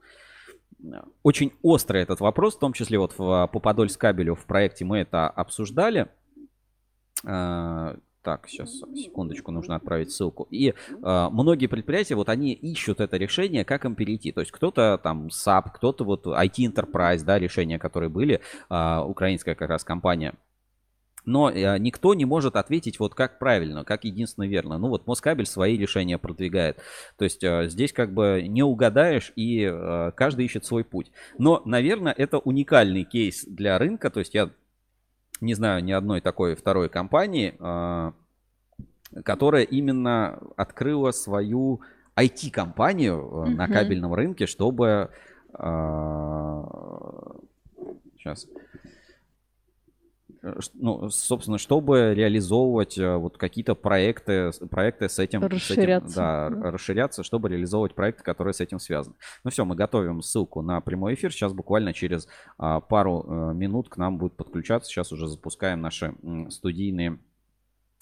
A: Э, Очень острый этот вопрос, в том числе вот в, по Подольск кабелю в проекте мы это обсуждали. Так, сейчас, секундочку, нужно отправить ссылку. И э, многие предприятия, вот они ищут это решение, как им перейти. То есть кто-то там SAP, кто-то вот IT Enterprise, да, решения, которые были, э, украинская как раз компания. Но э, никто не может ответить, вот как правильно, как единственно верно. Ну вот Москабель свои решения продвигает. То есть э, здесь как бы не угадаешь, и э, каждый ищет свой путь. Но, наверное, это уникальный кейс для рынка. То есть я не знаю ни одной такой второй компании, э, которая именно открыла свою IT-компанию э, на кабельном рынке, чтобы... Сейчас. Ну, собственно, чтобы реализовывать э, вот какие-то проекты, проекты с этим, с этим,
B: Расширяться,
A: да,
B: да.
A: расширяться, чтобы реализовывать проекты, которые с этим связаны. Ну все, мы готовим ссылку на прямой эфир. Сейчас буквально через а, пару э, минут к нам будет подключаться. Сейчас уже запускаем наши м, студийные,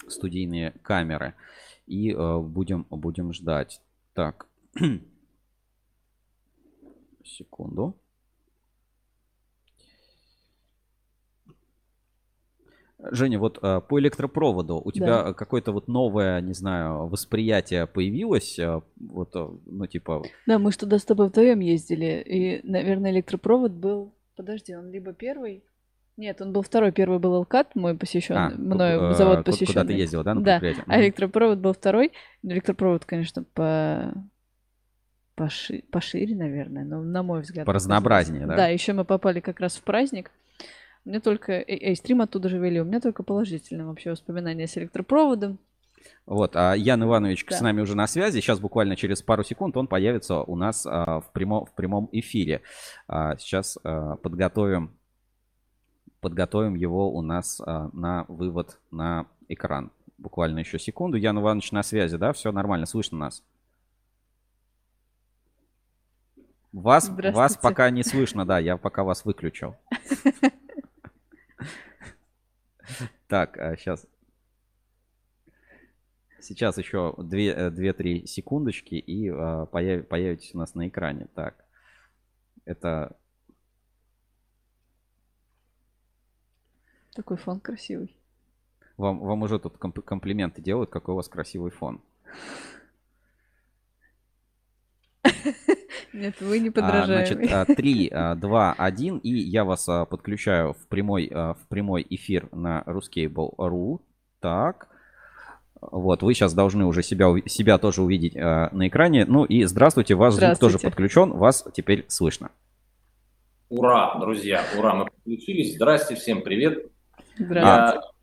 A: студийные камеры и э, будем, будем ждать. Так, секунду. Женя, вот э, по электропроводу у тебя
B: Да.
A: какое-то вот новое, не знаю, восприятие появилось, э, вот, э, ну типа,
B: Да, мы туда с тобой вдвоем ездили, и, наверное, электропровод был... Подожди, он либо первый? Нет, он был второй. Первый был Алкат, мой посещенный,
A: а,
B: мною
A: э,
B: завод
A: ку- Куда ты ездила, да, на
B: Да? А электропровод был второй. Электропровод, конечно, по... поши- пошире, наверное, но на мой взгляд.
A: Поразнообразнее, да?
B: Да, еще мы попали как раз в праздник. Мне только... Эй, стрим оттуда же вели. У меня только положительные вообще воспоминания с электропроводом.
A: Вот, а Ян Иванович
B: Да.
A: с нами уже на связи. Сейчас буквально через пару секунд он появится у нас а, в, прямо, в прямом эфире. А, сейчас а, подготовим, подготовим его у нас а, на вывод на экран. Буквально еще секунду. Ян Иванович на связи, да? Все нормально, слышно нас? Вас, вас пока не слышно, да, я пока вас выключил. Так, сейчас. Сейчас еще 2-3 секундочки и а, появ- появитесь у нас на экране. Так, это
B: Такой фон красивый.
A: вам, вам уже тут комп- комплименты делают, какой у вас красивый фон.
B: Нет, вы не подражаемый.
A: Значит, 3, 2, 1, и я вас а, подключаю в прямой, а, в прямой эфир на ruscable.ru. Так. Вот, вы сейчас должны уже себя, себя тоже увидеть а, на экране. Ну и здравствуйте, вас звук тоже
B: Здравствуйте.
A: подключен, вас теперь слышно.
I: Ура, друзья, ура, мы подключились. Здрасте, всем привет.
B: Здравствуйте.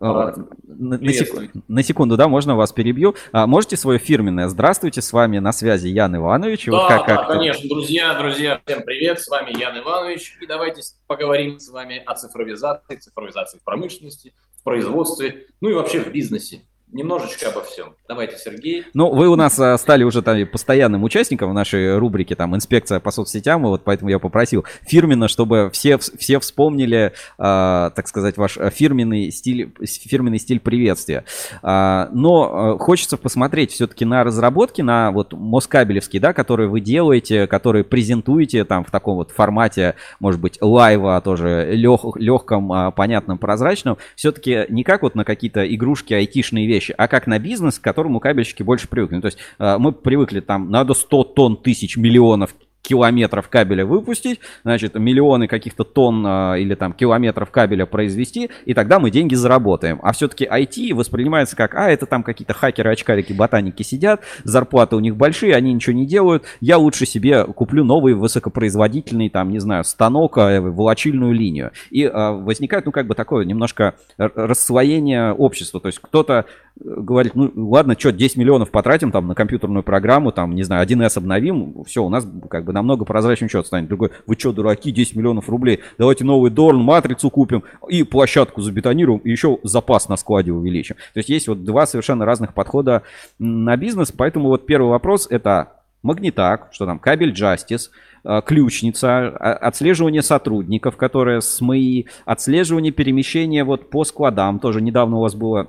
A: А, На, сек- на секунду, да, можно вас перебью. А, можете свое фирменное? Здравствуйте, с вами на связи Ян Иванович. Вот
I: Да,
A: как-
I: да,
A: как-
I: конечно, друзья, друзья, всем привет, с вами Ян Иванович, и давайте поговорим с вами о цифровизации, цифровизации в промышленности, в производстве, ну и вообще в бизнесе. Немножечко обо всем. Давайте, Сергей.
A: Ну, вы у нас а, стали уже там постоянным участником в нашей рубрике там инспекция по соцсетям, и вот поэтому я попросил фирменно, чтобы все, вс- все вспомнили, а, так сказать, ваш а, фирменный стиль, фирменный стиль приветствия. Но хочется посмотреть все-таки на разработки, на вот москабелевские, да, которые вы делаете, которые презентуете там в таком вот формате, может быть, лайва тоже лег, легком, понятном, прозрачном. Все-таки не как вот на какие-то игрушки, айтишные вещи, а как на бизнес, к которому кабельщики больше привыкли. Ну, то есть э, мы привыкли там, надо 100 тонн, тысяч, миллионов километров кабеля выпустить, значит, миллионы каких-то тонн а, или там километров кабеля произвести, и тогда мы деньги заработаем. А все-таки IT воспринимается как, а, это там какие-то хакеры, очкарики, ботаники сидят, зарплаты у них большие, они ничего не делают, я лучше себе куплю новый высокопроизводительный, там, не знаю, станок, а, волочильную линию. И а, возникает, ну, как бы такое немножко расслоение общества, то есть кто-то э, говорит, ну, ладно, что, 10 миллионов потратим там на компьютерную программу, там, не знаю, 1С обновим, все, у нас как бы намного прозрачнее счет станет. Другой, вы что, дураки, 10 миллионов рублей, давайте новый Дорн, матрицу купим и площадку забетонируем, и еще запас на складе увеличим. То есть есть вот два совершенно разных подхода на бизнес, поэтому вот первый вопрос это магнитак, что там, кабель Justice, э, ключница, а- отслеживание сотрудников, которые с МИИ, отслеживание перемещения вот по складам, тоже недавно у вас было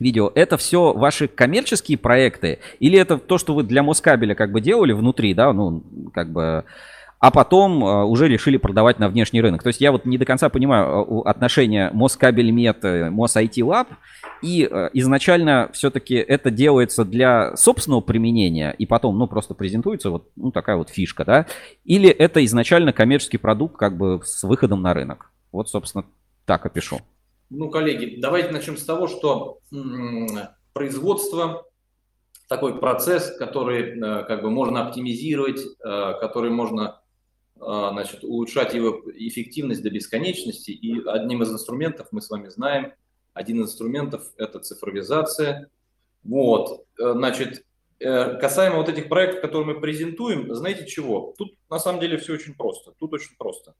A: видео, это все ваши коммерческие проекты или это то, что вы для Москабеля как бы делали внутри, да, ну, как бы, а потом э, уже решили продавать на внешний рынок. То есть я вот не до конца понимаю э, отношения Москабельмет, э, Мос IT Lab, и изначально все-таки это делается для собственного применения, и потом, ну, просто презентуется вот ну, такая вот фишка, да, или это изначально коммерческий продукт как бы с выходом на рынок. Вот, собственно, так опишу.
I: Ну, коллеги, давайте начнем с того, что производство такой процесс, который э, как бы можно оптимизировать, э, который можно э, значит, улучшать его эффективность до бесконечности. И одним из инструментов мы с вами знаем, один из инструментов это цифровизация. Вот, значит, касаемо вот этих проектов, которые мы презентуем, знаете чего? Тут на самом деле все очень просто. Тут очень просто.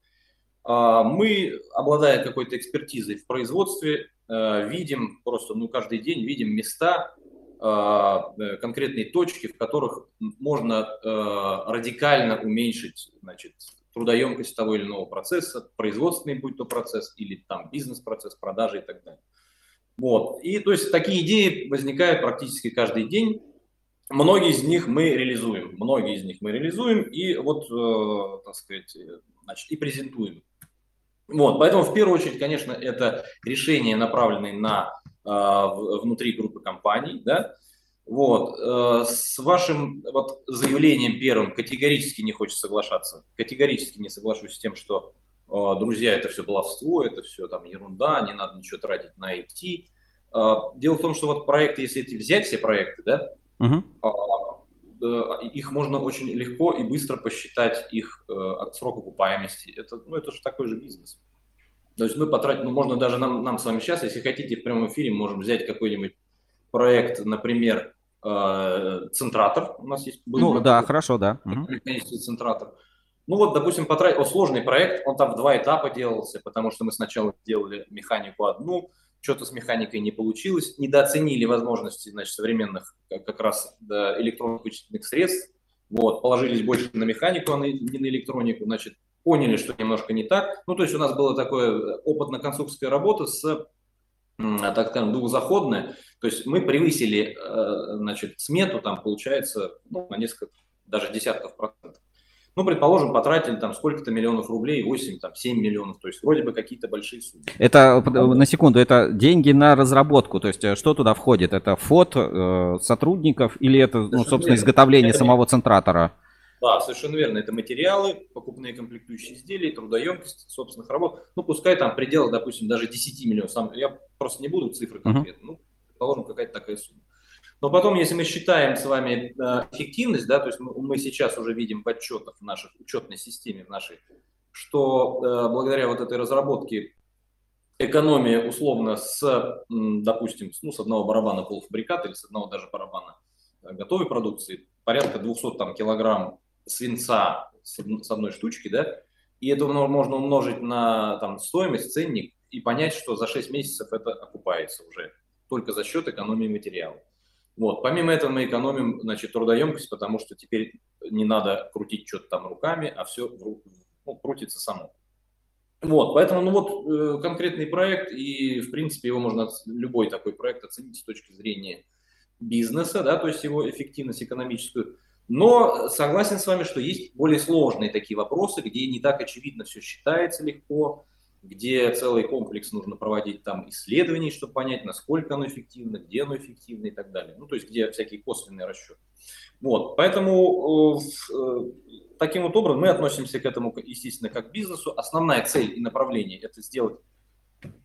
I: А, Мы, обладая какой-то экспертизой в производстве, э, видим просто, ну, каждый день видим места, а, э, конкретные точки, в которых можно э, радикально уменьшить, значит, трудоемкость того или иного процесса, производственный будь то процесс или там бизнес-процесс, продажи и так далее. Вот. И то есть такие идеи возникают практически каждый день. Многие из них мы реализуем, многие из них мы реализуем и вот, так сказать, значит, и презентуем. Вот, поэтому в первую очередь, конечно, это решения, направленные на э, внутри группы компаний, да. Вот, э, с вашим вот заявлением первым категорически не хочется соглашаться, категорически не соглашусь с тем, что э, друзья, это все баловство, это все там ерунда, не надо ничего тратить на IT. Э, Дело в том, что вот проекты, если эти взять все проекты, да, э, их можно очень легко и быстро посчитать их э, срок окупаемости. Это, ну, это же такой же бизнес. То есть мы потратим, ну, можно даже нам, нам с вами сейчас, если хотите, в прямом эфире можем взять какой-нибудь проект, например, э, центратор. У нас есть был
A: Ну, да, хорошо, да.
I: Центратор. Ну вот, допустим, потратить, вот сложный проект, он там в два этапа делался, потому что мы сначала делали механику одну, что-то с механикой не получилось, недооценили возможности значит, современных как, раз да, электронных вычислительных средств, Вот, положились больше на механику, а не на электронику, значит, поняли, что немножко не так. Ну, то есть у нас была такая опытно-конструкторская работа с так скажем, двухзаходная. То есть мы превысили, э, значит, смету, там, получается, ну, на несколько, даже десятков процентов. Ну, предположим, потратили там сколько-то миллионов рублей, 8, там, 7 миллионов, то есть вроде бы какие-то большие суммы.
A: Это, на секунду, это деньги на разработку, то есть э, что туда входит? Это фот э, сотрудников или это, ну, собственно, изготовление это самого центратора?
I: Да, совершенно верно. Это материалы, покупные комплектующие изделия, трудоемкость собственных работ. Ну, пускай там предел, допустим, даже 10 миллионов. Сам, я просто не буду цифры конкретно. Uh-huh. Ну, предположим, какая-то такая сумма. Но потом, если мы считаем с вами э, эффективность, да, то есть мы, мы сейчас уже видим в отчетах в нашей учетной системе, в нашей, что э, благодаря вот этой разработке экономия условно с, допустим, ну, с одного барабана полуфабриката или с одного даже барабана э, готовой продукции порядка 200 там, килограмм свинца с одной штучки, да, и это можно умножить на там, стоимость, ценник и понять, что за 6 месяцев это окупается уже только за счет экономии материала. Вот. Помимо этого мы экономим значит, трудоемкость, потому что теперь не надо крутить что-то там руками, а все ну, крутится само. Вот, поэтому, ну вот, э, конкретный проект, и, в принципе, его можно, любой такой проект оценить с точки зрения бизнеса, да, то есть его эффективность экономическую. Но согласен с вами, что есть более сложные такие вопросы, где не так очевидно все считается легко, где целый комплекс нужно проводить там исследований, чтобы понять, насколько оно эффективно, где оно эффективно и так далее. Ну, то есть где всякие косвенные расчеты. Вот, поэтому э, э, таким вот образом мы относимся к этому, естественно, как к бизнесу. Основная цель и направление – это сделать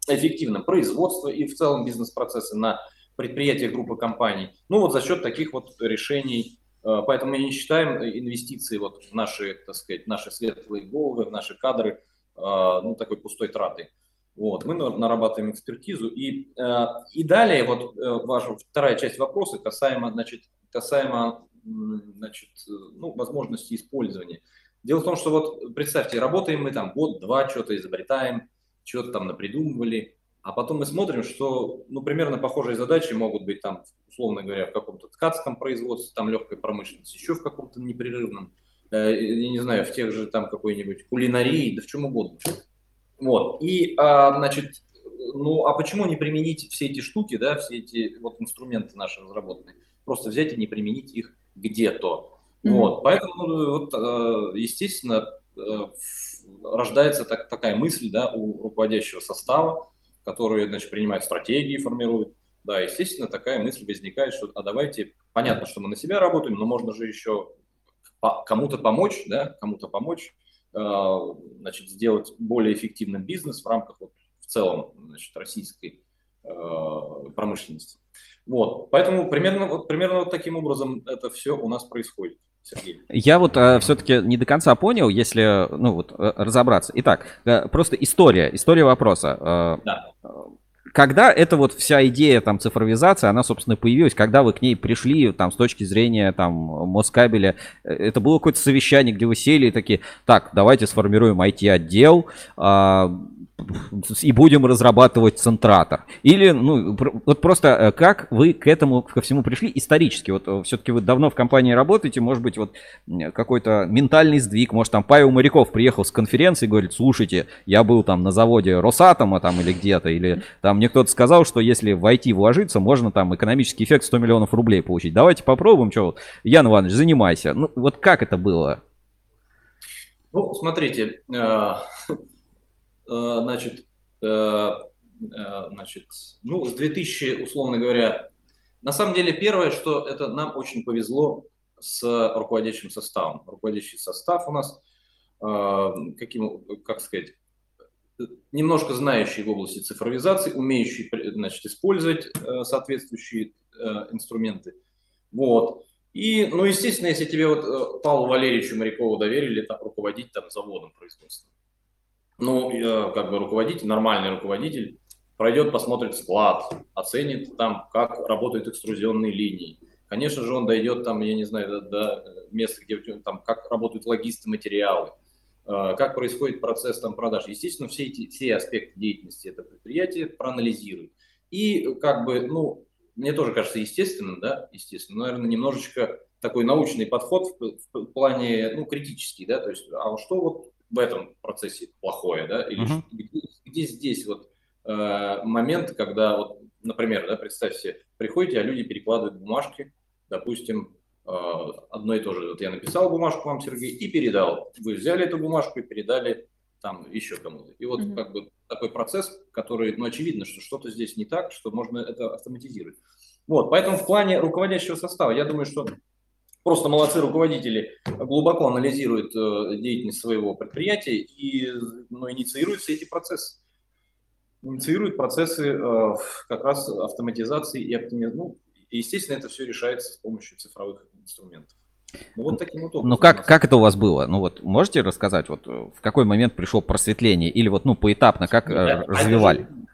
I: эффективным производство и в целом бизнес-процессы на предприятиях группы компаний. Ну, вот за счет таких вот решений Э, поэтому мы не считаем инвестиции вот в наши, так сказать, наши светлые головы, в наши кадры, ну, такой пустой тратой. Вот, мы нарабатываем экспертизу. И, э, и далее, вот ваша вторая часть вопроса касаемо, значит, касаемо значит, ну, возможности использования. Дело в том, что вот представьте, работаем мы там год-два, что-то изобретаем, что-то там напридумывали, а потом мы смотрим, что, ну, примерно похожие задачи могут быть там, условно говоря, в каком-то ткацком производстве, там легкой промышленности, еще в каком-то непрерывном, э, я не знаю, в тех же там какой-нибудь кулинарии, да в чем угодно. Вот. И, а, значит, ну, а почему не применить все эти штуки, да, все эти вот инструменты наши разработанные, просто взять и не применить их где-то. Mm-hmm. Вот. Поэтому, ну, вот, э, естественно, э, рождается так, такая мысль, да, у руководящего состава, которые, значит, принимают стратегии, формируют. Да, естественно, такая мысль возникает, что, а давайте, понятно, что мы на себя работаем, но можно же еще кому-то помочь, да, кому-то помочь, э, значит, сделать более эффективным бизнес в рамках вот, в целом, значит, российской э, промышленности. Вот, поэтому примерно, вот, примерно вот таким образом это все у нас происходит.
A: Сергей. Я вот э, все-таки не до конца понял, если ну вот э, разобраться. Итак, э, просто история, история вопроса. Э, да. Когда эта вот вся идея там цифровизации, она, собственно, появилась, когда вы к ней пришли там с точки зрения там Москабеля, э, это было какое-то совещание, где вы сели и такие, так, давайте сформируем IT-отдел, и будем разрабатывать центратор. Или, ну, вот просто э, как вы к этому, ко всему пришли исторически? Вот э, все-таки вы давно в компании работаете, может быть, вот какой-то ментальный сдвиг, может, там Павел Моряков приехал с конференции и говорит, слушайте, я был там на заводе Росатома там или где-то, или там мне кто-то сказал, что если в IT вложиться, можно там экономический эффект 100 миллионов рублей получить. Давайте попробуем, что вот, Ян Иванович, занимайся. Ну, вот как это было?
I: Ну, смотрите, Э, значит, э, э, значит, ну, с 2000, условно говоря, на самом деле первое, что это нам очень повезло с руководящим составом. Руководящий состав у нас, каким, как сказать, немножко знающий в области цифровизации, умеющий значит, использовать соответствующие инструменты. Вот. И, ну, естественно, если тебе вот Павлу Валерьевичу Морякову доверили там, руководить там заводом производства, ну, как бы руководитель, нормальный руководитель, пройдет, посмотрит склад, оценит там, как работают экструзионные линии. Конечно же, он дойдет там, я не знаю, до, до места, где там, как работают логисты, материалы, э, как происходит процесс там продаж. Естественно, все эти все аспекты деятельности этого предприятия проанализирует. И как бы, ну, мне тоже кажется естественным, да, естественно, наверное, немножечко такой научный подход в, в плане, ну, критический, да, то есть, а что вот в этом процессе плохое, да, или uh-huh. где, где здесь вот э, момент, когда вот, например, да, представьте, приходите, а люди перекладывают бумажки, допустим, э, одно и то же, вот я написал бумажку вам, Сергей, и передал, вы взяли эту бумажку и передали там еще кому-то. И вот uh-huh. как бы такой процесс, который, ну, очевидно, что что-то здесь не так, что можно это автоматизировать. Вот, поэтому в плане руководящего состава, я думаю, что просто молодцы руководители глубоко анализируют э, деятельность своего предприятия и ну, инициируют все эти процессы. Инициируют процессы э, как раз автоматизации и оптимизации. Ну, естественно, это все решается с помощью цифровых инструментов.
A: Ну, вот таким вот образом. Ну, как, как это у вас было? Ну, вот можете рассказать, вот в какой момент пришло просветление? Или вот, ну, поэтапно, как ну, да, развивали?
I: Это же,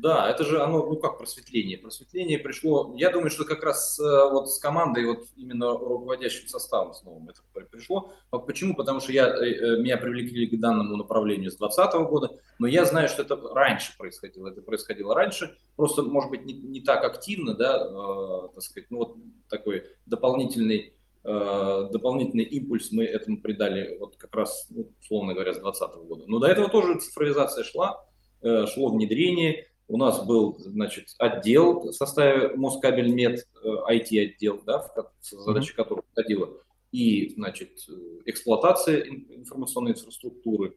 I: да, это же оно, ну как просветление? Просветление пришло, я думаю, что как раз э, вот с командой, вот именно руководящим составом с новым это пришло. Почему? Потому что я, э, э, меня привлекли к данному направлению с 2020 года, но я знаю, что это раньше происходило. Это происходило раньше, просто, может быть, не, не так активно, да, э, так сказать, ну вот такой дополнительный дополнительный импульс мы этому придали вот как раз, ну, условно говоря, с 2020 года. Но до этого тоже цифровизация шла, шло внедрение, у нас был, значит, отдел в составе Москабельмет, IT-отдел, э, да, задача которого входила, и, значит, эксплуатация информационной инфраструктуры,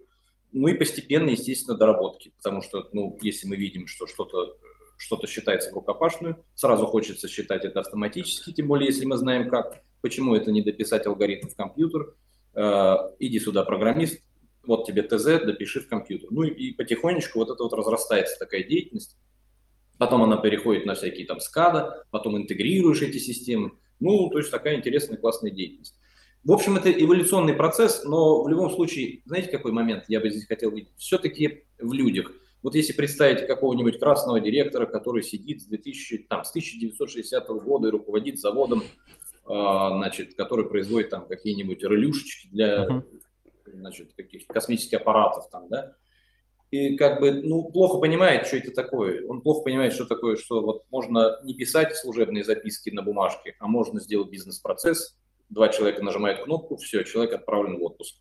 I: ну и постепенно, естественно, доработки, потому что, ну, если мы видим, что что-то что-то считается рукопашную, сразу хочется считать это автоматически, тем более, если мы знаем как, почему это не дописать алгоритм в компьютер, э, иди сюда, программист, вот тебе ТЗ, допиши в компьютер. Ну и, потихонечку вот это вот разрастается такая деятельность. Потом она переходит на всякие там скада, потом интегрируешь эти системы. Ну, то есть такая интересная, классная деятельность. В общем, это эволюционный процесс, но в любом случае, знаете, какой момент я бы здесь хотел видеть? Все-таки в людях. Вот если представить какого-нибудь красного директора, который сидит с, 2000, там, с 1960 года и руководит заводом, э, значит, который производит там какие-нибудь релюшечки для значит, каких-то космических аппаратов там, да, и как бы, ну, плохо понимает, что это такое. Он плохо понимает, что такое, что вот можно не писать служебные записки на бумажке, а можно сделать бизнес-процесс. Два человека нажимают кнопку, все, человек отправлен в отпуск.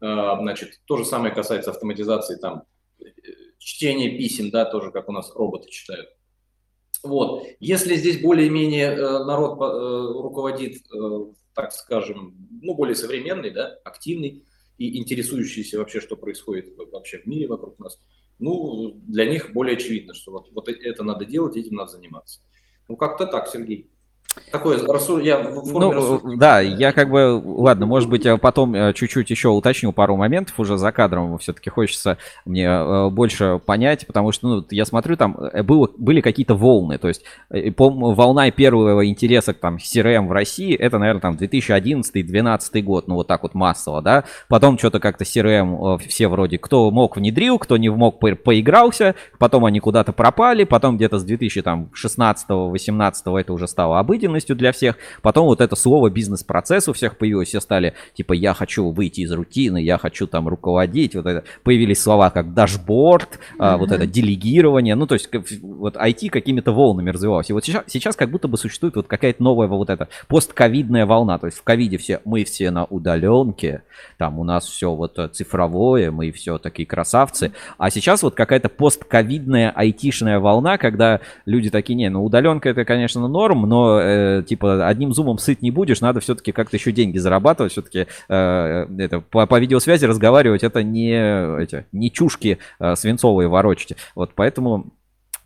I: А, значит, то же самое касается автоматизации там чтения писем, да, тоже как у нас роботы читают. Вот. Если здесь более-менее э, народ э, руководит, э, так скажем, ну, более современный, да, активный, и интересующиеся вообще, что происходит вообще в мире вокруг нас, ну, для них более очевидно, что вот, вот это надо делать, этим надо заниматься. Ну, как-то так, Сергей. Такое рассуд... я в форме
A: ну, рассуждения. Да, я как бы, ладно, может быть, потом э, чуть-чуть еще уточню пару моментов уже за кадром. Все-таки хочется мне э, больше понять, потому что, ну, я смотрю, там э, было, были какие-то волны. То есть волна первого интереса к там CRM в России, это, наверное, там 2011-2012 год, ну, вот так вот массово, да. Потом что-то как-то CRM все вроде, кто мог внедрил, кто не мог по поигрался, потом они куда-то пропали, потом где-то с 2016-18 это уже стало обыденно обыденностью для всех. Потом вот это слово бизнес-процесс у всех появилось. Все стали типа я хочу выйти из рутины, я хочу там руководить. Вот это появились слова как дашборд, mm-hmm. вот это делегирование. Ну то есть вот IT какими-то волнами развивалось. И вот сейчас, сейчас как будто бы существует вот какая-то новая вот эта постковидная волна. То есть в ковиде все мы все на удаленке, там у нас все вот цифровое, мы все такие красавцы. А сейчас вот какая-то постковидная айтишная волна, когда люди такие, не, ну удаленка это, конечно, норм, но э, типа одним зумом сыт не будешь, надо все-таки как-то еще деньги зарабатывать, все-таки э, это, по, по видеосвязи разговаривать, это не, эти, не чушки э, свинцовые ворочите. Вот поэтому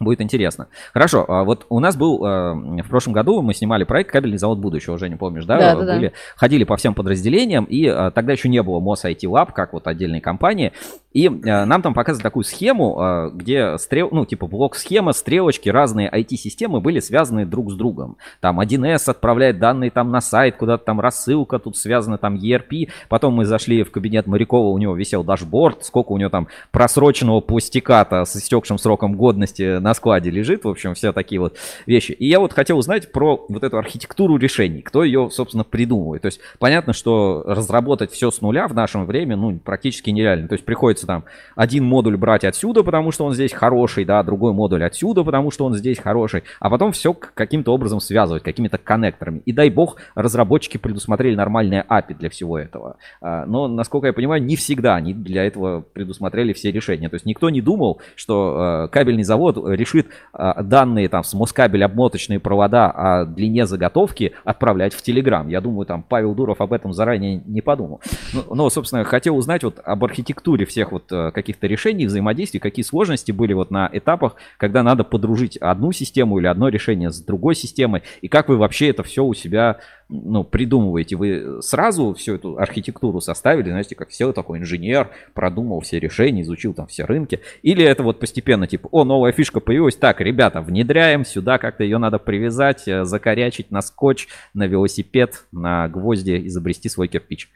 A: Будет интересно. Хорошо, а вот у нас был э, в прошлом году, мы снимали проект «Кабельный завод будущего», уже не помнишь, да?
B: Да, да,
A: Были,
B: да.
A: Ходили по всем подразделениям, и э, тогда еще не было МОС IT Lab, как вот отдельной компании. И э, нам там показывают такую схему, где стрел, ну, типа блок-схема, стрелочки, разные IT-системы были связаны друг с другом. Там 1С отправляет данные там на сайт, куда-то там рассылка, тут связана там ERP. Потом мы зашли в кабинет Морякова, у него висел дашборд, сколько у него там просроченного пластиката с истекшим сроком годности на на складе лежит, в общем, все такие вот вещи. И я вот хотел узнать про вот эту архитектуру решений, кто ее, собственно, придумывает. То есть понятно, что разработать все с нуля в нашем время, ну, практически нереально. То есть приходится там один модуль брать отсюда, потому что он здесь хороший, да, другой модуль отсюда, потому что он здесь хороший, а потом все каким-то образом связывать, какими-то коннекторами. И дай бог, разработчики предусмотрели нормальные API для всего этого. А, но, насколько я понимаю, не всегда они для этого предусмотрели все решения. То есть никто не думал, что э, кабельный завод решит э, данные там с Москабель обмоточные провода о длине заготовки отправлять в Telegram. Я думаю, там Павел Дуров об этом заранее не подумал. Ну, но, собственно, хотел узнать вот об архитектуре всех вот э, каких-то решений, взаимодействий, какие сложности были вот на этапах, когда надо подружить одну систему или одно решение с другой системой, и как вы вообще это все у себя ну, придумываете? Вы сразу всю эту архитектуру составили, знаете, как все такой инженер, продумал все решения, изучил там все рынки, или это вот постепенно, типа, о, новая фишка появилась, так, ребята, внедряем сюда, как-то ее надо привязать, э, закорячить на скотч, на велосипед, на гвозди, изобрести свой кирпич.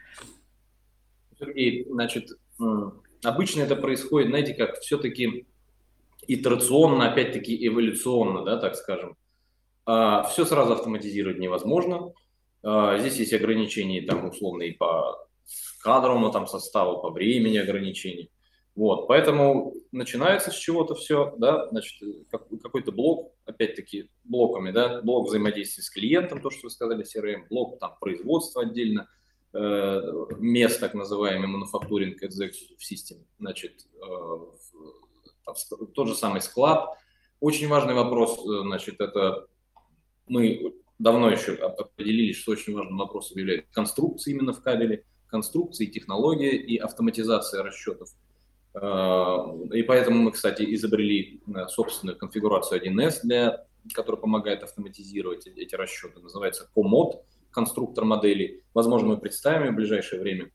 I: Сергей, значит, обычно это происходит, знаете, как все-таки итерационно, опять-таки эволюционно, да, так скажем. А, все сразу автоматизировать невозможно. А, здесь есть ограничения там условные по кадровому там составу, по времени ограничений. Вот, поэтому начинается с чего-то все, да, значит, какой-то блок, опять-таки, блоками, да, блок взаимодействия с клиентом, то, что вы сказали, CRM, блок там производства отдельно, э, мест, так называемый Manufacturing Executive System, значит, э, тот же самый склад. Очень важный вопрос, э, значит, это мы давно еще определились, что очень важным вопросом является конструкция именно в кабеле, конструкции, технология и автоматизация расчетов – Э, и поэтому мы, кстати, изобрели э, собственную конфигурацию 1С, для, которая помогает автоматизировать эти расчеты. Называется COMOD, конструктор модели. Возможно, мы представим в ближайшее время.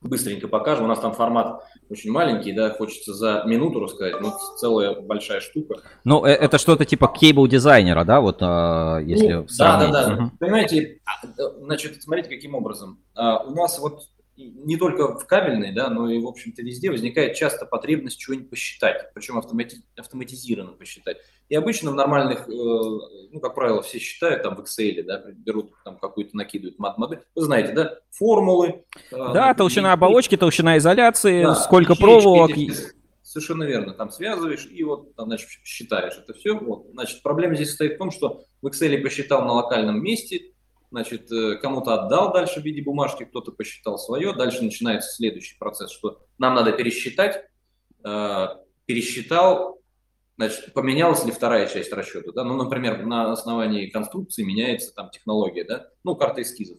I: Быстренько покажем. У нас там формат очень маленький, да, хочется за минуту рассказать, но целая большая штука.
A: Ну, э, это что-то типа кейбл дизайнера, да, вот если
I: ну, Да, да, да. Угу. Понимаете, а, значит, смотрите, каким образом. А, у нас вот не только в кабельной, да, но и, в общем-то, везде возникает часто потребность чего-нибудь посчитать, причем автомати- автоматизированно посчитать. И обычно в нормальных, э, ну, как правило, все считают там в Excel, да, берут там какую-то, накидывают мат-модель. Вы знаете, да, формулы.
A: Э, да, толщина оболочки, толщина изоляции, да, сколько проволок.
I: Совершенно верно, там связываешь и вот, там, значит, считаешь это все. Вот. Значит, проблема здесь состоит в том, что в Excel посчитал на локальном месте, значит, э, кому-то отдал дальше в виде бумажки, кто-то посчитал свое, дальше начинается следующий процесс, что нам надо пересчитать, э, пересчитал, значит, поменялась ли вторая часть расчета, да, ну, например, на основании конструкции меняется там технология, да, ну, карта эскизов.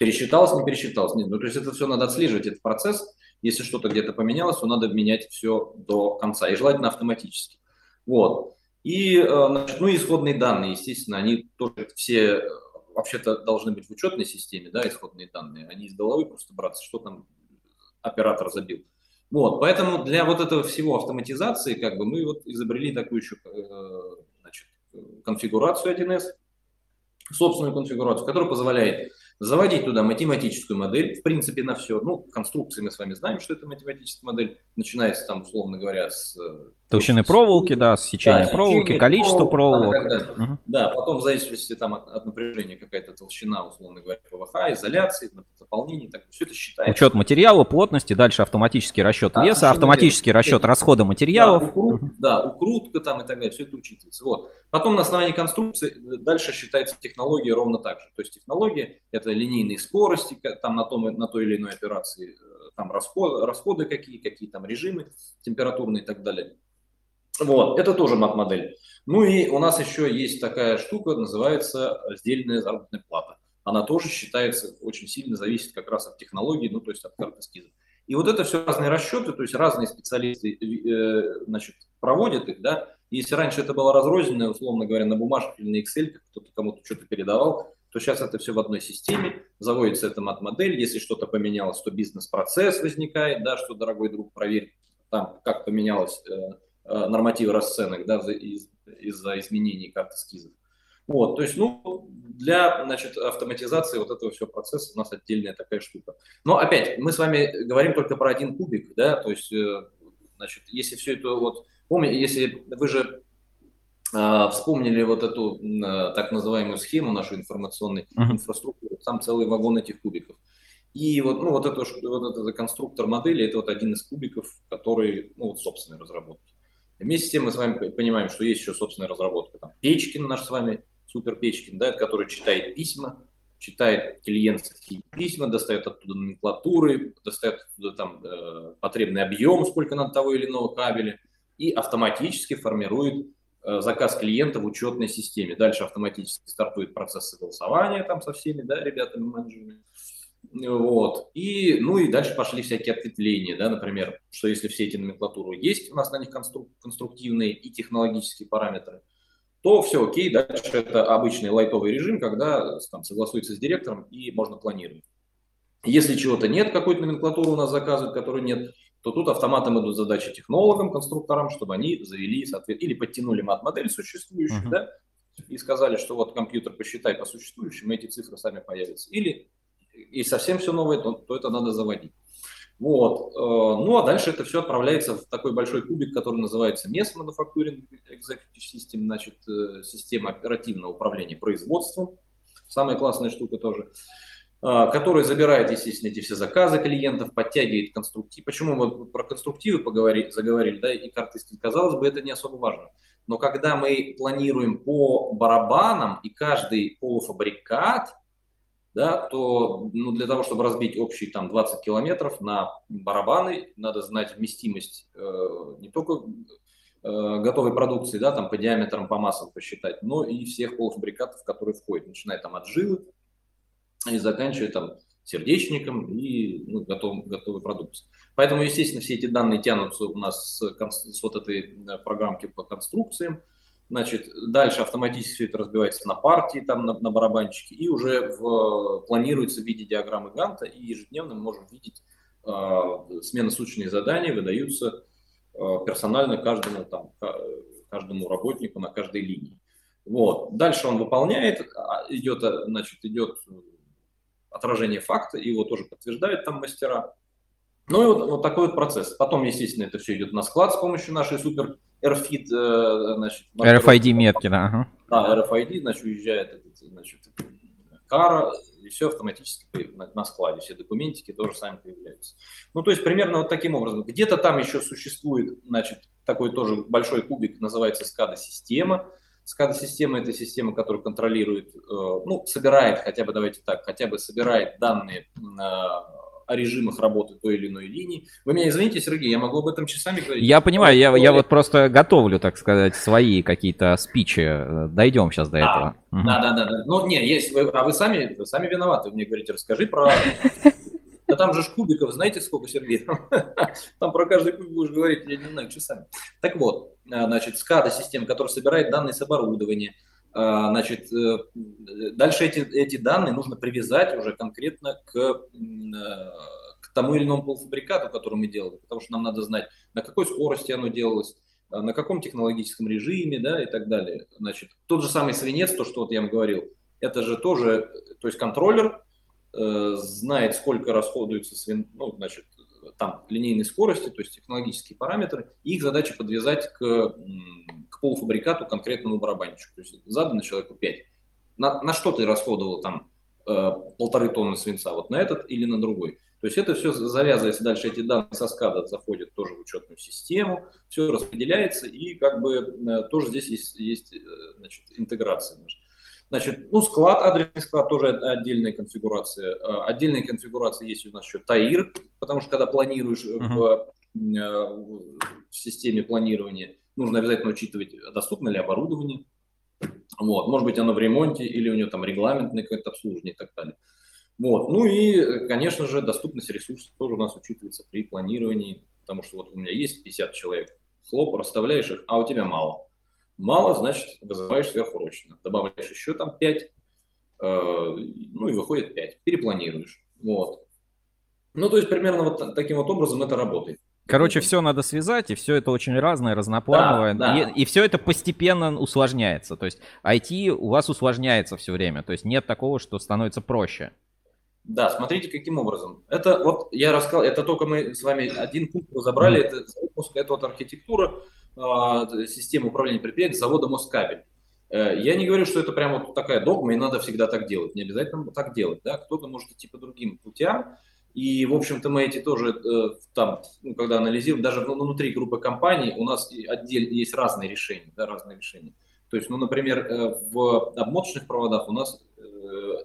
I: Пересчиталось, не пересчиталось, нет, ну, то есть это все надо отслеживать, этот процесс, если что-то где-то поменялось, то надо менять все до конца, и желательно автоматически. Вот. И, э, значит, ну, исходные данные, естественно, они тоже все вообще-то должны быть в учетной системе, да, исходные данные, а из головы просто браться, что там оператор забил. Вот, поэтому для вот этого всего автоматизации, как бы, мы вот изобрели такую еще, э, значит, конфигурацию 1С, собственную конфигурацию, которая позволяет заводить туда математическую модель, в принципе, на все. Ну, конструкции мы с вами знаем, что это математическая модель. Начинается там, условно говоря, с...
A: Толщины проволоки, да, с сечения да, проволоки, количество проволок.
I: Да, угу. да, потом в зависимости там, от, от напряжения какая-то толщина, условно говоря, ПВХ, изоляции, заполнение, так, все это считается.
A: Учет материала, плотности, дальше автоматический расчет да, веса, автоматический верно. расчет расхода материалов.
I: Да, укрут, угу. да, укрутка там и так далее, все это учитывается. Вот. Потом на основании конструкции э, дальше считается технология ровно так же. То есть технология – это линейные скорости там на, том, на той или иной операции, э, там расход, расходы какие, какие там режимы температурные и так далее. Вот, это тоже мат-модель. Ну и у нас еще есть такая штука, называется раздельная заработная плата. Она тоже считается, очень сильно зависит как раз от технологии, ну то есть от карты эскиза. И вот это все разные расчеты, то есть разные специалисты э, значит, проводят их, да. Если раньше это было разрозненное, условно говоря, на бумажках или на Excel, кто-то кому-то что-то передавал, то сейчас это все в одной системе, заводится эта мат-модель, если что-то поменялось, то бизнес-процесс возникает, да, что, дорогой друг, проверь, там, как поменялось Э, нормативы расценок да, из, из-за изменений карты эскизов. Вот, то есть, ну, для, значит, автоматизации вот этого всего процесса у нас отдельная такая штука. Но опять, мы с вами говорим только про один кубик, да, то есть, э, значит, если все это вот, помните, если вы же а, вспомнили вот эту так называемую схему нашу информационной uh-huh. инфраструктуры, там целый вагон этих кубиков. И вот, ну, вот, это, вот этот конструктор модели, это вот один из кубиков, который, ну, вот собственной разработки. Вместе с тем мы с вами понимаем, что есть еще собственная разработка. Там, Печкин наш с вами, супер Печкин, да, который читает письма, читает клиентские письма, достает оттуда номенклатуры, достает оттуда там э, потребный объем, сколько надо того или иного кабеля, и автоматически формирует э, заказ клиента в учетной системе. Дальше автоматически стартует процесс согласования там со всеми да, ребятами-менеджерами. Вот. И, ну и дальше пошли всякие ответвления, да, например, что если все эти номенклатуры есть, у нас на них конструк- конструктивные и технологические параметры – то все окей, дальше это обычный лайтовый режим, когда там, согласуется с директором и можно планировать. Если чего-то нет, какой-то номенклатуры у нас заказывают, которой нет, то тут автоматом идут задачи технологам, конструкторам, чтобы они завели, соответственно, или подтянули мат-модель существующую, uh-huh. да, и сказали, что вот компьютер посчитай по существующим, эти цифры сами появятся. Или и совсем все новое, то, то это надо заводить. Вот. Э, ну, а дальше это все отправляется в такой большой кубик, который называется MES Manufacturing Executive System, значит, э, система оперативного управления производством. Самая классная штука тоже э, который забирает, естественно, эти все заказы клиентов, подтягивает конструктив. Почему мы про конструктивы поговорили, заговорили, да, и карты, казалось бы, это не особо важно. Но когда мы планируем по барабанам, и каждый полуфабрикат да, то ну, для того, чтобы разбить общий там 20 километров на барабаны, надо знать вместимость э, не только э, готовой продукции, да, там по диаметрам, по массам посчитать, но и всех полуфабрикатов, которые входят, начиная там от жилы и заканчивая там сердечником и ну, готов, готовой продукцией. Поэтому, естественно, все эти данные тянутся у нас с, с вот этой э, программки по конструкциям, Значит, дальше автоматически все это разбивается на партии, там на, на барабанчике, и уже в, планируется в виде диаграммы Ганта, и ежедневно мы можем видеть э, сменосуточные задания, выдаются э, персонально каждому, там, каждому работнику на каждой линии. Вот. Дальше он выполняет, а, идет, значит, идет отражение факта, его тоже подтверждают там мастера. Ну и вот, вот такой вот процесс. Потом, естественно, это все идет на склад с помощью нашей супер RFID, э, значит,
A: RFID метки, да. Ага.
I: Да, RFID, значит, уезжает значит, кара, и все автоматически на, на складе, все документики тоже сами появляются. Ну, то есть примерно вот таким образом. Где-то там еще существует, значит, такой тоже большой кубик, называется SCADA-система. SCADA-система – это система, которая контролирует, э, ну, собирает хотя бы, давайте так, хотя бы собирает данные о режимах работы той или иной линии. Вы меня извините, Сергей, я могу об этом часами говорить.
A: Я понимаю, я, я вот просто готовлю, так сказать, свои какие-то спичи. Дойдем сейчас до этого.
I: Да, да, да, да. Ну, не, есть, вы, а вы сами, вы сами виноваты. Вы мне говорите, расскажи про... Да там же ж кубиков, знаете, сколько, Сергей? Там про каждый кубик будешь говорить, я не знаю, часами. Так вот, а, значит, SCADA система, которая собирает данные с оборудования, а, значит, э, дальше эти, эти данные нужно привязать уже конкретно к, э, к тому или иному полуфабрикату, который мы делали, потому что нам надо знать, на какой скорости оно делалось, а, на каком технологическом режиме, да, и так далее. Значит, тот же самый свинец, то, что вот я вам говорил, это же тоже, то есть контроллер э, знает, сколько расходуется свин, ну, значит, там линейной скорости, то есть технологические параметры, и их задача подвязать к, к полуфабрикату конкретному барабанчику. То есть задано человеку 5. На, на что ты расходовал там э, полторы тонны свинца? Вот на этот или на другой? То есть это все завязывается дальше, эти данные со скада заходят тоже в учетную систему, все распределяется, и как бы э, тоже здесь есть, есть э, значит, интеграция. Значит, ну, склад, адресный склад тоже отдельная конфигурация. А, отдельная конфигурация есть у нас еще ТАИР, потому что когда планируешь uh-huh. в, э, в системе планирования, нужно обязательно учитывать, доступно ли оборудование. Вот, может быть, оно в ремонте или у него там регламентное какое-то обслуживание и так далее. Вот. Ну и, конечно же, доступность ресурсов тоже у нас учитывается при планировании, потому что вот у меня есть 50 человек, хлоп, расставляешь их, а у тебя мало. Мало, значит, вызываешь сверхурочно. Добавляешь еще там 5, э, ну и выходит 5. Перепланируешь. Вот. Ну, то есть примерно вот таким вот образом это работает.
A: Короче, все надо связать, и все это очень разное, разноплановое. Да, да. И, и все это постепенно усложняется. То есть IT у вас усложняется все время. То есть нет такого, что становится проще.
I: Да, смотрите, каким образом. Это вот я рассказал, это только мы с вами один пункт разобрали, это, это вот архитектура системы управления предприятием завода Москабель. Э, я не говорю, что это прям вот такая догма, и надо всегда так делать. Не обязательно так делать. Да? Кто-то может идти по другим путям. И, в общем-то, мы эти тоже э, там, ну, когда анализируем, даже внутри группы компаний у нас отдельно есть разные решения, да, разные решения. То есть, ну, например, э, в обмоточных проводах у нас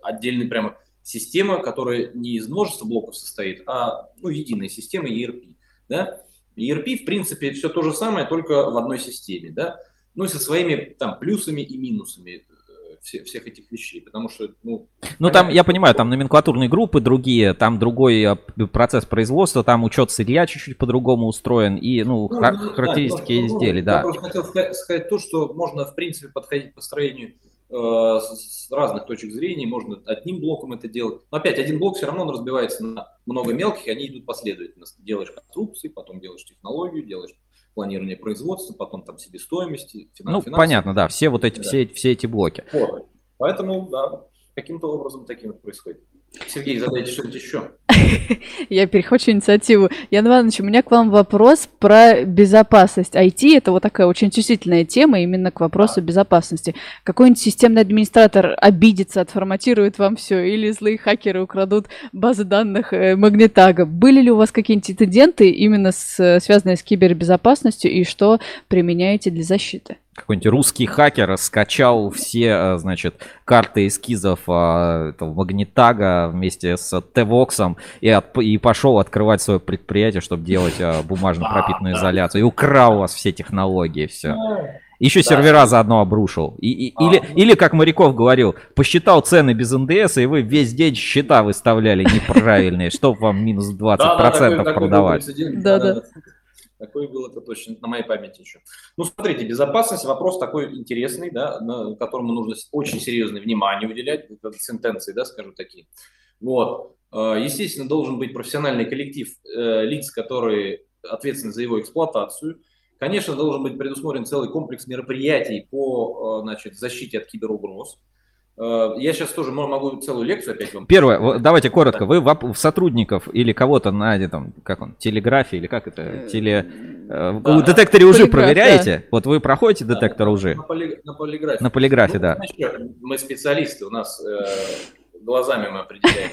I: отдельный прямо система, которая не из множества блоков состоит, а ну, единая система ERP. Да? ERP, в принципе, все то же самое, только в одной системе. Да? Ну со своими там плюсами и минусами э, все, всех этих вещей, потому что, ну...
A: Ну, там, я понимаю, там номенклатурные группы другие, там другой э, процесс производства, там учет сырья чуть-чуть по-другому устроен, и, ну, ну характеристики да, изделий, да.
I: Я просто хотел сказать то, что можно, в принципе, подходить по строению Э, с разных точек зрения, можно одним блоком это делать. Но опять, один блок все равно он разбивается на много мелких, они идут последовательно. Делаешь конструкции, потом делаешь технологию, делаешь планирование производства, потом там себестоимости,
A: финансы. Ну, понятно, да, все вот эти, да. все, все эти блоки.
I: Вот. Поэтому, да, каким-то образом таким это происходит. Сергей, задайте что-нибудь еще.
B: Я перехвачу инициативу. Ян Иванович, у меня к вам вопрос про безопасность. IT – это вот такая очень чувствительная тема именно к вопросу безопасности. Какой-нибудь системный администратор обидится, отформатирует вам все, или злые хакеры украдут базы данных э, Магнитага. Были ли у вас какие-нибудь инциденты именно с, связанные с кибербезопасностью, и что применяете для защиты?
A: Какой-нибудь русский хакер скачал все, э, значит, карты эскизов а, этого Магнитага вместе с Тевоксом и, от, и пошел открывать свое предприятие, чтобы делать а, бумажно-пропитанную изоляцию. И украл у вас все технологии, все. Еще да. сервера заодно обрушил. И, и, а, или, ну... или, как Моряков говорил, посчитал цены без НДС, и вы весь день счета выставляли неправильные, чтобы вам минус 20% продавать.
I: Да, да. Такое было это точно на моей памяти еще. Ну, смотрите, безопасность вопрос такой интересный, да, на которому нужно очень серьезное внимание уделять, сентенции, да, скажем такие. Вот. Э, естественно, должен быть профессиональный коллектив э, лиц, которые ответственны за его эксплуатацию. Конечно, должен быть предусмотрен целый комплекс мероприятий по э, значит, защите от киберугроз. Э, я сейчас тоже могу целую лекцию опять вам.
A: Первое, давайте коротко. Вы в сотрудников или кого-то на этом, как он, телеграфе или как это, э, теле... Э, да, детекторе уже проверяете? Да. Вот вы проходите детектор да, уже?
I: На, поли... на полиграфе.
A: На полиграфе, ну, да.
I: Мы специалисты, у нас э, глазами мы определяем.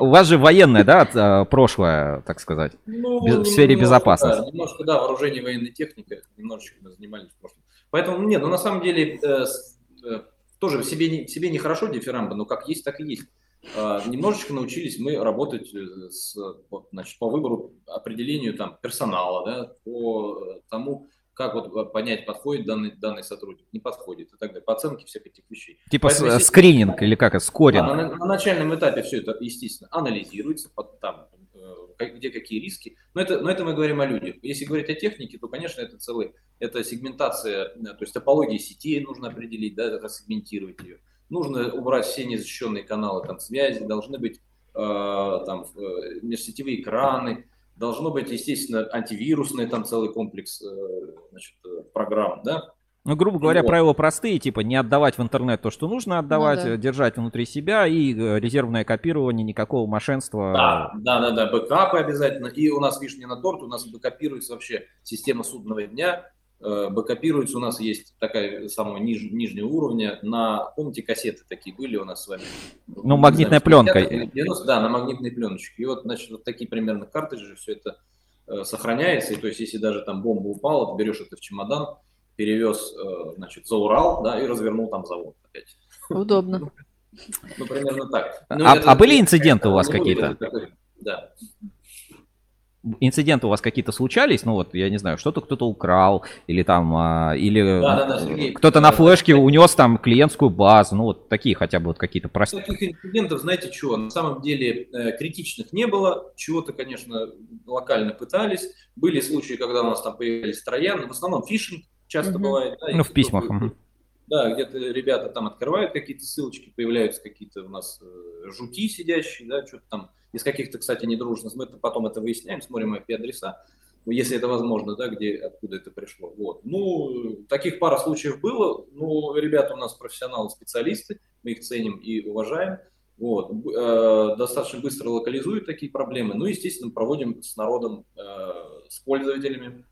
A: У вас же военное, да, прошлое, так сказать, ну, в сфере безопасности.
I: Да, немножко, да, вооружение военной техники, немножечко мы занимались в прошлом. Поэтому, нет, ну на самом деле тоже себе, не, себе нехорошо дифирамба, но как есть, так и есть. А, немножечко научились мы работать э, с, значит, по выбору, определению там, персонала, да, по тому, как вот понять, подходит данный, данный сотрудник, не подходит и так далее, по оценке всех этих вещей.
A: Типа Поэтому, скрининг или как скоринг?
I: Да, на, на начальном этапе все это, естественно, анализируется, под, там, где какие риски. Но это, но это мы говорим о людях. Если говорить о технике, то, конечно, это целый, это сегментация, то есть топологии сетей нужно определить, да, сегментировать ее. Нужно убрать все незащищенные каналы там, связи, должны быть э, там, э, межсетевые экраны, должно быть, естественно, антивирусный там целый комплекс э, значит, э, программ, да,
A: ну, грубо говоря, вот. правила простые, типа не отдавать в интернет то, что нужно отдавать, ну, да. держать внутри себя и э, резервное копирование, никакого мошенства.
I: Да, да, да, да, бэкапы обязательно. И у нас вишня на торт, у нас бэкапируется вообще система судного дня, э, бэкапируется, у нас есть такая самого ниж, нижнего уровня, на, помните, кассеты такие были у нас с вами?
A: Ну, магнитная пленка.
I: 90, да, на магнитной пленочке. И вот, значит, вот такие примерно картриджи, все это э, сохраняется, и то есть, если даже там бомба упала, ты берешь это в чемодан, перевез, э, значит, за Урал, да, и развернул там завод опять.
B: Удобно.
I: Ну, примерно так.
A: Ну, а, это, а были инциденты у вас какие-то?
I: Да.
A: Инциденты у вас какие-то случались? Ну вот, я не знаю, что-то кто-то украл, или там, а, или да, да, да, кто-то на флешке унес там клиентскую базу, ну вот такие хотя бы вот какие-то простые.
I: Таких инцидентов, знаете, чего? На самом деле э, критичных не было, чего-то, конечно, локально пытались. Были случаи, когда у нас там появились трояны, в основном фишинг, часто угу. бывает.
A: Да, ну, в письмах. Угу.
I: Да, где-то ребята там открывают какие-то ссылочки, появляются какие-то у нас э, жуки сидящие, да, что-то там из каких-то, кстати, недружных, мы потом это выясняем, смотрим IP-адреса, ну, если это возможно, да, где, откуда это пришло. Вот. Ну, таких пара случаев было, ну, ребята у нас профессионалы, специалисты, мы их ценим и уважаем, Вот. Э, достаточно быстро локализует такие проблемы. Ну, естественно, проводим с народом, э, с пользователями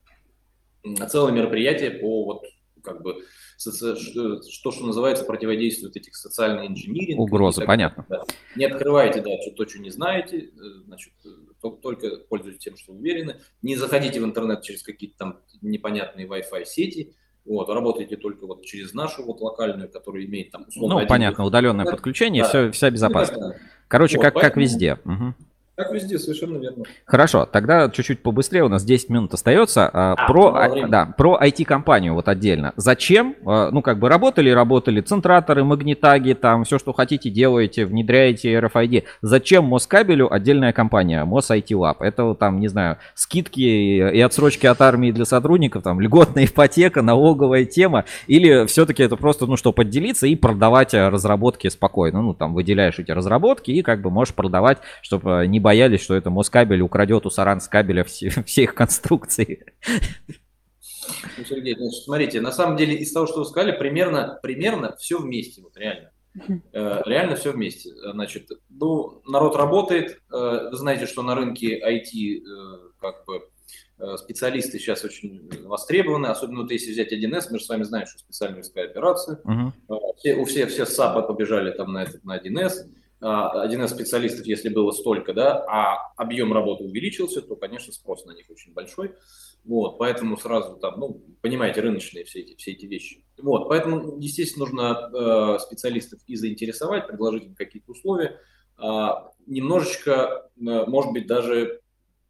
I: целое мероприятие по вот как бы что, что называется противодействует этих социальных инжиниринг.
A: Угрозы, понятно.
I: Да. Не открывайте, да, что, то, что не знаете, значит, только пользуйтесь тем, что уверены. Не заходите в интернет через какие-то там непонятные Wi-Fi сети. Вот, работаете только вот через нашу вот локальную, которая имеет там
A: условно. Ну, понятно, удаленное подключение, да. все, вся безопасность. Короче, вот, как, поэтому... как везде. Угу.
I: Как везде, совершенно верно.
A: Хорошо, тогда чуть-чуть побыстрее, у нас 10 минут остается. А, а, про, а, да, про IT-компанию вот отдельно. Зачем? А, ну, как бы работали, работали центраторы, магнитаги, там все, что хотите, делаете, внедряете RFID. Зачем Москабелю отдельная компания, Мос IT Lab? Это там, не знаю, скидки и отсрочки от армии для сотрудников, там, льготная ипотека, налоговая тема, или все-таки это просто, ну, что, поделиться и продавать разработки спокойно. Ну, там, выделяешь эти разработки и как бы можешь продавать, чтобы не боялись, что это Москабель украдет у Саранскабеля все, все их конструкции.
I: Ну, Сергей, значит, смотрите, на самом деле из того, что вы сказали, примерно, примерно все вместе, вот реально. Э, реально все вместе. Значит, ну, народ работает. Э, вы знаете, что на рынке IT э, как бы специалисты сейчас очень востребованы, особенно вот если взять 1С, мы же с вами знаем, что специальная операция. Uh-huh. Все, у всех все САПы побежали там на этот на 1С. А, один из специалистов, если было столько, да, а объем работы увеличился, то, конечно, спрос на них очень большой. Вот, поэтому сразу там, ну, понимаете, рыночные все эти, все эти вещи. Вот, поэтому, естественно, нужно э, специалистов и заинтересовать, предложить им какие-то условия. Э, немножечко, э, может быть, даже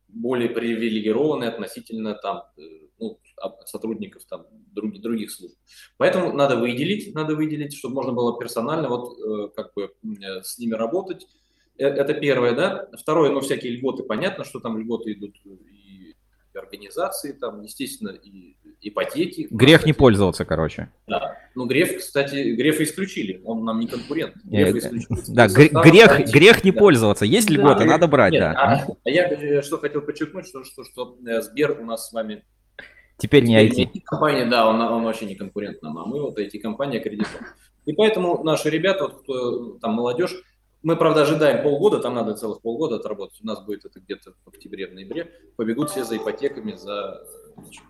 I: более привилегированные относительно там, э, ну, сотрудников там, других, других служб. Поэтому надо выделить, надо выделить, чтобы можно было персонально вот э, как бы э, с ними работать. Э, это первое, да. Второе, ну, всякие льготы, понятно, что там льготы идут и организации, там, естественно, и ипотеки.
A: Грех кстати. не пользоваться, короче.
I: Да. Ну, Греф, кстати, Грефа исключили, он нам не конкурент. Грефа
A: исключили. Да, грех, грех не да. пользоваться. Есть льготы, да. надо брать, Нет, да.
I: А, а я что хотел подчеркнуть, что, что, что Сбер у нас с вами
A: Теперь не IT.
I: IT-компания, да, он, он вообще не конкурент нам, а мы вот IT-компания аккредитованы. И поэтому наши ребята, вот кто там молодежь, мы, правда, ожидаем полгода, там надо целых полгода отработать. У нас будет это где-то в октябре, в ноябре. Побегут все за ипотеками, за значит,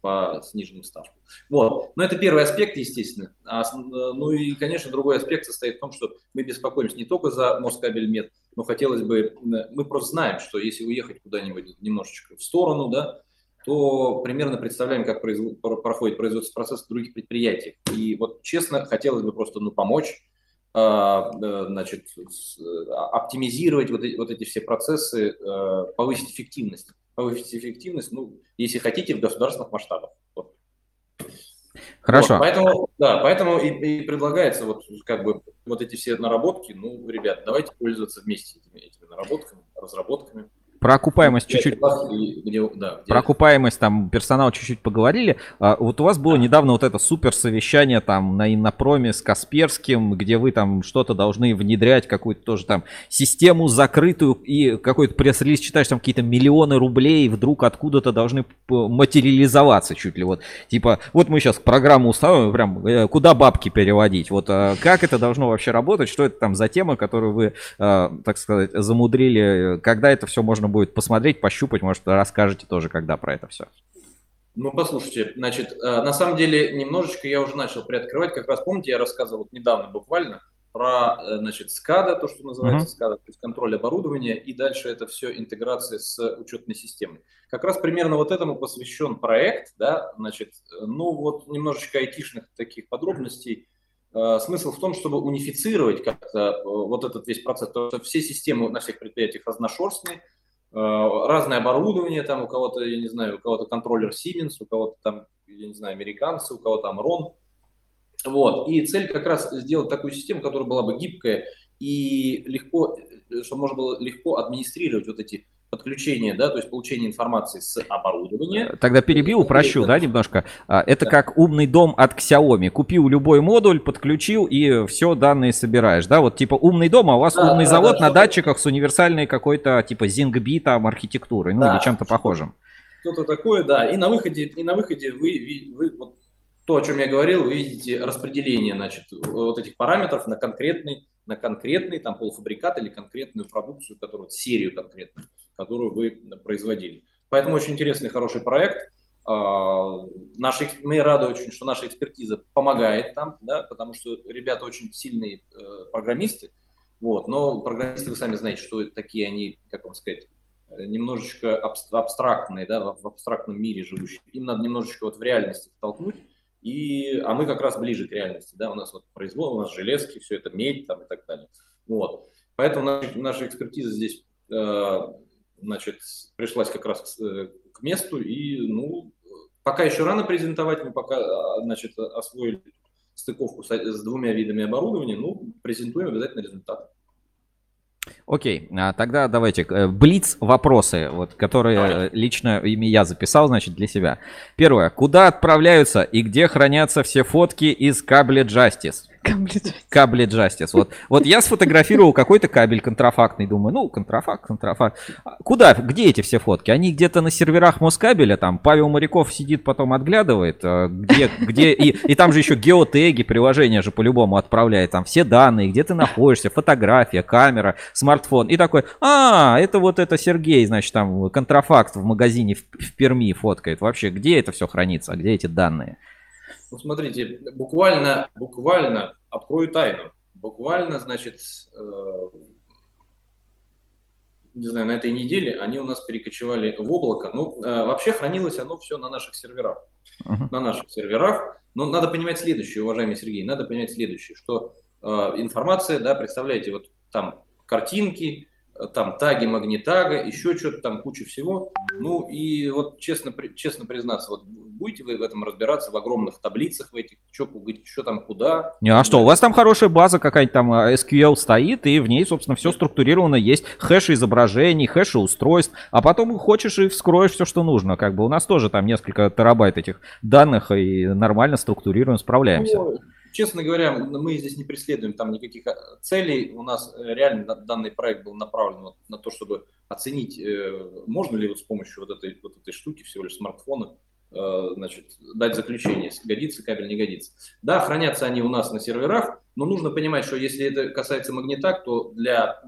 I: по сниженным ставкам. Вот. Но это первый аспект, естественно. А, ну и, конечно, другой аспект состоит в том, что мы беспокоимся не только за Москабельмет, но хотелось бы, мы просто знаем, что если уехать куда-нибудь немножечко в сторону, да, то примерно представляем, как производ, проходит производственный процесс в других предприятиях. И вот честно, хотелось бы просто ну, помочь, а, значит, оптимизировать вот эти, вот эти все процессы, э, повысить эффективность. Повысить эффективность, ну, если хотите, в государственных масштабах. Вот.
A: Хорошо.
I: Вот, поэтому, да, поэтому и, и предлагается вот как бы вот эти все наработки, ну, ребят, давайте пользоваться вместе этими, этими наработками, разработками.
A: Про окупаемость чуть-чуть. Да, Про окупаемость там персонал чуть-чуть поговорили. А, вот у вас было недавно вот это супер совещание там на Иннопроме с Касперским, где вы там что-то должны внедрять, какую-то тоже там систему закрытую и какой-то пресс-релиз читаешь, там какие-то миллионы рублей вдруг откуда-то должны материализоваться чуть ли вот. Типа, вот мы сейчас программу установим, прям э, куда бабки переводить. Вот а, как это должно вообще работать, что это там за тема, которую вы, а, так сказать, замудрили, когда это все можно будет посмотреть, пощупать, может, расскажете тоже, когда про это все.
I: Ну, послушайте, значит, э, на самом деле немножечко я уже начал приоткрывать, как раз помните, я рассказывал вот недавно буквально про, э, значит, SCADA, то, что называется uh-huh. SCADA, то есть контроль оборудования, и дальше это все интеграция с учетной системой. Как раз примерно вот этому посвящен проект, да, значит, э, ну вот немножечко айтишных таких подробностей. Смысл в том, чтобы унифицировать как-то вот этот весь процесс, потому что все системы на всех предприятиях разношерстные, разное оборудование, там у кого-то, я не знаю, у кого-то контроллер Siemens, у кого-то там, я не знаю, американцы, у кого-то там RON. Вот. И цель как раз сделать такую систему, которая была бы гибкая и легко, э, чтобы можно было легко администрировать вот эти подключение, да, то есть получение информации с оборудования.
A: Тогда перебил, упрощу, да, немножко. А, это да. как умный дом от Xiaomi. Купил любой модуль, подключил и все данные собираешь, да, вот типа умный дом, а у вас да, умный да, завод да, на датчиках с универсальной какой-то типа ZingBee там архитектурой, ну да, или чем-то похожим.
I: Что-то такое, да, и на выходе, и на выходе вы, вы, вот то, о чем я говорил, вы видите распределение, значит, вот этих параметров на конкретный на конкретный там полуфабрикат или конкретную продукцию, которую, серию конкретную, которую вы производили. Поэтому очень интересный, хороший проект. А, наши, мы рады очень, что наша экспертиза помогает там, да, потому что ребята очень сильные э, программисты, вот, но программисты, вы сами знаете, что такие они, как вам сказать, немножечко абстрактные, да, в абстрактном мире живущие. Им надо немножечко вот в реальности толкнуть, и, а мы как раз ближе к реальности, да, у нас вот производство, у нас железки, все это медь там и так далее. Вот. Поэтому наша, наша экспертиза здесь, э, значит, пришлась как раз к, к месту, и, ну, Пока еще рано презентовать, мы пока а, значит, освоили стыковку с, с двумя видами оборудования, ну, презентуем обязательно результат.
A: Окей, а тогда давайте э, блиц вопросы, вот, которые Давай. лично ими я записал, значит, для себя. Первое. Куда отправляются и где хранятся все фотки из кабеля Justice? Кабли Justice. Вот, вот я сфотографировал какой-то кабель контрафактный, думаю, ну, контрафакт, контрафакт. Куда, где эти все фотки? Они где-то на серверах Москабеля, там Павел Моряков сидит, потом отглядывает, э, где, где, и, и там же еще геотеги, приложение же по-любому отправляет, там все данные, где ты находишься, фотография, камера, смартфон, и такой, а, это вот это Сергей, значит, там контрафакт в магазине в, в Перми фоткает. Вообще, где это все хранится, где эти данные?
I: Ну, смотрите, буквально, буквально, открою тайну, буквально, значит, э, не знаю, на этой неделе они у нас перекочевали в облако. Ну, э, вообще хранилось оно все на наших серверах. Uh-huh. На наших серверах. Но надо понимать следующее, уважаемый Сергей, надо понимать следующее, что э, информация, да, представляете, вот там картинки, там таги, магнитага, еще что-то там, куча всего. Ну и вот честно, честно признаться, вот будете вы в этом разбираться, в огромных таблицах в этих, что, что там куда.
A: Не, а что, у вас там хорошая база какая-нибудь там а, SQL стоит, и в ней, собственно, все структурировано, есть хэши изображений, хэши устройств, а потом хочешь и вскроешь все, что нужно. Как бы у нас тоже там несколько терабайт этих данных, и нормально структурируем, справляемся. Ну,
I: честно говоря, мы здесь не преследуем там никаких а, целей. У нас э, реально данный проект был направлен вот на то, чтобы оценить, э, можно ли вот с помощью вот этой, вот этой штуки, всего лишь смартфона, э, значит, дать заключение, годится кабель, не годится. Да, хранятся они у нас на серверах, но нужно понимать, что если это касается магнитак, то для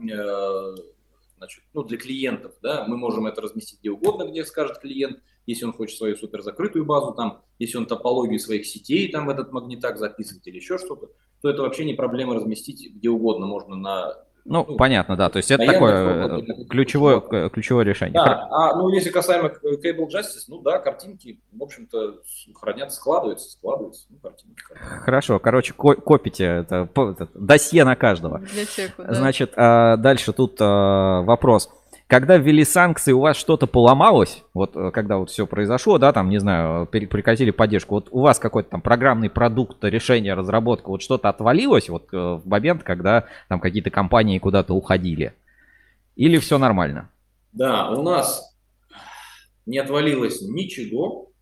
I: значит, ну, для клиентов, да, мы можем это разместить где угодно, где скажет клиент, если он хочет свою супер закрытую базу, там, если он топологию своих сетей там в этот магнитак записывает или еще что-то, то это вообще не проблема разместить где угодно, можно на
A: ну, ну, понятно, да. То есть это такое э, ключевое, ключевое решение.
I: Да, а ну если касаемо Cable Justice, ну да, картинки, в общем-то, хранятся, складываются, складываются, ну, картинки.
A: Хорошо, короче, копите это, это досье на каждого. Библиотеку, да. Значит, а, дальше тут а, вопрос когда ввели санкции, у вас что-то поломалось, вот э, когда вот все произошло, да, там, не знаю, прекратили поддержку, вот у вас какой-то там программный продукт, решение, разработка, вот что-то отвалилось вот э, в момент, когда там какие-то компании куда-то уходили? Или все нормально?
I: Да, у нас не отвалилось ничего,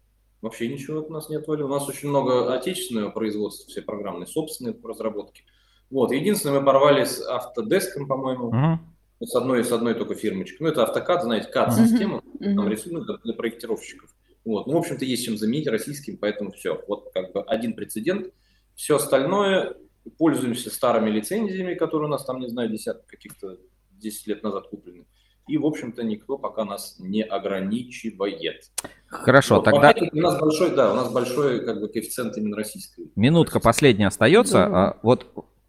I: вообще ничего у нас не отвалилось. У нас очень много отечественного производства, все программные, собственные разработки. Вот, единственное, мы порвали с Autodesk, по-моему, uh-huh с одной, с одной только фирмочкой. Ну, это автокад, знаете, mm-hmm. там рисуют для, для проектировщиков. Вот. Ну, в общем-то, есть чем заменить российским, поэтому все. Вот как бы один прецедент. Все остальное пользуемся старыми лицензиями, которые у нас там, не знаю, десяток каких-то 10 лет назад куплены. И, в общем-то, никто пока нас не ограничивает.
A: Хорошо, вот, тогда...
I: У нас большой, да, у нас большой как бы коэффициент именно российской.
A: Минутка последняя остается. Да. Вот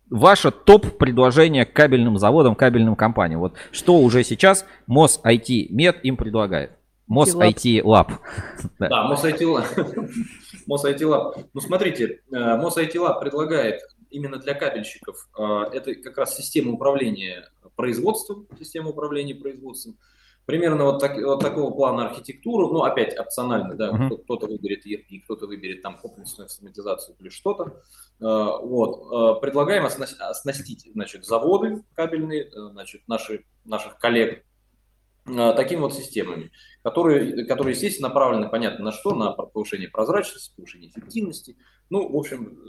A: ваше топ-предложение кабельным заводам, кабельным компаниям. Вот что уже сейчас МОС IT Мед им предлагает? МОС IT Lab.
I: Да, МОС IT Lab. МОС IT Lab. Ну, смотрите, э, МОС IT Lab предлагает именно для кабельщиков, э, это как раз система управления производством, система управления производством, Примерно вот, так, вот такого плана архитектуру, ну, опять опционально, да, uh-huh. кто-то выберет ERP, кто-то выберет там комплексную автоматизацию или что-то. Э, вот. Э, предлагаем оснастить, значит, заводы кабельные, э, значит, наши, наших коллег такими вот системами, которые, которые, естественно, направлены, понятно, на что? На повышение прозрачности, повышение эффективности, ну, в общем,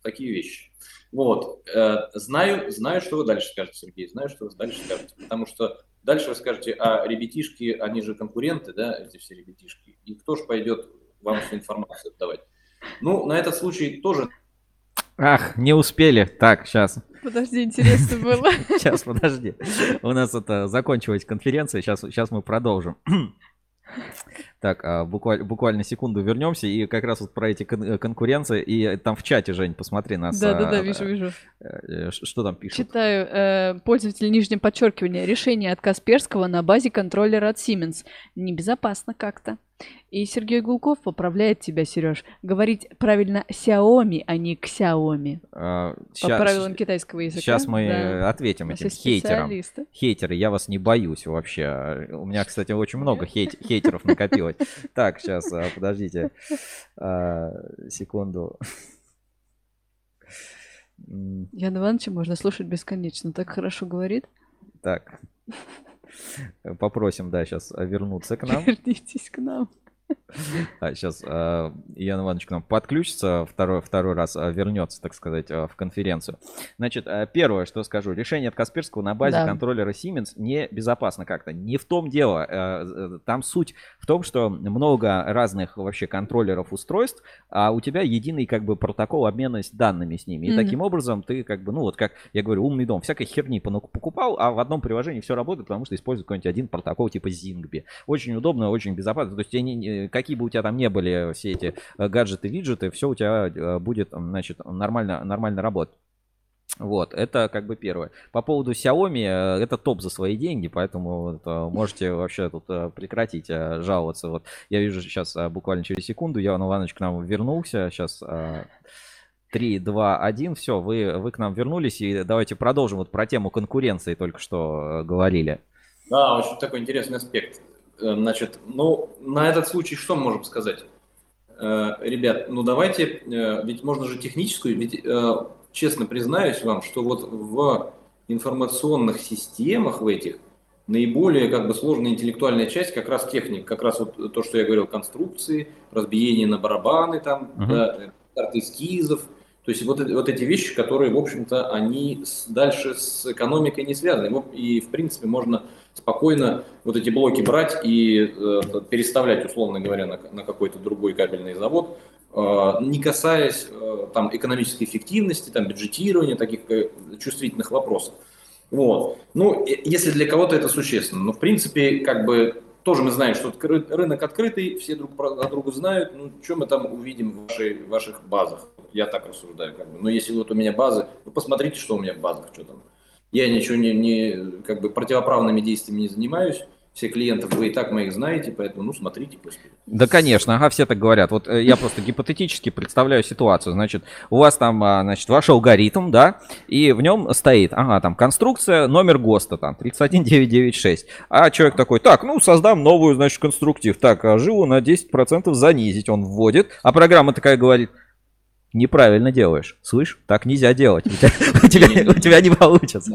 I: такие вещи. Вот. Знаю, знаю, что вы дальше скажете, Сергей, знаю, что вы дальше скажете, потому что Дальше вы скажете, а ребятишки, они же конкуренты, да, эти все ребятишки, и кто же пойдет вам всю информацию отдавать? Ну, на этот случай тоже...
A: Ах, не успели. Так, сейчас.
B: Подожди, интересно было.
A: Сейчас, подожди. У нас это закончилась конференция, сейчас, сейчас мы продолжим. Так, а, буквально, буквально секунду вернемся и как раз вот про эти кон- э, конкуренции. И там в чате, Жень, посмотри нас.
B: Да, да, да,
A: а,
B: вижу, вижу.
A: э, Что там пишут?
B: Читаю. э, пользователь нижнее подчеркивание. Решение от Касперского на базе контроллера от Siemens. Небезопасно как-то. И Сергей Гулков поправляет тебя, Сереж. Говорить правильно Xiaomi, а не Xiaomi.
A: А,
B: По
A: ща-
B: правилам китайского языка.
A: Сейчас мы
B: Да.
A: э, ответим этим хейтерам. Хейтеры, я вас не боюсь вообще. У меня, кстати, очень много хейт- хейтеров накопилось. Так, сейчас, подождите. А, Секунду. М,
B: Яна Ивановича можно слушать бесконечно. Так хорошо говорит.
A: Так. Попросим, да, сейчас вернуться к нам.
B: Вернитесь к нам.
A: А, сейчас Ян Иванович к нам подключится, второй, второй раз а, вернется, так сказать, а, в конференцию. Значит, а, первое, что скажу. Решение от Касперского на базе
B: Да.
A: контроллера Siemens не безопасно как-то. Не в том дело. а, э, Там суть в том, что много разных вообще контроллеров устройств, а у тебя единый как бы протокол обмена с данными с ними. И
B: Мгм.
A: таким образом ты как бы, ну вот как я говорю, умный дом, всякой херни покупал, а в одном приложении все работает, потому что использует какой-нибудь один протокол типа Zigbee. Очень удобно, очень безопасно. То есть тебе не- какие бы у тебя там не были все эти э, гаджеты, виджеты, все у тебя э, будет, значит, нормально, нормально работать. Вот, это как бы первое. По поводу Xiaomi, э, это топ за свои деньги, поэтому можете вообще тут прекратить жаловаться. Вот я вижу сейчас буквально через секунду, Ян Иванович к нам вернулся. Сейчас 3, 2, 1, все, вы, вы к нам вернулись, и давайте продолжим вот про тему конкуренции только что говорили.
I: Да, очень такой интересный аспект. Э, Значит, ну, на этот случай что можем сказать? Э, Ребят, ну давайте, э, ведь можно же техническую, ведь честно признаюсь вам, что вот в информационных системах в этих наиболее как бы сложная интеллектуальная часть как раз техник, как раз вот то, что я говорил, конструкции, разбиение на барабаны там,
A: Мгм.
I: да, карты эскизов, то есть вот, вот эти вещи, которые, в общем-то, они с- дальше с экономикой не связаны. И, в принципе, можно спокойно вот эти блоки брать и э, переставлять, условно говоря, на, на какой-то другой кабельный завод, э, не касаясь э, там экономической эффективности, там бюджетирования, таких э, чувствительных вопросов. Вот. Ну, если для кого-то это существенно, но в принципе, как бы тоже мы знаем, что рынок открытый, все друг про друга знают. Ну, что мы там увидим в, вашей, ваших базах? Я так рассуждаю. Как бы. Но если вот у меня базы, вы посмотрите, что у меня в базах, что там. Я ничего не, не как бы противоправными действиями не занимаюсь. Все клиентов вы и так моих знаете, поэтому, ну, смотрите, господи.
A: Да, конечно, ага, все так говорят. Вот э, я просто гипотетически представляю ситуацию. Значит, у вас там, а, значит, ваш алгоритм, да, и в нем стоит, ага, там, конструкция, номер ГОСТа, там, 31996. А человек такой, так, ну, создам новую, значит, конструктив. Так, а жилу на 10% занизить он вводит. А программа такая говорит, неправильно делаешь. Слышь, так нельзя делать. У тебя, не получится.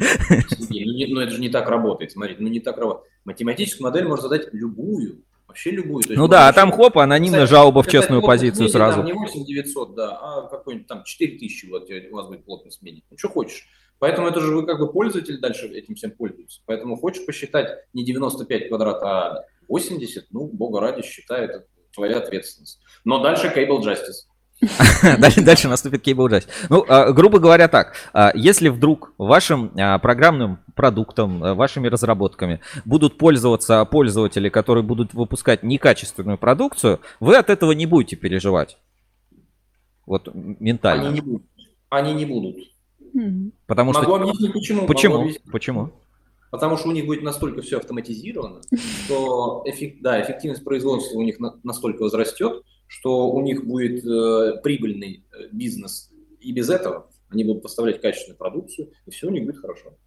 I: Сергей, ну, это же не так работает, смотрите, ну не так работает. Математическую модель можно задать любую, вообще любую.
A: Ну да, а там хоп, анонимно жалоба в честную позицию сразу.
I: Не 8900, да, а какой-нибудь там 4000 вот у вас будет плотность меди. Ну что хочешь. Поэтому это же вы как бы пользователь дальше этим всем пользуется. Поэтому хочешь посчитать не 95 квадрат, а 80, ну, бога ради, считай, это твоя ответственность. Но дальше Cable Justice.
A: Дальше, дальше наступит Cable Justice. Ну, а, грубо говоря так, а, если вдруг вашим а, программным продуктом, вашими разработками будут пользоваться пользователи, которые будут выпускать некачественную продукцию, вы от этого не будете переживать. Вот ментально.
I: Они не будут. Они не будут.
A: Потому
I: Могу
A: что...
I: объяснить, почему.
A: Почему?
I: объяснить.
A: Почему?
I: Потому что у них будет настолько все автоматизировано, что эффек- да, эффективность производства у них на- настолько возрастет, что у них будет э, прибыльный э, бизнес и без этого. Они будут поставлять качественную продукцию, и все у них будет хорошо.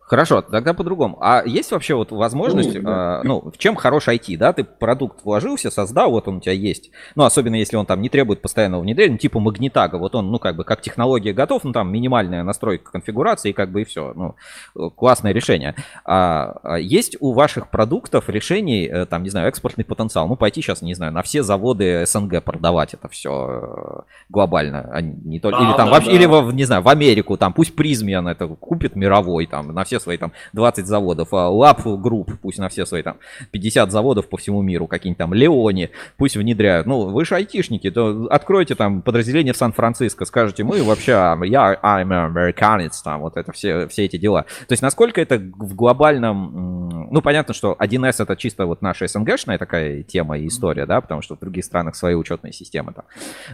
A: Хорошо, тогда по-другому. А есть вообще вот возможность,
I: Ну, да.
A: а, ну, в чем хорош IT, да? Ты продукт вложился, создал, вот он у тебя есть. Ну, особенно если он там не требует постоянного внедрения, ну, типа Магнитага, вот он, ну, как бы, как технология готов, ну, там минимальная настройка конфигурации, как бы и все. Ну, э, классное решение. А, а есть у ваших продуктов решений, э, там, не знаю, экспортный потенциал? Ну, пойти сейчас, не знаю, на все заводы СНГ продавать это все глобально, а не только,
I: Да,
A: или там
I: да,
A: вообще,
I: да.
A: или, во- не знаю, в Америку, там, пусть Призмиан это купит мировой, мировой, там, на все свои там 20 заводов, а Lab Group, пусть на все свои там 50 заводов по всему миру, какие-нибудь там Леони, пусть внедряют. Ну, вы же айтишники, то откройте там подразделение в Сан-Франциско, скажете, мы вообще, я I'm американец, там, вот это все, все эти дела. То есть, насколько это в глобальном, ну, понятно, что 1С это чисто вот наша СНГшная такая тема и история, да, потому что в других странах свои учетные системы там.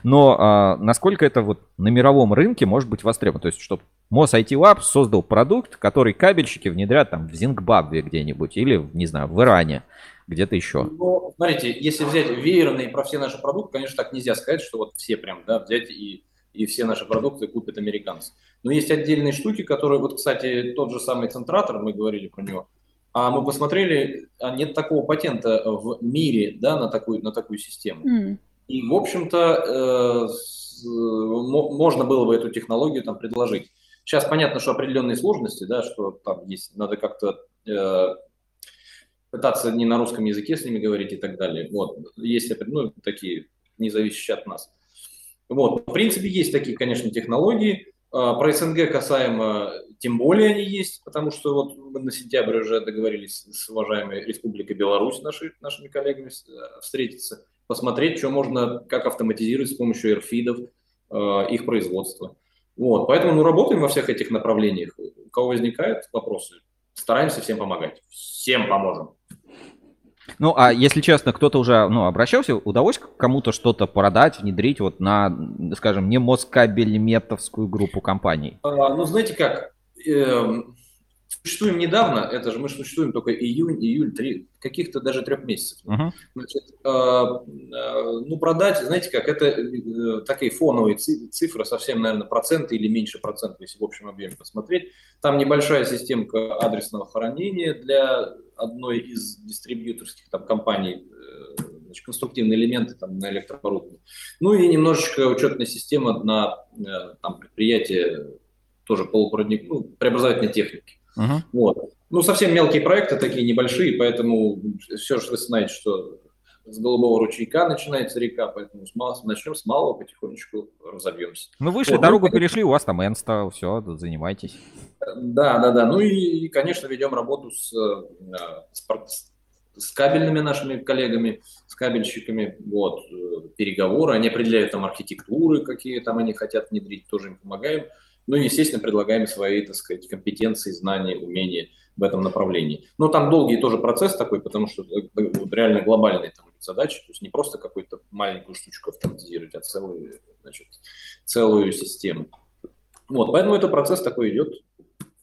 A: Но а, насколько это вот на мировом рынке может быть востребовано? То есть, чтобы МОС IT Lab создал продукт, который кабельщики внедрят там в Зингбабве где-нибудь или, не знаю, в Иране где-то еще.
I: Ну, смотрите, если взять веерно про все наши продукты, конечно, так нельзя сказать, что вот все прям, да, взять и, и все наши продукты купят американцы. Но есть отдельные штуки, которые, вот, кстати, тот же самый центратор, мы говорили про него, а мы посмотрели, а нет такого патента в мире, да, на такую, на такую систему.
B: М.
I: И, в общем-то, э, мо- можно было бы эту технологию там предложить. Сейчас понятно, что определенные сложности, да, что там есть, надо как-то э, пытаться не на русском языке с ними говорить и так далее. Вот, есть ну, такие, не зависящие от нас. Вот, в принципе, есть такие, конечно, технологии. А, Про СНГ касаемо, тем более они есть, потому что вот мы на сентябрь уже договорились с уважаемой Республикой Беларусь, наши, нашими коллегами э, встретиться, посмотреть, что можно, как автоматизировать с помощью эрфидов э, их производство. Вот, поэтому мы работаем во всех этих направлениях. У кого возникают вопросы, стараемся всем помогать. Всем поможем.
A: Ну, а если честно, кто-то уже, ну, обращался, удалось кому-то что-то продать, внедрить вот на, скажем, не Москабельметовскую группу компаний?
I: А, ну, знаете как, эм, существуем недавно, это же мы существуем только июнь, июль, три, каких-то даже трех месяцев.
A: Мгм.
I: Значит, э, э, ну, продать, знаете как, это э, такие фоновые ци- цифры, совсем, наверное, проценты или меньше процентов, если в общем объеме посмотреть. Там небольшая системка адресного хранения для одной из дистрибьюторских там, компаний, э, значит, конструктивные элементы там, на электрооборудование. Ну и немножечко учетная система на э, там, предприятие тоже полупроводник, ну, преобразовательной техники.
A: Мгм.
I: Вот. Ну, совсем мелкие проекты, такие небольшие, поэтому все же вы знаете, что с голубого ручейка начинается река, поэтому с мал- начнем с малого, потихонечку разобьемся.
A: Ну, вышли,
I: Вот, ну,
A: дорогу перешли, у вас там Энста, все, занимайтесь.
I: Да, да, да. Ну и, и, конечно, ведем работу с, э, с, с кабельными нашими коллегами, с кабельщиками. Вот, э, переговоры, они определяют там архитектуры, какие там они хотят внедрить, тоже им помогаем. Ну и, естественно, предлагаем свои, так сказать, компетенции, знания, умения в этом направлении. Но там долгий тоже процесс такой, потому что э, э, реально глобальные там задачи, то есть не просто какую-то маленькую штучку автоматизировать, а целую, значит, целую систему. Вот, поэтому это процесс такой идет,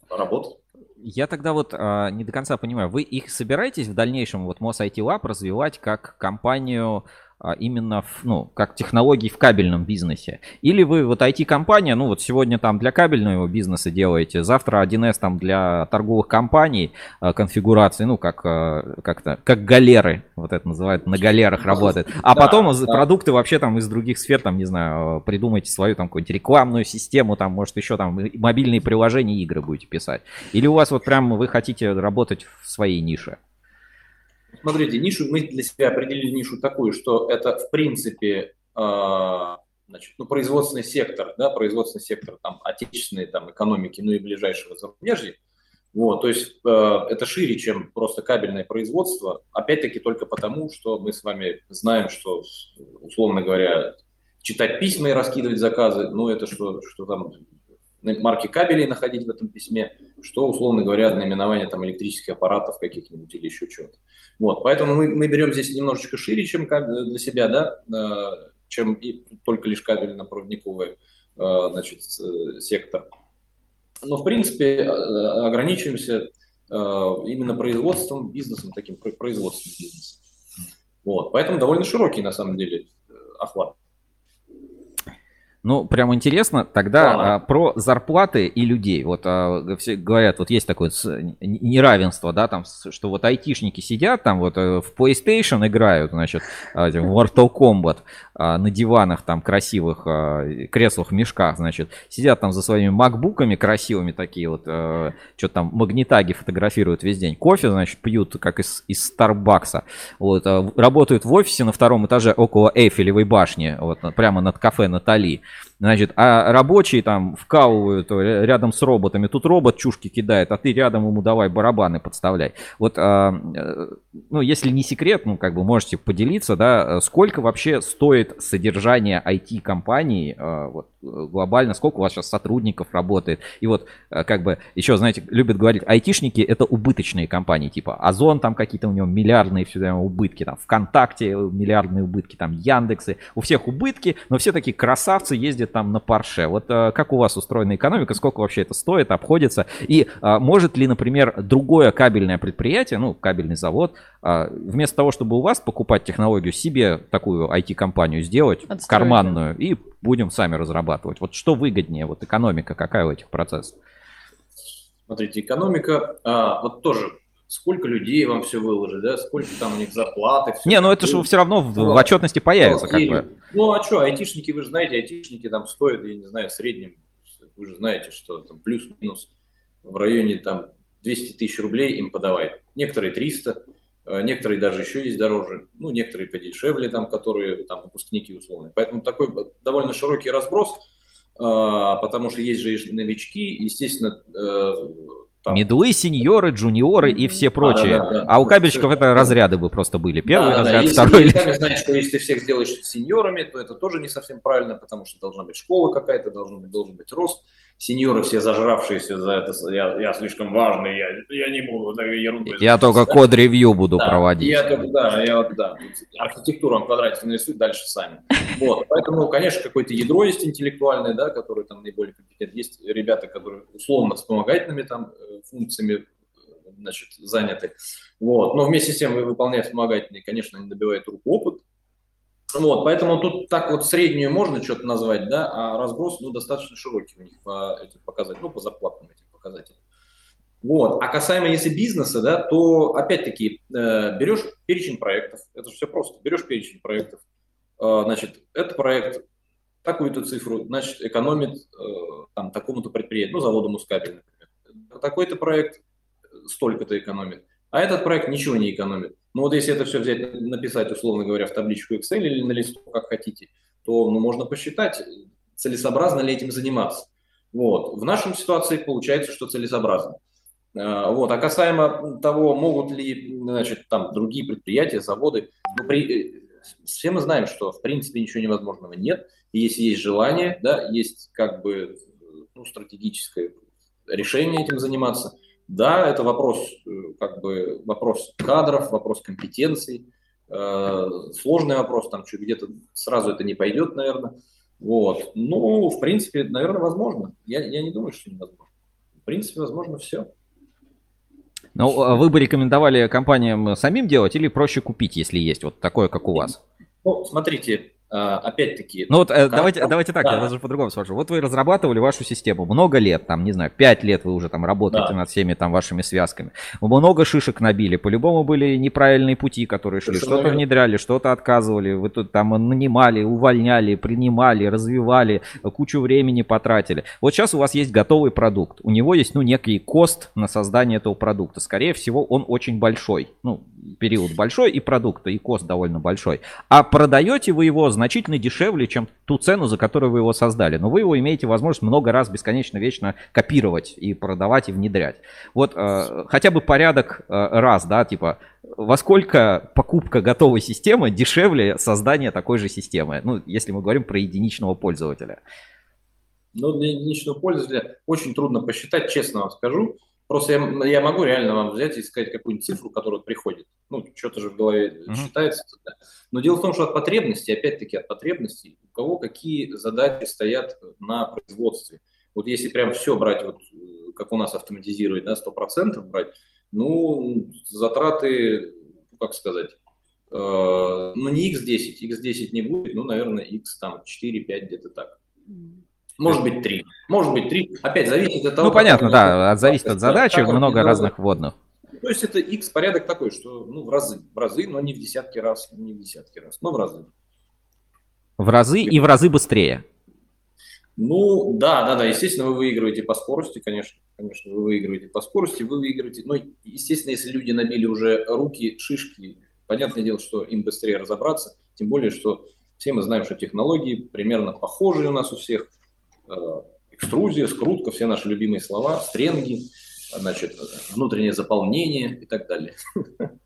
I: работа.
A: Я тогда вот а, не до конца понимаю, вы их собираетесь в дальнейшем, вот Мос IT Lab, развивать как компанию именно, в, ну, как технологии в кабельном бизнесе? Или вы вот IT-компания, ну вот сегодня там для кабельного бизнеса делаете, завтра 1С там для торговых компаний а, конфигурации, ну как, а, как-то, как галеры, вот это называют, на галерах работает. А
I: Да,
A: потом
I: да.
A: продукты вообще там из других сфер, там, не знаю, придумайте свою там какую-нибудь рекламную систему, там, может, еще там мобильные приложения, игры будете писать. Или у вас вот прям вы хотите работать в своей нише?
I: Смотрите, нишу мы для себя определили нишу такую, что это в принципе э, значит, ну, производственный сектор, да, производственный сектор там отечественной там экономики, ну и ближайшего зарубежья. Вот, то есть э, это шире, чем просто кабельное производство. Опять-таки только потому, что мы с вами знаем, что условно говоря читать письма и раскидывать заказы, ну это что, что там марки кабелей находить в этом письме, что, условно говоря, наименование там электрических аппаратов каких-нибудь или еще чего-то. Вот, поэтому мы, мы берем здесь немножечко шире, чем для себя, да, э, чем и только лишь кабельно-проводниковый э, значит, э, сектор. Но, в принципе, ограничиваемся именно производством, бизнесом, таким про- производственным бизнесом. Вот, поэтому довольно широкий, на самом деле, охват.
A: Ну, прям интересно. Тогда
I: Ладно.
A: а, про зарплаты и людей. Вот а, все говорят, вот есть такое неравенство, да, там, что вот айтишники сидят там вот э, в PlayStation играют, значит, а, этим Mortal Kombat, а, на диванах там красивых, а, креслах, мешках, значит, сидят там за своими макбуками красивыми такие вот, а, что-то там магнитаги фотографируют весь день. Кофе, значит, пьют как из, из Старбакса. Вот, а, работают в офисе на втором этаже около Эйфелевой башни, вот, прямо над кафе Натали. Значит, а рабочие там вкалывают рядом с роботами. Тут робот чушки кидает, а ты рядом ему давай барабаны подставляй. Вот, а, э, ну, если не секрет, ну, как бы можете поделиться, да, сколько вообще стоит содержание IT-компании вот, глобально, сколько у вас сейчас сотрудников работает. И вот, а, как бы, еще, знаете, любят говорить, айтишники это убыточные компании, типа Озон, там какие-то у него миллиардные все время убытки, там ВКонтакте миллиардные убытки, там Яндексы, у всех убытки, но все такие красавцы ездят там на Порше. Вот э, как у вас устроена экономика, сколько вообще это стоит, обходится? И э, может ли, например, другое кабельное предприятие, ну, кабельный завод, э, вместо того, чтобы у вас покупать технологию, себе такую IT-компанию сделать, Отстроить, карманную, и будем сами разрабатывать? Вот что выгоднее, вот экономика какая у этих процессов?
I: Смотрите, экономика, а, вот тоже сколько людей вам все выложить, да, сколько там у них зарплаты.
A: Все не, ну это же все равно в, в отчетности появится, ну, как бы.
I: Ну а что, айтишники, вы же знаете, айтишники там стоят, я не знаю, в среднем, вы же знаете, что там плюс-минус в районе там 200 тысяч рублей им подавать. Некоторые 300, э, некоторые даже еще есть дороже, ну, некоторые подешевле, там, которые там выпускники условные. Поэтому такой довольно широкий разброс, э, потому что есть же и новички, естественно, э,
A: там. Медлы, сеньоры, джуниоры и все прочие. А, да, да, да. а у кабельщиков это разряды бы просто были. Первый да, разряд,
I: да.
A: второй.
I: Если сами знаете, что если ты всех сделаешь сеньорами, то это тоже не совсем правильно, потому что должна быть школа какая-то, должен быть, должен быть рост сеньоры все зажравшиеся за это, я, я слишком важный, я, я не буду да, ерунду.
A: Я только код-ревью буду да, проводить.
I: Я только, да, я вот, да, архитектуру в квадрате нарисуют дальше сами. Вот, поэтому, конечно, какое-то ядро есть интеллектуальное, да, которое там наиболее компетентно. Есть ребята, которые условно вспомогательными там э, функциями значит, заняты. Вот. Но вместе с тем выполняют вспомогательные, конечно, они добивают руку опыт, вот, поэтому тут так вот среднюю можно что-то назвать, да, а разброс ну, достаточно широкий у них по этим показателям, ну, по зарплатам этих показателям. Вот. А касаемо если бизнеса, да, то опять-таки э, берешь перечень проектов, это же все просто, берешь перечень проектов, э, значит, этот проект такую-то цифру, значит, экономит э, там такому-то предприятию, ну, заводу Мускабель, например. Такой-то проект столько-то экономит, а этот проект ничего не экономит. Ну вот если это все взять, написать, условно говоря, в табличку Excel или на листу, как хотите, то ну, можно посчитать, целесообразно ли этим заниматься. Вот. В нашей ситуации получается, что целесообразно. А, вот. А касаемо того, могут ли значит, там, другие предприятия, заводы, ну, при... Э, все мы знаем, что в принципе ничего невозможного нет. И если есть желание, да, есть как бы ну, стратегическое решение этим заниматься – да, это вопрос, э, как бы, вопрос кадров, вопрос компетенций, э, сложный вопрос, там что где-то сразу это не пойдет, наверное. Вот. Ну, в принципе, наверное, возможно. Я, я не думаю, что невозможно. В принципе, возможно все.
A: Ну, а вы бы рекомендовали компаниям самим делать или проще купить, если есть вот такое, как у вас?
I: Ну, смотрите, опять-таки...
A: Ну вот э, давайте, давайте так, да. я даже по-другому спрошу. Вот вы разрабатывали вашу систему много лет, там, не знаю, 5 лет вы уже там работаете да. над всеми там вашими связками. Много шишек набили, по-любому были неправильные пути, которые шли. Что-то внедряли, что-то отказывали, вы тут там нанимали, увольняли, принимали, развивали, кучу времени потратили. Вот сейчас у вас есть готовый продукт, у него есть, ну, некий кост на создание этого продукта. Скорее всего, он очень большой, ну, период большой и продукта, и кост довольно большой. А продаете вы его, значительно дешевле, чем ту цену, за которую вы его создали. Но вы его имеете возможность много раз бесконечно вечно копировать и продавать и внедрять. Вот э, хотя бы порядок э, раз, да, типа во сколько покупка готовой системы дешевле создания такой же системы, ну, если мы говорим про единичного пользователя.
I: Ну, для единичного пользователя очень трудно посчитать, честно вам скажу. Просто я, я могу реально вам взять и сказать какую-нибудь цифру, которая приходит. Ну, что-то же в голове uh-huh. считается. Да. Но дело в том, что от потребностей, опять-таки от потребностей, у кого какие задачи стоят на производстве. Вот если прям все брать, вот как у нас автоматизировать, да, 100% брать, ну, затраты, ну, как сказать, э, ну, не x10, x10 не будет, ну, наверное, x там 4-5 где-то так. Может быть, три. Может быть, три. Опять зависит от того...
A: Ну, понятно, да, от, зависит от задачи, много разных вводных.
I: То есть это x порядок такой, что ну, в разы, в разы, но не в десятки раз, не в десятки раз, но в разы.
A: В разы и в разы быстрее.
I: Ну, да, да, да, естественно, вы выигрываете по скорости, конечно, конечно, вы выигрываете по скорости, вы выигрываете, но, естественно, если люди набили уже руки, шишки, понятное дело, что им быстрее разобраться, тем более, что все мы знаем, что технологии примерно похожие у нас у всех, экструзия, скрутка, все наши любимые слова, стренги, значит, внутреннее заполнение и так далее.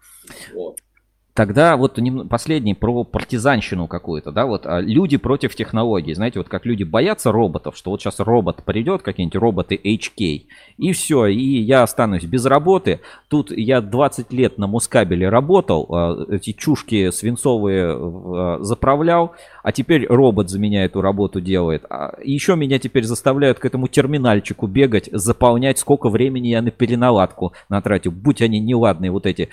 I: Вот.
A: Тогда вот последний про партизанщину какую-то, да, вот а, люди против технологий, знаете, вот как люди боятся роботов, что вот сейчас робот придет, какие-нибудь роботы HK, и все, и я останусь без работы. Тут я 20 лет на мускабеле работал, а, эти чушки свинцовые а, заправлял, а теперь робот за меня эту работу делает. Еще меня теперь заставляют к этому терминальчику бегать, заполнять, сколько времени я на переналадку натратил. Будь они неладные, вот эти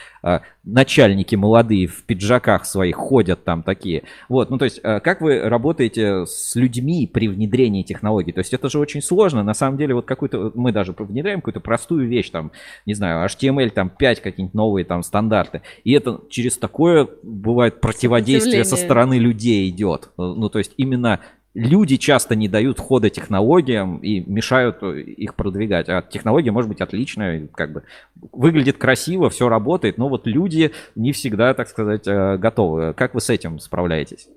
A: начальники молодые, в пиджаках своих ходят там такие. Вот, ну то есть, э, как вы работаете с людьми при внедрении технологий? То есть это же очень сложно. На самом деле, вот какую-то, мы даже внедряем какую-то простую вещь, там, не знаю, HTML там 5, какие-нибудь новые там стандарты. И это через такое бывает противодействие со стороны людей идет. Ну то есть именно люди часто не дают хода технологиям и мешают э, их продвигать. А технология может быть отличная, как бы выглядит красиво, все работает, но вот люди не всегда, так сказать, э, готовы. Как вы с этим справляетесь?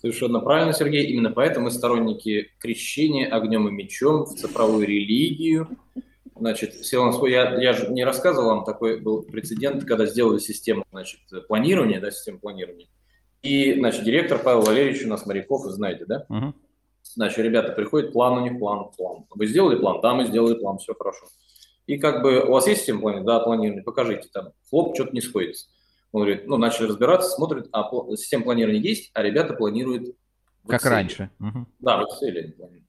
I: Совершенно правильно, Сергей. Именно поэтому мы сторонники крещения огнем и мечом в цифровую религию. Значит, я, я же не рассказывал вам, такой был прецедент, когда сделали систему значит, планирования, да, систему планирования. И, значит, директор Павел Валерьевич у нас моряков, вы знаете, да?
A: Угу.
I: Значит, ребята приходят, план у них, план, план. Вы сделали план? Да, мы сделали план, все хорошо. И как бы у вас есть система планирования? Да, планирование, покажите там. Хлоп, что-то не сходится. Он говорит, ну, начали разбираться, смотрят, а система планирования есть, а ребята планируют
A: Как Excel. раньше.
I: Угу. Да, в Excel они планируют.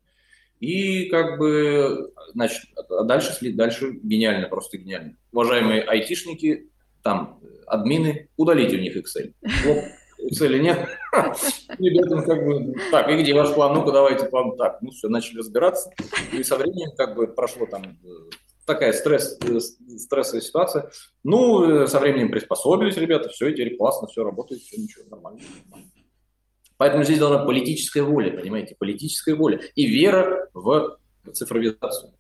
I: И как бы, значит, а дальше, дальше гениально, просто гениально. Уважаемые айтишники, там, админы, удалите у них Excel. Хлоп, цели нет. Ребятам как бы, так, и где ваш план? Ну-ка, давайте план. Так, ну все, начали разбираться. И со временем как бы прошло там э, такая стресс, э, стрессовая ситуация. Ну, э, со временем приспособились ребята, все, теперь классно, все работает, все, ничего, нормально. Поэтому здесь должна политическая воля, понимаете, политическая воля и вера в цифровизацию.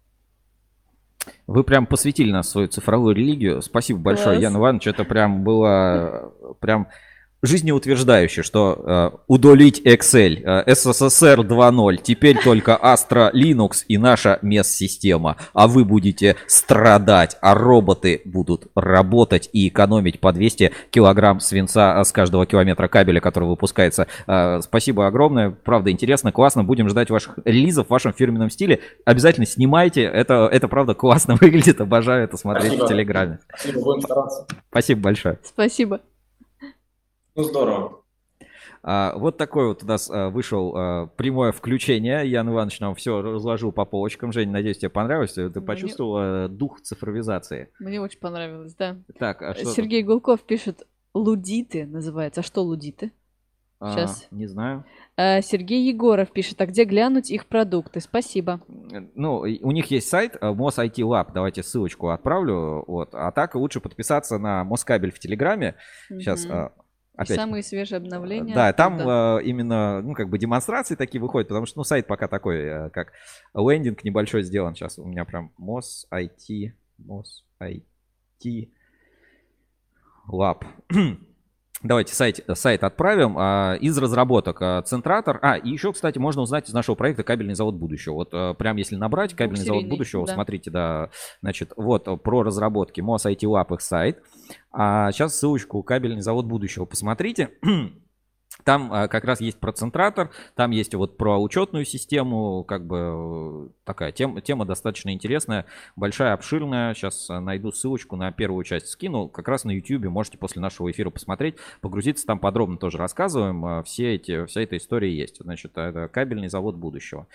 A: Вы прям посвятили нас свою цифровую религию. Спасибо большое, Класс. Ян Иванович. Это прям было прям жизнеутверждающий, что э, удалить Excel, э, SSSR 2.0, теперь только Astra Linux и наша MES-система, а вы будете страдать, а роботы будут работать и экономить по 200 килограмм свинца с каждого километра кабеля, который выпускается. Э, спасибо огромное, правда интересно, классно, будем ждать ваших релизов в вашем фирменном стиле. Обязательно снимайте, это, это правда классно выглядит, обожаю это смотреть Спасибо. в Телеграме.
I: Спасибо, будем стараться.
A: Спасибо большое.
B: Спасибо.
I: Ну, здорово.
A: А, вот такой вот у нас а, вышел а, прямое включение. Ян Иванович нам все разложил по полочкам. Жень, надеюсь, тебе понравилось. Ты Мне... почувствовала дух цифровизации?
B: Мне очень понравилось, да.
A: Так, а что
B: Сергей тут? Гулков пишет, лудиты называется. А что лудиты?
A: Сейчас. А, не знаю.
B: Сергей Егоров пишет, а где глянуть их продукты? Спасибо.
A: Ну, у них есть сайт Мос IT Lab. Давайте ссылочку отправлю. Вот. А так лучше подписаться на Москабель в Телеграме. Сейчас угу.
B: Опять. Самые свежие обновления.
A: Да, там э, именно, ну, как бы демонстрации такие выходят, потому что, ну, сайт пока такой, э, как лендинг небольшой сделан. Сейчас у меня прям MOS IT, MOS IT Lab. Давайте сайт, сайт отправим. А, из разработок а, Центратор. А, и еще, кстати, можно узнать из нашего проекта «Кабельный завод будущего». Вот а, прям если набрать «Кабельный завод будущего», да. смотрите, да, значит, вот про разработки MOS IT Lab их сайт. А сейчас ссылочку «Кабельный завод будущего» посмотрите. Там а, как раз есть процентратор, там есть вот про учетную систему, как бы такая тема, тема достаточно интересная, большая, обширная. Сейчас а, найду ссылочку на первую часть скину, как раз на YouTube можете после нашего эфира посмотреть, погрузиться, там подробно тоже рассказываем, все эти, вся эта история есть. Значит, это кабельный завод будущего.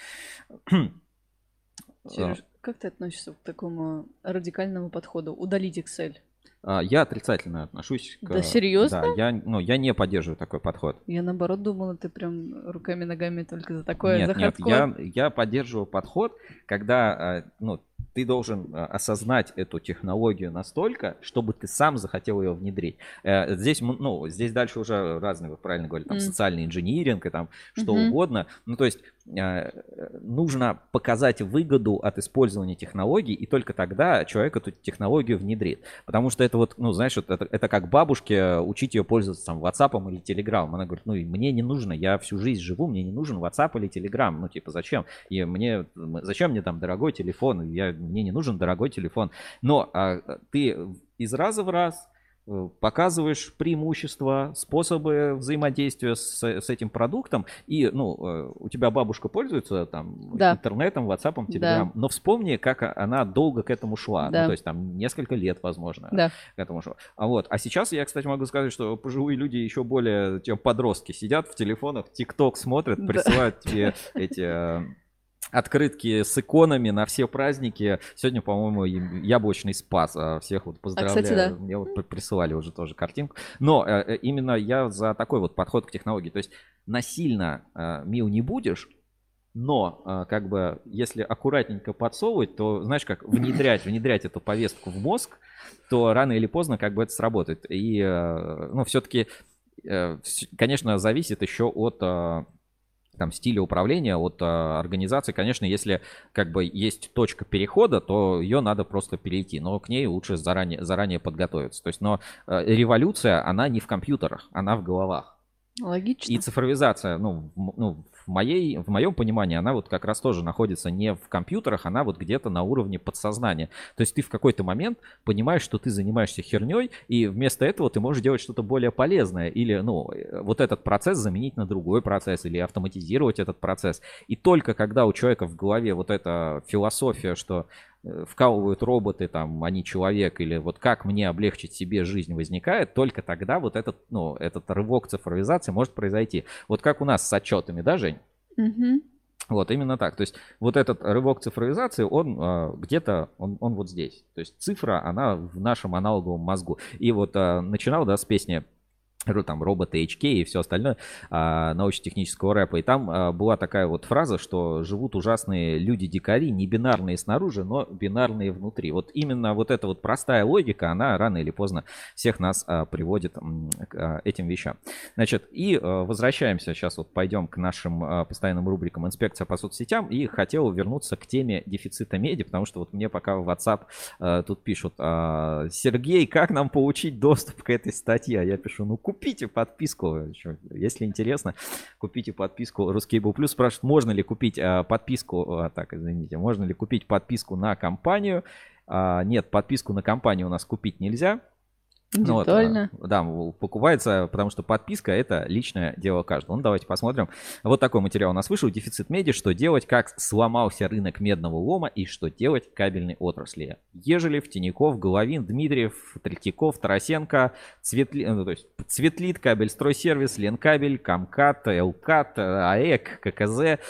B: Сереж, как ты относишься к такому радикальному подходу? Удалить Excel?
A: А, я отрицательно отношусь
B: к... Да, серьезно?
A: Да, я, ну, я не поддерживаю такой подход.
B: Я наоборот думала, ты прям руками-ногами только за такое,
A: нет,
B: за
A: нет, я, я поддерживаю подход, когда, а, ну, ты должен а, осознать эту технологию настолько, чтобы ты сам захотел ее внедрить. Э, здесь, ну, здесь дальше уже разные, вы правильно говорите, там mm. социальный инжиниринг и там что mm-hmm. угодно. Ну, то есть нужно показать выгоду от использования технологий, и только тогда человек эту технологию внедрит. Потому что это вот, ну, знаешь, вот это, это как бабушке учить ее пользоваться там WhatsApp или Telegram. Она говорит, ну, мне не нужно, я всю жизнь живу, мне не нужен WhatsApp или Telegram. Ну, типа, зачем? И мне, зачем мне там дорогой телефон? Я, мне не нужен дорогой телефон. Но а, ты из раза в раз Э, показываешь преимущества, способы взаимодействия с, с этим продуктом, и, ну, э, у тебя бабушка пользуется там да. интернетом, WhatsApp, Telegram, да. но вспомни, как она долго к этому шла, ну, да. ну, то есть там несколько лет, возможно, да. к этому шла. А вот, а сейчас я, кстати, могу сказать, что пожилые люди еще более, чем подростки, сидят в телефонах, ТикТок смотрят, присылают да. тебе эти э, открытки с иконами на все праздники. Сегодня, по-моему, яблочный спас. А всех вот поздравляю. А, кстати, да. Мне вот присылали уже тоже картинку. Но э, э, именно я за такой вот подход к технологии. То есть насильно э, мил не будешь, но э, как бы если аккуратненько подсовывать, то знаешь как внедрять, внедрять эту повестку в мозг, то рано или поздно как бы это сработает. И э, ну все-таки, э, конечно, зависит еще от там стиля управления от а, организации, конечно, если как бы есть точка перехода, то ее надо просто перейти, но к ней лучше заранее, заранее подготовиться. То есть, но а, революция, она не в компьютерах, она в головах.
B: Логично.
A: И цифровизация, ну, ну в, моей, в моем понимании она вот как раз тоже находится не в компьютерах, она вот где-то на уровне подсознания. То есть ты в какой-то момент понимаешь, что ты занимаешься херней, и вместо этого ты можешь делать что-то более полезное, или, ну, вот этот процесс заменить на другой процесс, или автоматизировать этот процесс. И только когда у человека в голове вот эта философия, что Э, вкалывают роботы, там, они человек, или вот как мне облегчить себе жизнь возникает, только тогда вот этот, ну, этот рывок цифровизации может произойти. Вот как у нас с отчетами, да, Жень?
B: Угу.
A: Вот, именно так. То есть вот этот рывок цифровизации, он э, где-то, он, он вот здесь. То есть цифра, она в нашем аналоговом мозгу. И вот э, начинал, да, с песни там роботы HK и все остальное а, научно-технического рэпа. И там а, была такая вот фраза, что живут ужасные люди-дикари, не бинарные снаружи, но бинарные внутри. Вот именно вот эта вот простая логика, она рано или поздно всех нас а, приводит к этим вещам. Значит, и возвращаемся, сейчас вот пойдем к нашим постоянным рубрикам «Инспекция по соцсетям» и хотел вернуться к теме дефицита меди, потому что вот мне пока в WhatsApp тут пишут, Сергей, как нам получить доступ к этой статье? Я пишу, ну купите подписку. Если интересно, купите подписку Ruskable Plus. Спрашивают, можно ли купить а, подписку, а, так, извините, можно ли купить подписку на компанию. А, нет, подписку на компанию у нас купить нельзя.
B: Ну, вот, а,
A: да, покупается, потому что подписка это личное дело каждого. Ну, давайте посмотрим. Вот такой материал у нас вышел. Дефицит меди. Что делать, как сломался рынок медного лома и что делать кабельной отрасли. Ежелев, Тиняков, Головин, Дмитриев, Третьяков, Тарасенко, Цветли... ну, то есть Цветлит, Кабель Стройсервис, Ленкабель, Камкат, Элкат, АЭК, ККЗ.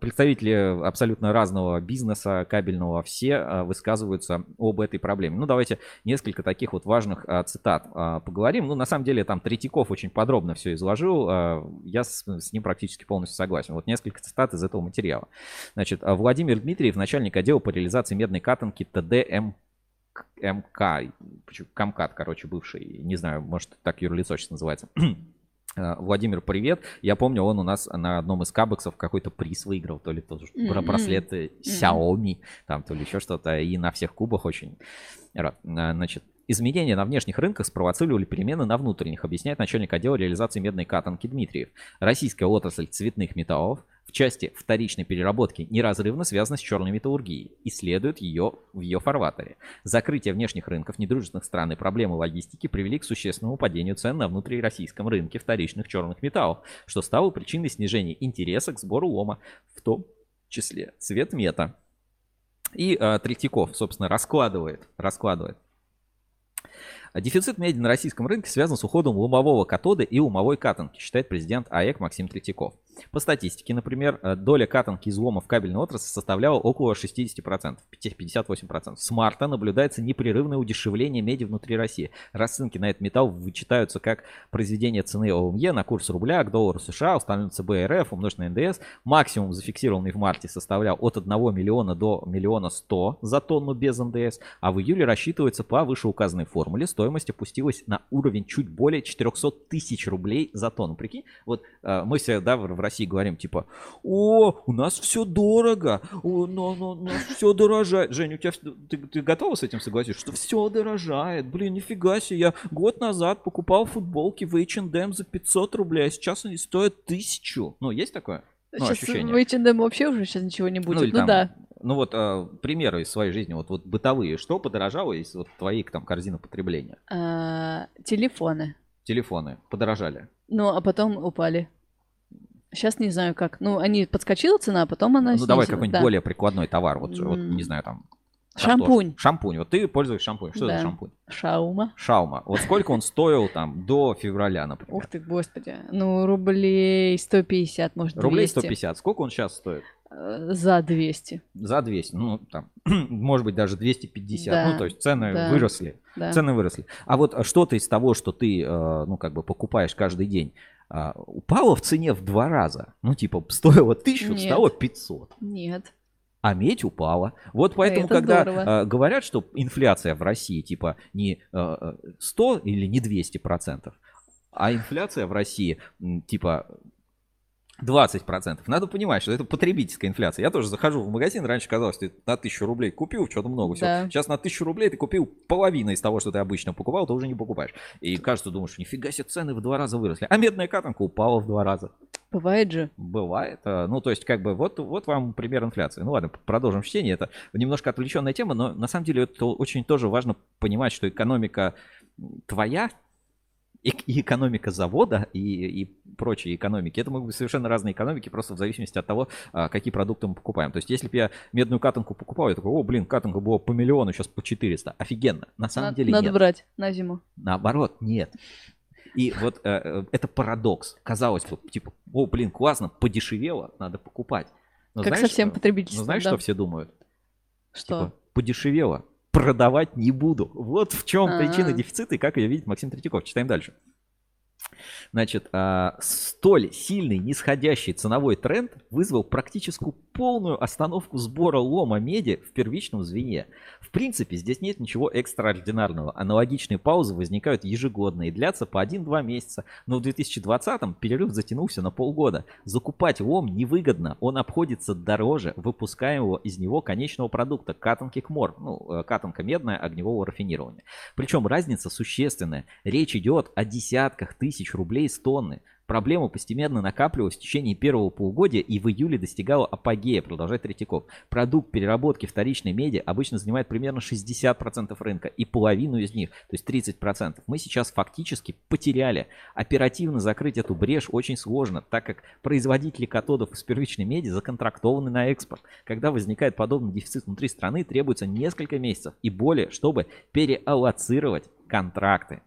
A: Представители абсолютно разного бизнеса кабельного все высказываются об этой проблеме. Ну, давайте несколько таких вот важных цитат а, поговорим. Ну, на самом деле, там Третьяков очень подробно все изложил. А, я с, с ним практически полностью согласен. Вот несколько цитат из этого материала. Значит, а, Владимир Дмитриев, начальник отдела по реализации медной катанки ТДМ МК, Камкат, короче, бывший, не знаю, может, так юрлицо сейчас называется. Владимир, привет. Я помню, он у нас на одном из кабексов какой-то приз выиграл, то ли тоже mm-hmm. браслеты Xiaomi, там, то ли еще что-то, и на всех кубах очень рад. Значит, Изменения на внешних рынках спровоцировали перемены на внутренних, объясняет начальник отдела реализации медной катанки Дмитриев. Российская отрасль цветных металлов в части вторичной переработки неразрывно связана с черной металлургией и следует ее в ее фарватере. Закрытие внешних рынков недружественных стран и проблемы логистики привели к существенному падению цен на внутрироссийском рынке вторичных черных металлов, что стало причиной снижения интереса к сбору лома, в том числе цвет мета. И э, Третьяков, собственно, раскладывает, раскладывает Дефицит меди на российском рынке связан с уходом ломового катода и умовой катанки, считает президент АЭК Максим Третьяков. По статистике, например, э, доля катанки излома в кабельной отрасли составляла около 60%, 58%. С марта наблюдается непрерывное удешевление меди внутри России. Расценки на этот металл вычитаются как произведение цены ОМЕ на курс рубля к доллару США, установлен ЦБ РФ, умножен на НДС. Максимум, зафиксированный в марте, составлял от 1 миллиона до миллиона 100 за тонну без НДС, а в июле рассчитывается по вышеуказанной формуле. Стоимость опустилась на уровень чуть более 400 тысяч рублей за тонну. Прикинь, вот э, мы всегда в России говорим, типа, о, у нас все дорого, о, но, но, но все дорожает. Женя, у тебя ты, ты готова с этим согласиться, что все дорожает? Блин, нифига себе, я год назад покупал футболки в H&M за 500 рублей, а сейчас они стоят 1000. Ну, есть такое? Ну,
B: сейчас
A: ощущение.
B: в H&M вообще уже сейчас ничего не будет. Ну,
A: или там,
B: да.
A: Ну вот э, примеры из своей жизни, вот, вот бытовые, что подорожало из вот твоей там корзины потребления?
B: А, телефоны.
A: Телефоны подорожали.
B: Ну, а потом упали. Сейчас не знаю как. Ну, они подскочила цена, а потом она
A: Ну давай
B: снизилась,
A: какой-нибудь
B: да.
A: более прикладной товар, вот, вот
B: М.
A: не знаю там.
B: Шампунь.
A: Шампунь. Вот ты пользуешься шампунем. Что
B: Да.
A: за шампунь?
B: Шаума.
A: Шаума. Вот сколько он стоил там до февраля, например?
B: Ух ты, господи. Ну, рублей 150, может, 200.
A: Рублей 150. Сколько он сейчас стоит?
B: Э, За 200.
A: За 200. Ну, там, может быть, даже 250.
B: Да,
A: Ну, то есть цены
B: да,
A: выросли.
B: да.
A: Цены выросли. А вот что-то из того, что ты, э, ну, как бы покупаешь каждый день, а, упало в цене в два раза. Ну, типа, стоило 1000,
B: Нет.
A: стало 500.
B: Нет.
A: А медь упала. Вот поэтому,
B: Это
A: когда
B: здорово.
A: э, говорят, что инфляция в России типа не э, э, 100 или не 200 процентов, а инфляция в России типа 20 процентов. Надо понимать, что это потребительская инфляция. Я тоже захожу в магазин, раньше казалось, что ты на 1000 рублей купил, что-то много всего.
B: Да.
A: Сейчас на 1000 рублей ты купил половину из того, что ты обычно покупал, ты уже не покупаешь. И кажется, думаешь, нифига себе, цены в два раза выросли. А медная катанка упала в два раза.
B: Бывает же.
A: Бывает. а, Ну, то есть, как бы, вот, вот вам пример инфляции. Ну ладно, продолжим чтение. Это немножко отвлеченная тема, но на самом деле это очень тоже важно понимать, что экономика твоя и, и экономика завода и, и прочие экономики, это могут быть совершенно разные экономики, просто в зависимости от того, а, какие продукты мы покупаем. То есть, если бы я медную катанку покупал, я такой, о, блин, катанка была по миллиону, сейчас по 400. Офигенно. На самом
B: Надо-
A: деле
B: Надо
A: нет.
B: брать на зиму.
A: Наоборот, нет. И вот э, э, это парадокс. Казалось бы, типа, о, блин, классно, подешевело, надо покупать. Но
B: Как
A: знаешь,
B: совсем
A: э,
B: потребительство,
A: Но знаешь,
B: да.
A: что все думают?
B: Что?
A: Типа, подешевело, продавать не буду. Вот в чем причина
B: А.
A: дефицита и как ее видит Максим Третьяков. Читаем дальше. Значит, а, столь сильный нисходящий ценовой тренд вызвал практически полную остановку сбора лома меди в первичном звене. В принципе, здесь нет ничего экстраординарного. Аналогичные паузы возникают ежегодно и длятся по 1-2 месяца. Но в 2020-м перерыв затянулся на полгода. Закупать лом невыгодно. Он обходится дороже выпускаемого из него конечного продукта катанки КМОР. Ну, э, катанка медная огневого рафинирования. Причем разница существенная. Речь идет о десятках тысяч рублей с тонны. Проблема постепенно накапливалась в течение первого полугодия и в июле достигала апогея, продолжает Третьяков. Продукт переработки вторичной меди обычно занимает примерно 60% рынка и половину из них, то есть 30%. Мы сейчас фактически потеряли. Оперативно закрыть эту брешь очень сложно, так как производители катодов из первичной меди законтрактованы на экспорт. Когда возникает подобный дефицит внутри страны, требуется несколько месяцев и более, чтобы переаллоцировать контракты.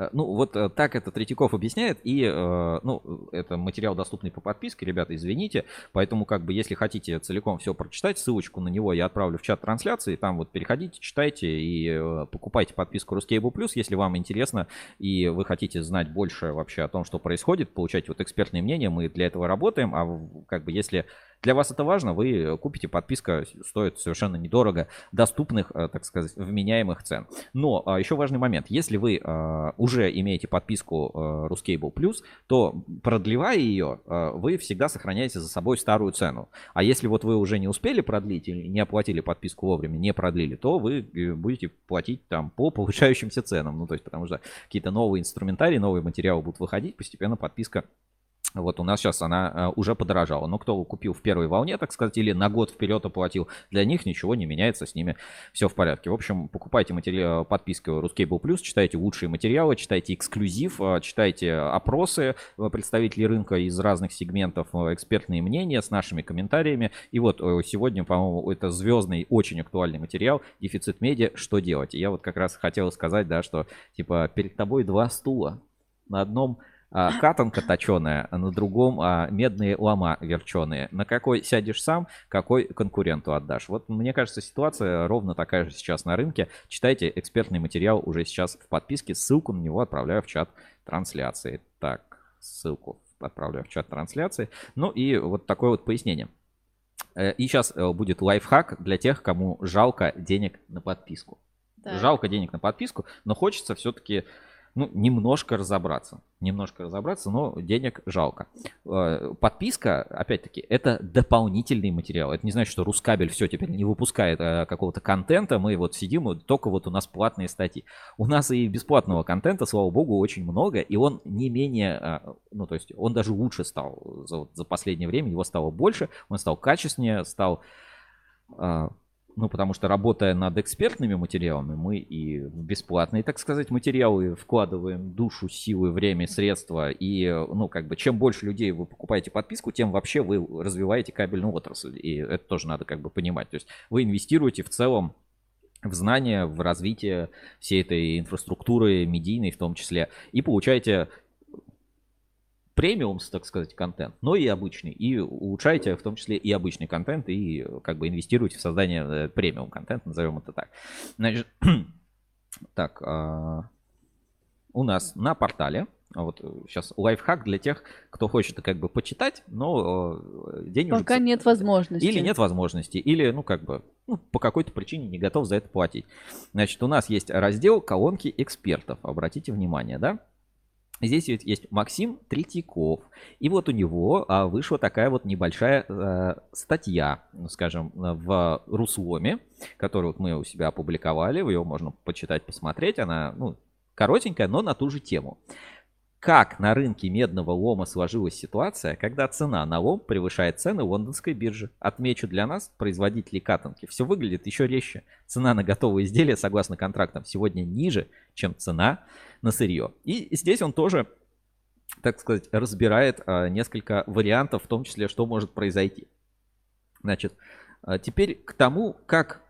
A: Э, Ну, вот э, так это Третьяков объясняет, и, э, ну, это материал доступный по подписке, ребята, извините, поэтому, как бы, если хотите целиком все прочитать, ссылочку на него я отправлю в чат трансляции, там вот переходите, читайте и покупайте подписку Ruscable Plus, если вам интересно, и вы хотите знать больше вообще о том, что происходит, получать вот экспертное мнение, мы для этого работаем, а как бы, если для вас это важно, вы купите подписка, стоит совершенно недорого, доступных, э, так сказать, вменяемых цен. Но а, еще важный момент. Если вы а, уже имеете подписку а, Ruscable Plus, то продлевая ее, вы всегда сохраняете за собой старую цену. А если вот вы уже не успели продлить или не оплатили подписку вовремя, не продлили, то вы э, будете платить там по повышающимся ценам. Ну, то есть, потому что какие-то новые инструментарии, новые материалы будут выходить, постепенно подписка Вот у нас сейчас она э, уже подорожала. Но кто купил в первой волне, так сказать, или на год вперед оплатил, для них ничего не меняется, с ними все в порядке. В общем, покупайте материал, подписки Ruscable Plus, читайте лучшие материалы, читайте эксклюзив, э, читайте опросы э, представителей рынка из разных сегментов, экспертные мнения с нашими комментариями. И вот сегодня, по-моему, это звездный, очень актуальный материал «Дефицит медиа. Что делать?» И я вот как раз хотел сказать, да, что типа перед тобой два стула. На одном а, катанка точеная, а на другом а, медные лома верченые. На какой сядешь сам, какой конкуренту отдашь. Вот мне кажется, ситуация ровно такая же сейчас на рынке. Читайте экспертный материал уже сейчас в подписке. Ссылку на него отправляю в чат трансляции. Так, ссылку отправляю в чат трансляции. Ну и вот такое вот пояснение. Э, и сейчас э, будет лайфхак для тех, кому жалко денег на подписку. Так. Жалко денег на подписку, но хочется все-таки ну, немножко разобраться. Немножко разобраться, но денег жалко. Э, подписка, опять-таки, это дополнительный материал. Это не значит, что Рускабель все теперь не выпускает э, какого-то контента. Мы вот сидим, только вот у нас платные статьи. У нас и бесплатного контента, слава богу, очень много, и он не менее, э, ну, то есть он даже лучше стал за, за последнее время, его стало больше, он стал качественнее, стал ну, потому что работая над экспертными материалами, мы и в бесплатные, так сказать, материалы вкладываем душу, силы, время, средства. И, ну, как бы, чем больше людей вы покупаете подписку, тем вообще вы развиваете кабельную отрасль. И это тоже надо как бы понимать. То есть вы инвестируете в целом в знания, в развитие всей этой инфраструктуры медийной в том числе, и получаете премиум, так сказать, контент, но и обычный. И улучшаете в том числе и обычный контент, и как бы инвестируете в создание э, премиум контента, назовем это так. Значит, так, а, у нас на портале, вот сейчас лайфхак для тех, кто хочет как бы почитать, но э, денег
B: Пока нет возможности.
A: Или нет возможности, или, ну, как бы, ну, по какой-то причине не готов за это платить. Значит, у нас есть раздел колонки экспертов. Обратите внимание, да? Здесь есть Максим Третьяков. И вот у него а, вышла такая вот небольшая а, статья, ну, скажем, в Русломе, которую мы у себя опубликовали. Ее можно почитать, посмотреть. Она ну, коротенькая, но на ту же тему. Как на рынке медного лома сложилась ситуация, когда цена на лом превышает цены лондонской биржи? Отмечу для нас, производителей катанки, все выглядит еще резче. Цена на готовые изделия, согласно контрактам, сегодня ниже, чем цена на сырье. И здесь он тоже, так сказать, разбирает а, несколько вариантов, в том числе, что может произойти. Значит, а, теперь к тому, как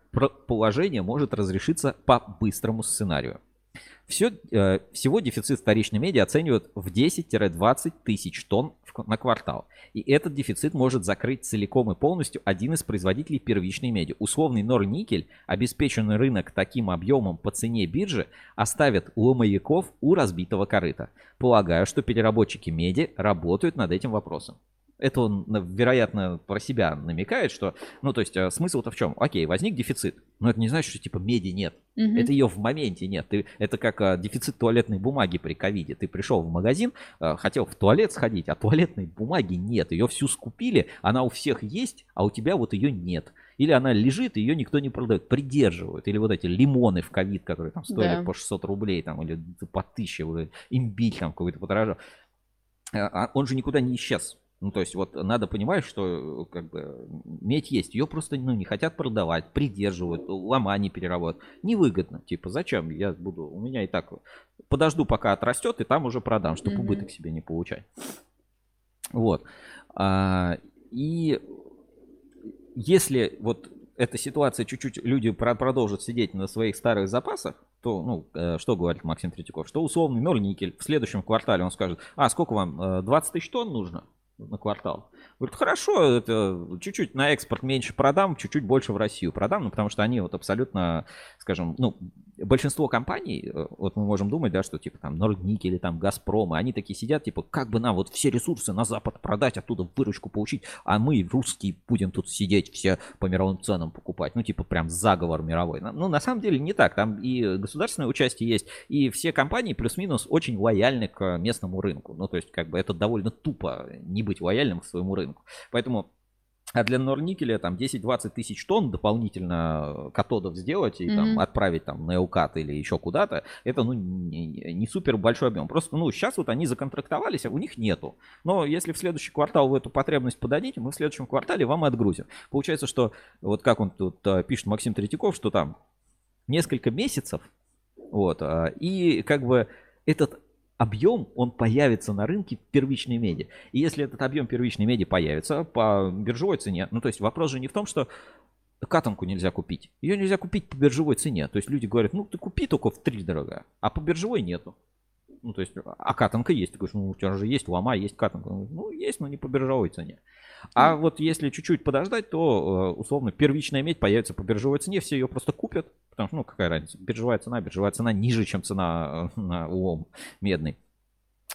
A: положение может разрешиться по быстрому сценарию. Все, э, всего дефицит вторичной меди оценивают в 10-20 тысяч тонн на квартал. И этот дефицит может закрыть целиком и полностью один из производителей первичной меди. Условный Норникель, обеспеченный рынок таким объемом по цене биржи, оставит ломаяков у разбитого корыта. Полагаю, что переработчики меди работают над этим вопросом это он, вероятно, про себя намекает, что, ну, то есть э, смысл-то в чем? Окей, возник дефицит, но это не значит, что типа меди нет. Угу. Это ее в моменте нет. Ты, это как а, дефицит туалетной бумаги при ковиде. Ты пришел в магазин, а, хотел в туалет сходить, а туалетной бумаги нет. Ее всю скупили, она у всех есть, а у тебя вот ее нет. Или она лежит, ее никто не продает, придерживают. Или вот эти лимоны в ковид, которые там стоили да. по 600 рублей, там, или по 1000, уже имбирь там какой-то подорожал. Он же никуда не исчез. Ну, то есть вот надо понимать, что как бы медь есть, ее просто ну, не хотят продавать, придерживают, лома не переработают. Невыгодно, типа, зачем я буду, у меня и так подожду, пока отрастет, и там уже продам, чтобы mm-hmm. убыток себе не получать. Вот. А, и если вот эта ситуация чуть-чуть люди продолжат сидеть на своих старых запасах, то, ну, э, что говорит Максим Третьяков, что условный ноль никель в следующем квартале он скажет, а сколько вам, 20 э, тысяч тонн нужно? На квартал. Говорит, хорошо, это чуть-чуть на экспорт меньше продам, чуть-чуть больше в Россию продам, ну, потому что они вот абсолютно, скажем, ну, большинство компаний, э, вот мы можем думать, да, что типа там Нордник или там Газпром, они такие сидят, типа, как бы нам вот все ресурсы на Запад продать, оттуда выручку получить, а мы, русские, будем тут сидеть все по мировым ценам покупать. Ну, типа, прям заговор мировой. Ну, на самом деле не так. Там и государственное участие есть, и все компании плюс-минус очень лояльны к местному рынку. Ну, то есть, как бы это довольно тупо не быть лояльным к своему рынку. Поэтому А для норникеля там 10-20 тысяч тонн дополнительно э, катодов сделать и
B: Мгм.
A: там отправить там на Эукат или еще куда-то, это ну не, не супер большой объем. Просто ну сейчас вот они законтрактовались, а у них нету. Но если в следующий квартал вы эту потребность подадите, мы в следующем квартале вам и отгрузим. Получается, что вот как он тут э, пишет Максим Третьяков, что там несколько месяцев, вот, а, и как бы этот объем, он появится на рынке первичной меди. И если этот объем первичной меди появится по биржевой цене, ну то есть вопрос же не в том, что катанку нельзя купить. Ее нельзя купить по биржевой цене. То есть люди говорят, ну ты купи только в три дорога, а по биржевой нету. Ну, то есть, а катанка есть. Ты говоришь, ну, у тебя же есть лома, есть катанка. Он говорит, Ну, есть, но не по биржевой цене. А вот если чуть-чуть подождать, то, э, условно, первичная медь появится по биржевой цене, все ее просто купят. Потому что, ну, какая разница, биржевая цена, биржевая цена ниже, чем цена э, на лом медный.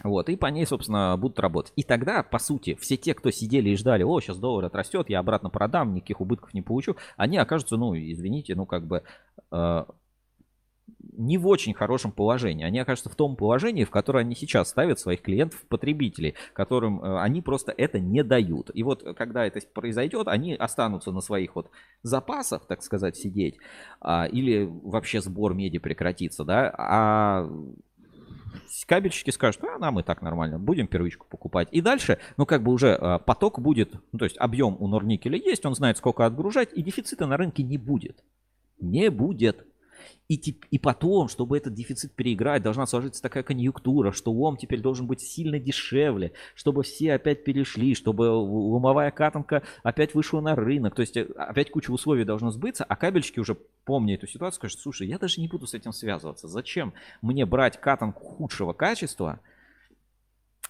A: Вот, и по ней, собственно, будут работать. И тогда, по сути, все те, кто сидели и ждали, о, сейчас доллар отрастет, я обратно продам, никаких убытков не получу, они окажутся, ну, извините, ну, как бы э, не в очень хорошем положении. Они окажутся в том положении, в которое они сейчас ставят своих клиентов, потребителей, которым э, они просто это не дают. И вот э, когда это произойдет, они останутся на своих вот запасах, так сказать, сидеть, а, или вообще сбор меди прекратится, да, а кабельщики скажут, а нам и так нормально, будем первичку покупать. И дальше, ну как бы уже э, поток будет, ну, то есть объем у Норникеля есть, он знает, сколько отгружать, и дефицита на рынке не будет. Не будет. И, и потом, чтобы этот дефицит переиграть, должна сложиться такая конъюнктура, что лом теперь должен быть сильно дешевле, чтобы все опять перешли, чтобы ломовая катанка опять вышла на рынок. То есть э, опять куча условий должно сбыться, а кабельщики уже, помня эту ситуацию, скажут, слушай, я даже не буду с этим связываться. Зачем мне брать катанку худшего качества,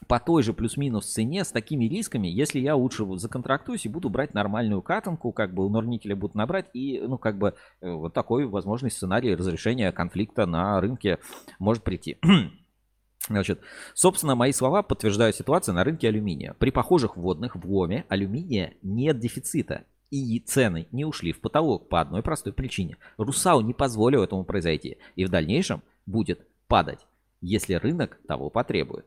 A: по той же плюс-минус цене с такими рисками, если я лучше вот законтрактуюсь и буду брать нормальную катанку, как бы у Норникеля будут набрать, и, ну, как бы э, вот такой возможный сценарий разрешения конфликта на рынке может прийти. Значит, собственно, мои слова подтверждают ситуацию на рынке алюминия. При похожих вводных в ломе алюминия нет дефицита. И цены не ушли в потолок по одной простой причине. Русал не позволил этому произойти. И в дальнейшем будет падать, если рынок того потребует.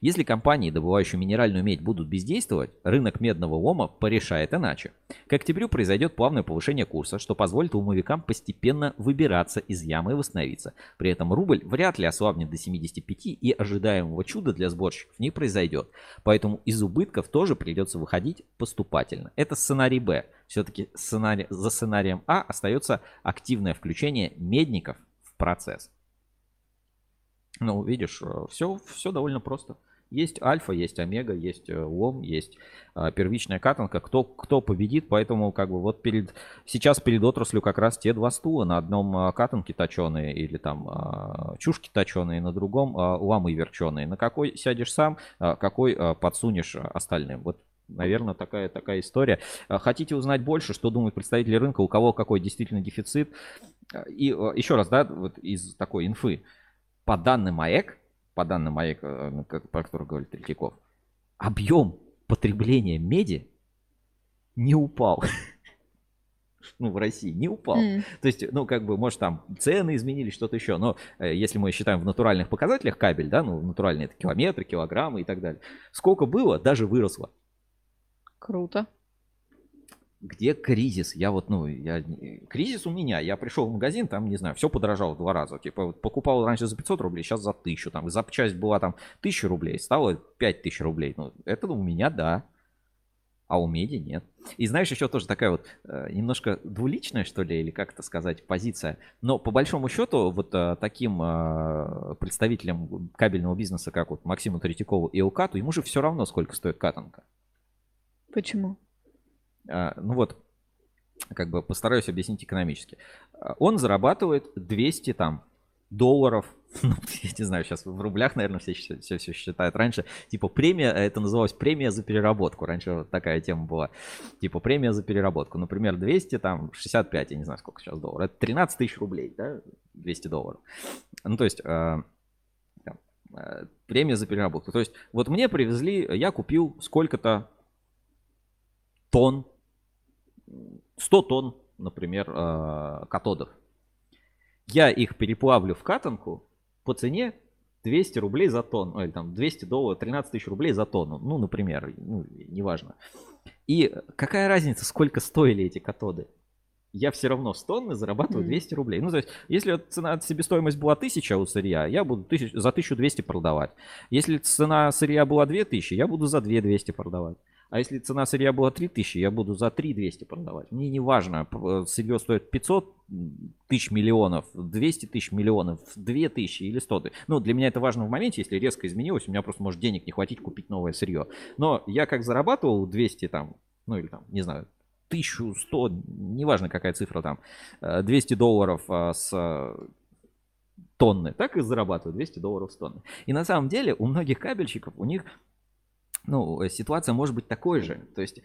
A: Если компании, добывающие минеральную медь, будут бездействовать, рынок медного лома порешает иначе. К октябрю произойдет плавное повышение курса, что позволит ломовикам постепенно выбираться из ямы и восстановиться. При этом рубль вряд ли ослабнет до 75 и ожидаемого чуда для сборщиков не произойдет. Поэтому из убытков тоже придется выходить поступательно. Это сценарий Б. Все-таки сценарий, за сценарием А остается активное включение медников в процесс. Ну, видишь, все, все довольно просто. Есть альфа, есть омега, есть э, лом, есть а, первичная катанка. Кто, кто победит, поэтому как бы вот перед сейчас перед отраслью как раз те два стула. На одном а, катанки точеные или там а, чушки точеные, на другом а, ламы верченые. На какой сядешь сам, а, какой а, подсунешь остальным. Вот Наверное, такая, такая история. А, Хотите узнать больше, что думают представители рынка, у кого какой действительно дефицит? А, И еще раз, да, вот из такой инфы по данным АЭК, по данным АЭК, э, как- про который говорит Третьяков, объем потребления меди не упал. Ну, в России не упал.
B: М.
A: То есть, ну, как бы, может, там цены изменились, что-то еще. Но э, если мы считаем в натуральных показателях кабель, да, ну, натуральные это километры, килограммы и так далее. Сколько было, даже выросло.
B: Круто.
A: Где кризис? Я вот, ну, я, кризис у меня. Я пришел в магазин, там, не знаю, все подорожало в два раза. Типа, вот покупал раньше за 500 рублей, сейчас за 1000. Там, запчасть была там 1000 рублей, стало 5000 рублей. Ну, это у меня, да. А у меди нет. И знаешь, еще тоже такая вот э, немножко двуличная, что ли, или как это сказать, позиция. Но по большому счету, вот э, таким э, представителям кабельного бизнеса, как вот Максиму Третьякову и Элкату, ему же все равно, сколько стоит катанка.
B: Почему?
A: А, ну вот, как бы постараюсь объяснить экономически. А, Он зарабатывает 200 там долларов, ну, я не знаю, сейчас в рублях, наверное, все, все, все, считают. Раньше, типа, премия, это называлось премия за переработку. Раньше вот такая тема была. Типа, премия за переработку. Например, 200, там, 65, я не знаю, сколько сейчас долларов. Это 13 тысяч рублей, да, 200 долларов. Ну, то есть, а, там, а, премия за переработку. То есть, вот мне привезли, я купил сколько-то тонн 100 тонн, например, э, катодов. Я их переплавлю в катанку по цене 200 рублей за тонну, или там 200 долларов, 13 тысяч рублей за тонну, ну, например, ну, неважно. И какая разница, сколько стоили эти катоды? я все равно с тонны зарабатываю 200 рублей. Ну, то есть, если цена себестоимость была 1000 у сырья, я буду тысяч, за 1200 продавать. Если цена сырья была 2000, я буду за 2200 продавать. А если цена сырья была 3000, я буду за 3200 продавать. Мне не важно, сырье стоит 500 тысяч миллионов, 200 тысяч миллионов, 2000 или 100 тысяч. Ну, для меня это важно в моменте, если резко изменилось, у меня просто может денег не хватить купить новое сырье. Но я как зарабатывал 200 там, ну или там, не знаю, 1100, неважно какая цифра там, 200 э, долларов а, с э, тонны, так и зарабатывают 200 долларов с тонны. И на самом деле у многих кабельщиков, у них ну, ситуация может быть такой же. То есть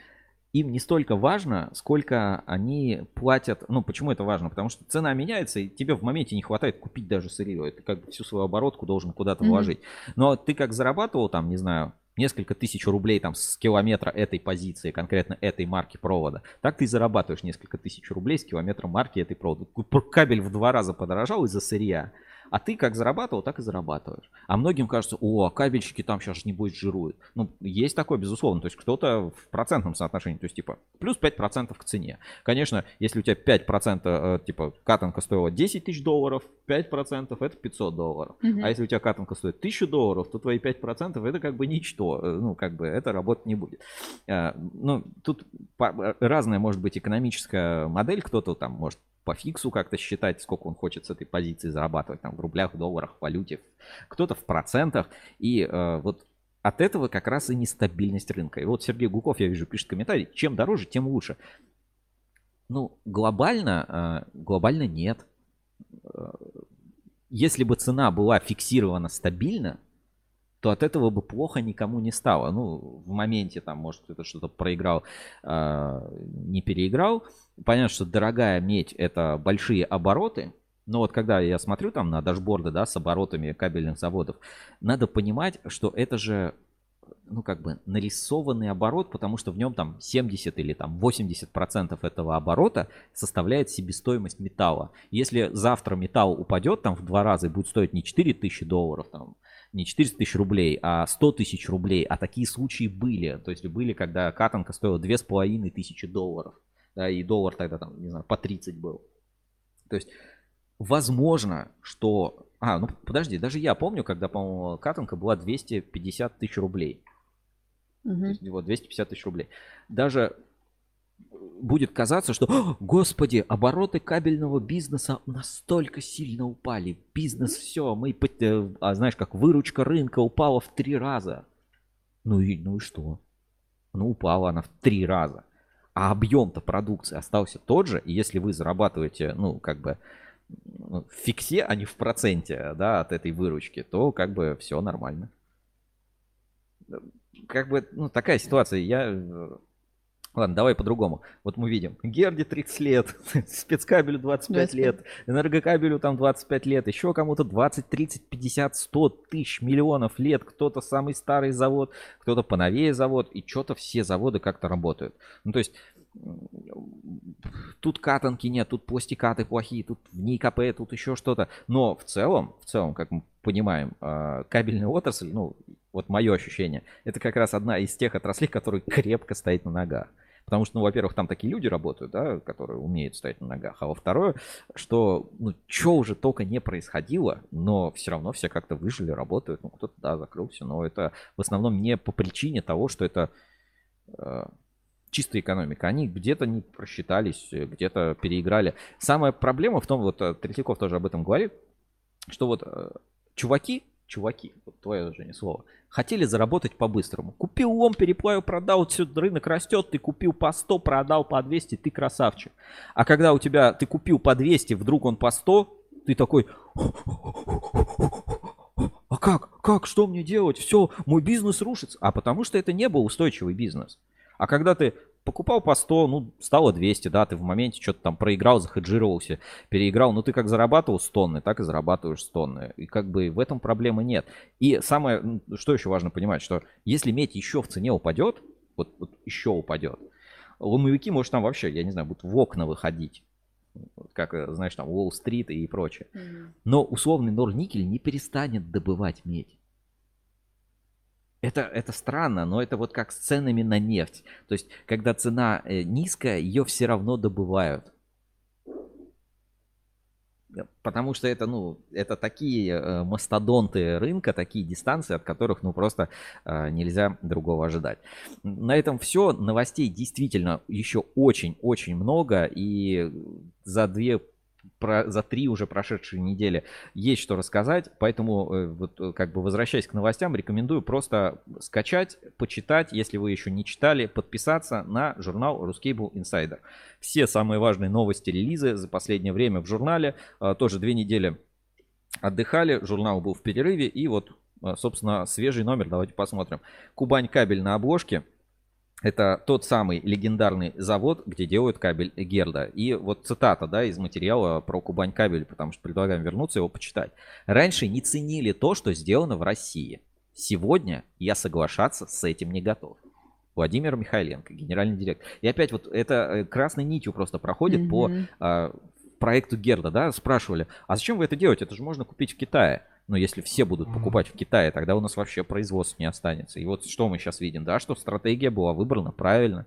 A: им не столько важно, сколько они платят. Ну, почему это важно? Потому что цена меняется, и тебе в моменте не хватает купить даже сырье. Ты как бы всю свою оборотку должен куда-то mm-hmm. вложить. Но ты как зарабатывал там, не знаю, несколько тысяч рублей там с километра этой позиции, конкретно этой марки провода, так ты зарабатываешь несколько тысяч рублей с километра марки этой провода. Кабель в два раза подорожал из-за сырья, а ты как зарабатывал, так и зарабатываешь. А многим кажется, о, кабельщики там сейчас не будет жируют. Ну, есть такое, безусловно. То есть кто-то в процентном соотношении, то есть типа плюс 5% к цене. Конечно, если у тебя 5%, э, типа катанка стоила 10 тысяч долларов, 5% это 500 долларов. Угу. А если у тебя катанка стоит 1000 долларов, то твои 5% это как бы ничто. Э, ну, как бы это работать не будет. Э, ну, тут разная может быть экономическая модель. Кто-то там может по фиксу как-то считать, сколько он хочет с этой позиции зарабатывать, там, в рублях, долларах, валюте, кто-то в процентах. И э, вот от этого как раз и нестабильность рынка. И вот Сергей Гуков, я вижу, пишет комментарий, чем дороже, тем лучше. Ну, глобально, э, глобально нет. Э, если бы цена была фиксирована стабильно, то от этого бы плохо никому не стало. Ну, в моменте там, может, кто-то что-то проиграл, э, не переиграл. Понятно, что дорогая медь это большие обороты, но вот когда я смотрю там на дашборды, да, с оборотами кабельных заводов, надо понимать, что это же ну, как бы нарисованный оборот, потому что в нем там 70 или там 80 процентов этого оборота составляет себестоимость металла. Если завтра металл упадет там в два раза и будет стоить не 4 тысячи долларов, там, не 400 тысяч рублей, а 100 тысяч рублей. А такие случаи были. То есть были, когда катанка стоила 2,5 тысячи долларов. Да, и доллар тогда там, не знаю, по 30 был. То есть возможно, что... А, ну подожди, даже я помню, когда, по-моему, катанка была 250 тысяч рублей. Угу. То есть, вот, 250 тысяч рублей. Даже будет казаться, что, господи, обороты кабельного бизнеса настолько сильно упали. Бизнес все, мы, э, а знаешь, как выручка рынка упала в три раза. Ну и, ну и что? Ну упала она в три раза. А объем-то продукции остался тот же. И если вы зарабатываете, ну, как бы ну, в фиксе, а не в проценте, да, от этой выручки, то как бы все нормально. Как бы, ну, такая ситуация. Я э, Ладно, давай по-другому. Вот мы видим, Герди 30 лет, спецкабелю 25 25. лет, энергокабелю там 25 лет, еще кому-то 20, 30, 50, 100 тысяч, миллионов лет, кто-то самый старый завод, кто-то поновее завод, и что-то все заводы как-то работают. Ну, то есть тут катанки нет, тут пластикаты плохие, тут в НИКП, тут еще что-то. Но в целом, в целом, как мы понимаем, а, кабельная отрасль, ну, вот мое ощущение, это как раз одна из тех отраслей, которые крепко стоит на ногах. Потому что, ну, во-первых, там такие люди работают, да, которые умеют стоять на ногах. А во-вторых, что, ну, что уже только не происходило, но все равно все как-то выжили, работают. Ну, кто-то, да, закрылся, но это в основном не по причине того, что это э, чистая экономика. Они где-то не просчитались, где-то переиграли. Самая проблема в том, вот э, Третьяков тоже об этом говорит, что вот э, чуваки, чуваки, вот твое же не слово, хотели заработать по-быстрому. Купил лом, переплавил, продал, все, рынок растет, ты купил по 100, продал по 200, ты красавчик. А когда у тебя, ты купил по 200, вдруг он по 100, ты такой, а как, как, что мне делать? Все, мой бизнес рушится. А потому что это не был устойчивый бизнес. А когда ты покупал по 100, ну, стало 200, да, ты в моменте что-то там проиграл, захеджировался, переиграл, ну, ты как зарабатывал с тонны, так и зарабатываешь с тонны. И как бы в этом проблемы нет. И самое, что еще важно понимать, что если медь еще в цене упадет, вот, вот еще упадет, ломовики, может, там вообще, я не знаю, будут в окна выходить. Как, знаешь, там, Уолл-стрит и прочее. Но условный Норникель не перестанет добывать медь. Это, это странно, но это вот как с ценами на нефть. То есть, когда цена э, низкая, ее все равно добывают. Потому что это, ну, это такие э, мастодонты рынка, такие дистанции, от которых, ну, просто э, нельзя другого ожидать. На этом все. Новостей действительно еще очень-очень много. И за две про, за три уже прошедшие недели есть что рассказать, поэтому э, вот э, как бы возвращаясь к новостям, рекомендую просто скачать, почитать, если вы еще не читали, подписаться на журнал Ruscable Insider. Все самые важные новости, релизы за последнее время в журнале, э, тоже две недели отдыхали, журнал был в перерыве и вот, собственно, свежий номер, давайте посмотрим. Кубань кабель на обложке, это тот самый легендарный завод, где делают кабель Герда. И вот цитата да, из материала про Кубань кабель, потому что предлагаем вернуться его почитать. Раньше не ценили то, что сделано в России. Сегодня я соглашаться с этим не готов. Владимир Михайленко, генеральный директор. И опять вот это э, красной нитью просто проходит mm-hmm. по а, проекту Герда, да, спрашивали, а зачем вы это делаете? Это же можно купить в Китае. Но если все будут покупать в Китае, тогда у нас вообще производства не останется. И вот что мы сейчас видим, да, что стратегия была выбрана правильно.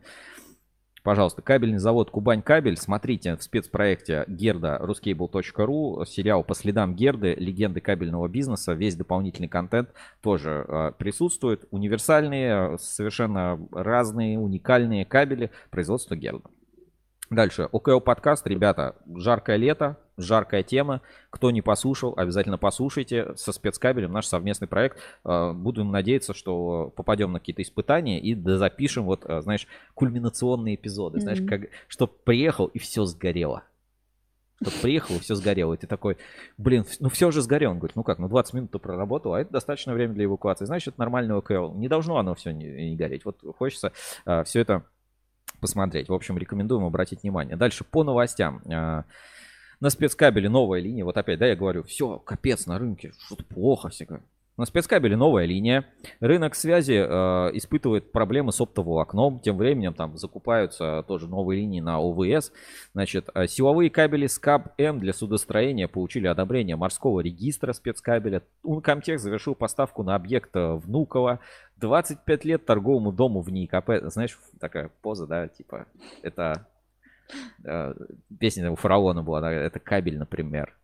A: Пожалуйста, кабельный завод Кубань Кабель. Смотрите в спецпроекте Герда ruscable.ru. Сериал по следам Герды, легенды кабельного бизнеса. Весь дополнительный контент тоже э, присутствует. Универсальные, совершенно разные, уникальные кабели производства Герда. Дальше. ОКО подкаст. Ребята, жаркое лето, жаркая тема. Кто не послушал, обязательно послушайте со спецкабелем наш совместный проект. А, Будем надеяться, что попадем на какие-то испытания и запишем вот, а, знаешь, кульминационные эпизоды. Mm-hmm. Знаешь, как, чтоб приехал и все сгорело. Чтоб приехал и все сгорело. И ты такой, блин, ну все же сгорело. Он говорит, ну как, ну 20 минут ты проработал, а это достаточно время для эвакуации. Значит, это нормальный ОКЛ. Не должно оно все не, не гореть. Вот хочется а, все это посмотреть. В общем, рекомендуем обратить внимание. Дальше по новостям. На спецкабеле новая линия. Вот опять, да, я говорю, все, капец на рынке, что-то плохо всегда. На спецкабеле новая линия. Рынок связи э, испытывает проблемы с оптоволокном. Тем временем там закупаются тоже новые линии на ОВС. Значит, э, силовые кабели СКАБ-М для судостроения получили одобрение морского регистра спецкабеля. Ункомтех завершил поставку на объект Внуково. 25 лет торговому дому ВНИИКП. Знаешь, такая поза, да, типа, это э, песня у фараона была, это кабель, например.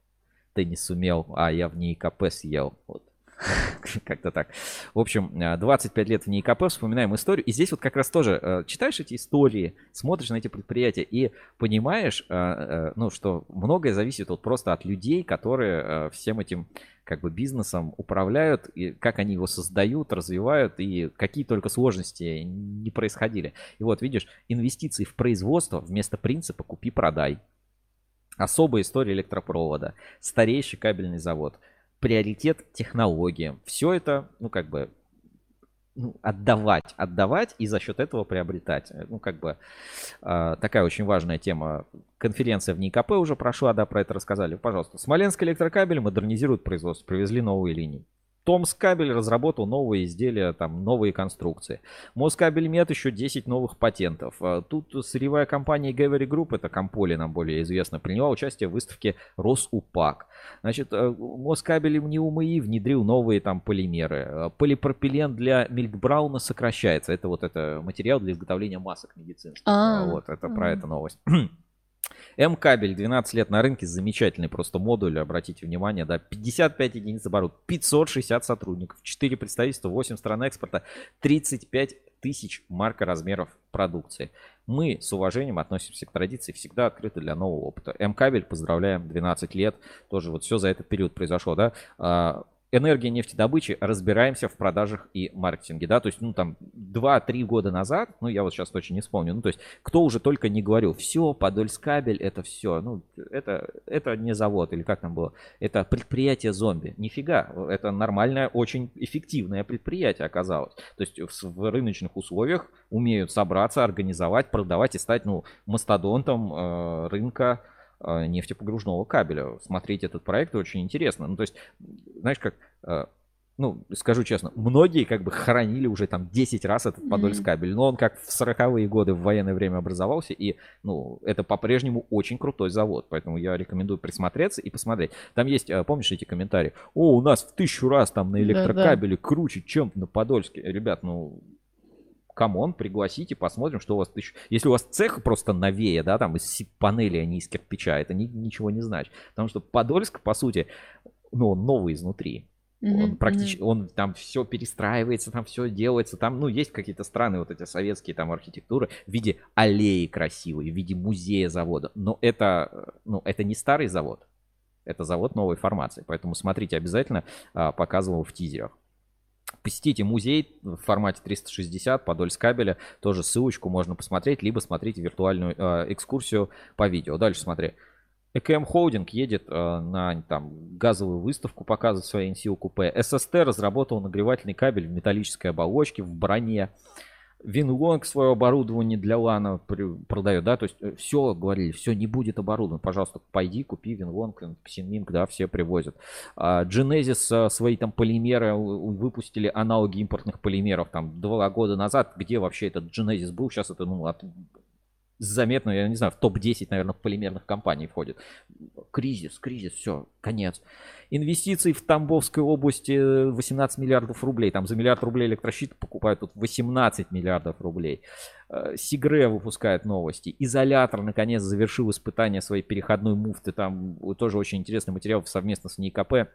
A: Ты не сумел, а я ВНИИКП съел. Вот. Как-то так. В общем, 25 э, лет ВНИИКП, вспоминаем историю. И здесь вот как раз тоже э, читаешь эти истории, смотришь на эти предприятия и понимаешь, э, ну, что многое зависит вот просто от людей, которые всем этим как бы бизнесом управляют, и как они его создают, развивают, и какие только сложности не происходили. И вот видишь, инвестиции в производство вместо принципа «купи-продай». Особая история электропровода, старейший кабельный завод – приоритет технологиям. Все это, ну, как бы, ну, отдавать, отдавать и за счет этого приобретать. Ну, как бы э, такая очень важная тема. Конференция в НИКП уже прошла, да, про это рассказали. Пожалуйста. Смоленский электрокабель модернизирует производство, привезли новые линии. Томскабель разработал новые изделия, там, новые конструкции. Москабельмет еще 10 новых патентов. А тут сырьевая компания Gavery Group, это Комполи нам более известно, приняла участие в выставке Росупак. Значит, э, Москабель НИУМИ внедрил новые там полимеры. Э, полипропилен для Милкбрауна сокращается. Это вот это материал для изготовления масок медицинских. А, вот, это про это новость. М-кабель 12 лет на рынке, замечательный просто модуль, обратите внимание, да, 55 единиц оборот, 560 сотрудников, 4 представительства, 8 стран экспорта, 35 тысяч марка размеров продукции. Мы с уважением относимся к традиции, всегда открыты для нового опыта. М-кабель, поздравляем, 12 лет, тоже вот все за этот период произошло, да. Энергия нефтедобычи, разбираемся в продажах и маркетинге, да, то есть, ну, там, 2-3 года назад, ну, я вот сейчас точно не вспомню, ну, то есть, кто уже только не говорил, все, Подольскабель, это все, ну, это, это не завод, или как там было, это предприятие зомби, нифига, это нормальное, очень эффективное предприятие оказалось, то есть, в, в рыночных условиях умеют собраться, организовать, продавать и стать, ну, мастодонтом э, рынка, нефтепогружного кабеля. Смотреть этот проект очень интересно. Ну, то есть, знаешь, как э, ну, скажу честно, многие как бы хоронили уже там 10 раз этот Подольск кабель, но он как в 40-е годы в военное время образовался, и, ну, это по-прежнему очень крутой завод, поэтому я рекомендую присмотреться и посмотреть. Там есть, э, помнишь эти комментарии? О, у нас в тысячу раз там на электрокабеле круче, чем на Подольске. Ребят, ну, come on, пригласите, посмотрим, что у вас еще. Если у вас цех просто новее, да, там из панели, а не из кирпича, это ни, ничего не значит. Потому что Подольск, по сути, ну, он новый изнутри. Mm-hmm. Он практически, mm-hmm. он там все перестраивается, там все делается, там, ну, есть какие-то странные вот эти советские там архитектуры в виде аллеи красивой, в виде музея завода, но это, ну, это не старый завод, это завод новой формации, поэтому смотрите обязательно, а, показывал в тизерах. Посетите музей в формате 360 Подольск кабеля, тоже ссылочку можно посмотреть, либо смотрите виртуальную э, экскурсию по видео. Дальше смотри. ЭКМ Холдинг едет э, на там, газовую выставку, показывает свои NCO купе. ССТ разработал нагревательный кабель в металлической оболочке, в броне. Винлонг свое оборудование для лана продает, да, то есть э, все, говорили, все не будет оборудовано, пожалуйста, пойди, купи Винлонг, Синминг, да, все привозят. А, Genesis свои там полимеры, выпустили аналоги импортных полимеров там два года назад, где вообще этот Genesis был, сейчас это, ну, от заметно, я не знаю, в топ-10, наверное, полимерных компаний входит. Кризис, кризис, все, конец. Инвестиции в Тамбовской области 18 миллиардов рублей. Там за миллиард рублей электрощит покупают тут 18 миллиардов рублей. Э, Сигре выпускает новости. Изолятор, наконец, завершил испытание своей переходной муфты. Там тоже очень интересный материал совместно с НИКП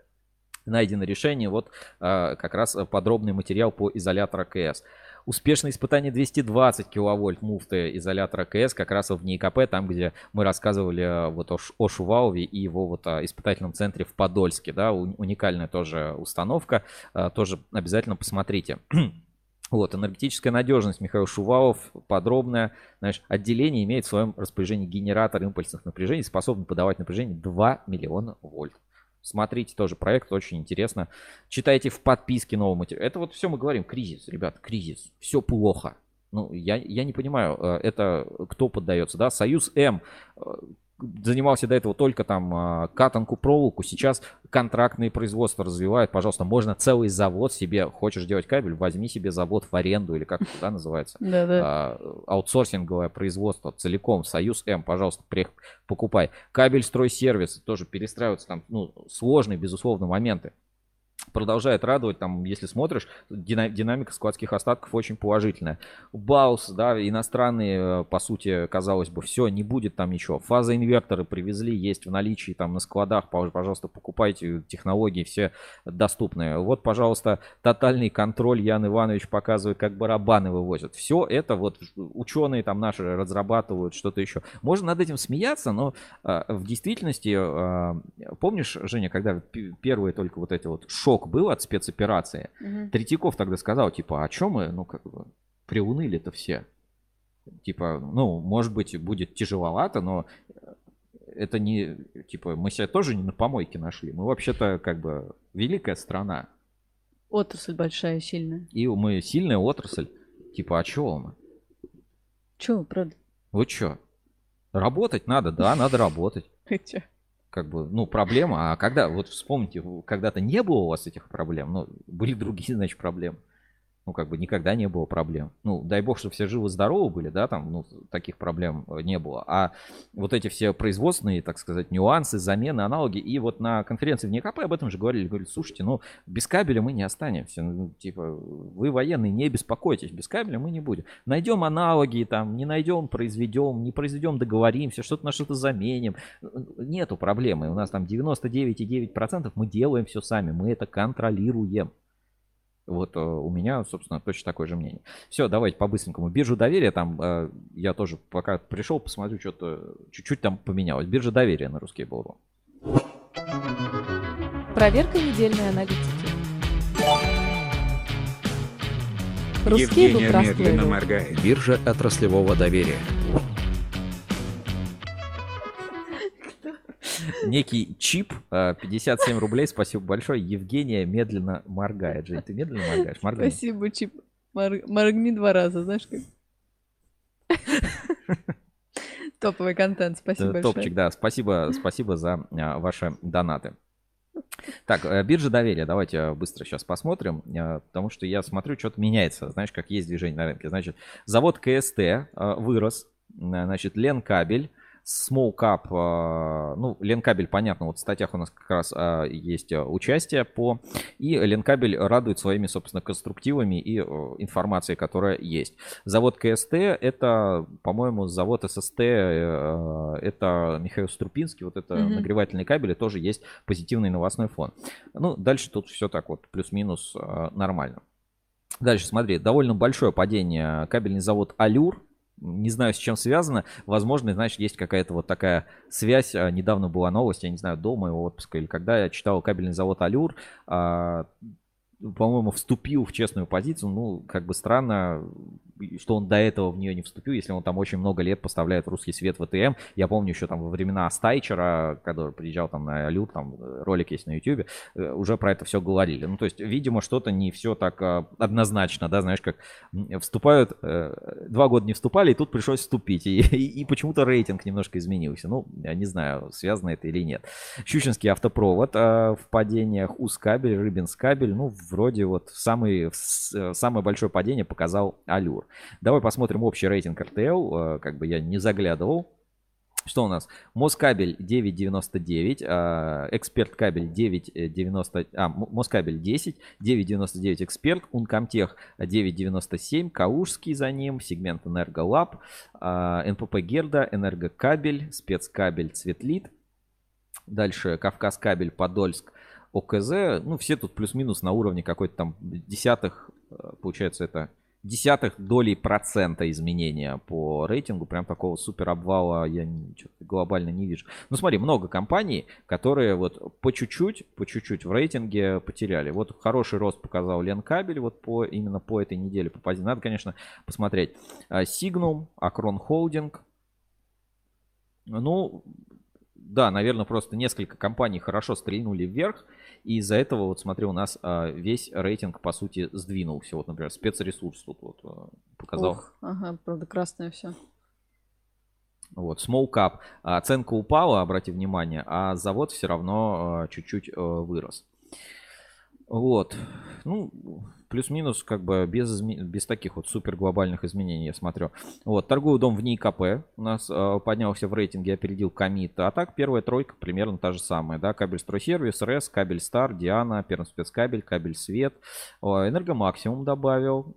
A: найдено решение. Вот э, как раз подробный материал по изолятору КС. Успешное испытание 220 киловольт муфты изолятора КС как раз в НИКП, там, где мы рассказывали э, вот о, о Шувалове и его вот о испытательном центре в Подольске, да, уникальная тоже установка, э, тоже обязательно посмотрите. Вот, энергетическая надежность Михаил Шувалов, подробное, знаешь, отделение имеет в своем распоряжении генератор импульсных напряжений, способный подавать напряжение 2 миллиона вольт. Смотрите тоже проект, очень интересно. Читайте в подписке новый материал. Это вот все мы говорим, кризис, ребят, кризис. Все плохо. Ну, я, я не понимаю, э, это кто поддается, да? Союз М э, занимался до этого только там а, катанку, проволоку, сейчас контрактные производства развивают, пожалуйста, можно целый завод себе, хочешь делать кабель, возьми себе завод в аренду или как это да, называется, а, аутсорсинговое производство целиком, Союз М, пожалуйста, покупай. Кабель стройсервис тоже перестраиваются там, ну, сложные, безусловно, моменты продолжает радовать, там, если смотришь, динамика складских остатков очень положительная. Баус, да, иностранные, э, по сути, казалось бы, все, не будет там ничего. Фаза инверторы привезли, есть в наличии там на складах, пожалуйста, покупайте, технологии все доступные. Вот, пожалуйста, тотальный контроль Ян Иванович показывает, как барабаны вывозят. Все это вот ученые там наши разрабатывают, что-то еще. Можно над этим смеяться, но э, в действительности, э, помнишь, Женя, когда первые только вот эти вот шок был от спецоперации. Угу. Третьяков тогда сказал, типа, а чем мы, ну, как бы, приуныли-то все? Типа, ну, может быть, будет тяжеловато, но это не, типа, мы себя тоже не на помойке нашли. Мы вообще-то, как бы, великая страна.
B: Отрасль большая, сильная.
A: И мы сильная отрасль. Типа, а чего мы?
B: Чего, правда?
A: Вот что? Работать надо, да, надо работать. как бы, ну, проблема. А когда, вот вспомните, когда-то не было у вас этих проблем, ну, были другие, значит, проблемы ну, как бы никогда не было проблем. Ну, дай бог, чтобы все живы-здоровы были, да, там, ну, таких проблем э, не было. А вот эти все производственные, так сказать, нюансы, замены, аналоги, и вот на конференции в НКП об этом же говорили, говорили, слушайте, ну, без кабеля мы не останемся, ну, типа, вы военные, не беспокойтесь, без кабеля мы не будем. Найдем аналоги, там, не найдем, произведем, не произведем, договоримся, что-то на что-то заменим. Нету проблемы, у нас там 99,9% мы делаем все сами, мы это контролируем. Вот э, у меня, собственно, точно такое же мнение. Все, давайте по-быстренькому. Биржу доверия, там э, я тоже пока пришел, посмотрю, что-то чуть-чуть там поменялось. Биржа доверия на русский Буру.
F: Проверка недельной аналитики.
C: Русский Евгения медленно моргает.
A: Биржа отраслевого доверия. Некий чип, 57 а, рублей, спасибо большое. Евгения медленно моргает. Жень, ты медленно моргаешь?
B: Моргай. Спасибо, чип. Мор... Моргни два раза, знаешь как? Топовый контент, спасибо большое.
A: Топчик, да. Спасибо, спасибо за а, ваши донаты. Так, э, биржа доверия, давайте быстро сейчас посмотрим, э, потому что я смотрю, что-то меняется, знаешь, как есть движение на рынке. Значит, завод КСТ э, вырос, значит, Ленкабель, Small Cap, а, ну, Ленкабель, понятно, вот в статьях у нас как раз а, есть а, участие по... И Ленкабель радует своими, собственно, конструктивами и информацией, которая есть. Завод КСТ, это, по-моему, завод ССТ, это Михаил Струпинский, вот это mm-hmm. нагревательные кабели, тоже есть позитивный новостной фон. Ну, дальше тут все так вот, плюс-минус нормально. Дальше, смотри, довольно большое падение. Кабельный завод Алюр, не знаю, с чем связано. Возможно, значит, есть какая-то вот такая связь. А, недавно была новость, я не знаю, до моего отпуска или когда я читал кабельный завод Алюр. А, по-моему, вступил в честную позицию. Ну, как бы странно, что он до этого в нее не вступил, если он там очень много лет поставляет русский свет в ВТМ. Я помню еще там во времена Стайчера, когда приезжал там на Алюр, там ролик есть на YouTube, э, уже про это все говорили. Ну, то есть, видимо, что-то не все так а, однозначно, да, знаешь, как вступают, э, два года не вступали, и тут пришлось вступить, и, и, и почему-то рейтинг немножко изменился. Ну, я не знаю, связано это или нет. Щучинский автопровод в падениях, Ускабель, Рыбинскабель, ну, вроде вот самый, самое большое падение показал Алюр. Давай посмотрим общий рейтинг RTL. Э, как бы я не заглядывал. Что у нас? Москабель 9.99, э, Эксперт кабель 9.90, а, Москабель 10, 9.99 Эксперт, Ункомтех 9.97, Каушский за ним, сегмент Энерголаб, э, НПП Герда, Энергокабель, Спецкабель Цветлит, дальше Кавказ кабель Подольск, ОКЗ, ну все тут плюс-минус на уровне какой-то там десятых, получается это десятых долей процента изменения по рейтингу. Прям такого супер обвала я глобально не вижу. Ну смотри, много компаний, которые вот по чуть-чуть, по чуть-чуть в рейтинге потеряли. Вот хороший рост показал Ленкабель вот по, именно по этой неделе. По позиции. Надо, конечно, посмотреть. Signum, Акрон Холдинг. Ну, да, наверное, просто несколько компаний хорошо стрельнули вверх. И из-за этого, вот смотри, у нас а, весь рейтинг, по сути, сдвинулся. Вот, например, спецресурс тут вот а, показал. Ух,
B: ага, правда, красное все.
A: Вот, small cap. Оценка упала, обрати внимание, а завод все равно а, чуть-чуть а, вырос. Вот. Ну, плюс-минус, как бы без, без таких вот супер глобальных изменений, я смотрю. Вот, торговый дом ВНИИКП у нас э, поднялся в рейтинге, опередил Комит. А так, первая тройка примерно та же самая, да, кабель стройсервис, РЭС, кабель Стар, Диана, Пермспецкабель, кабель Свет, Энергомаксимум добавил,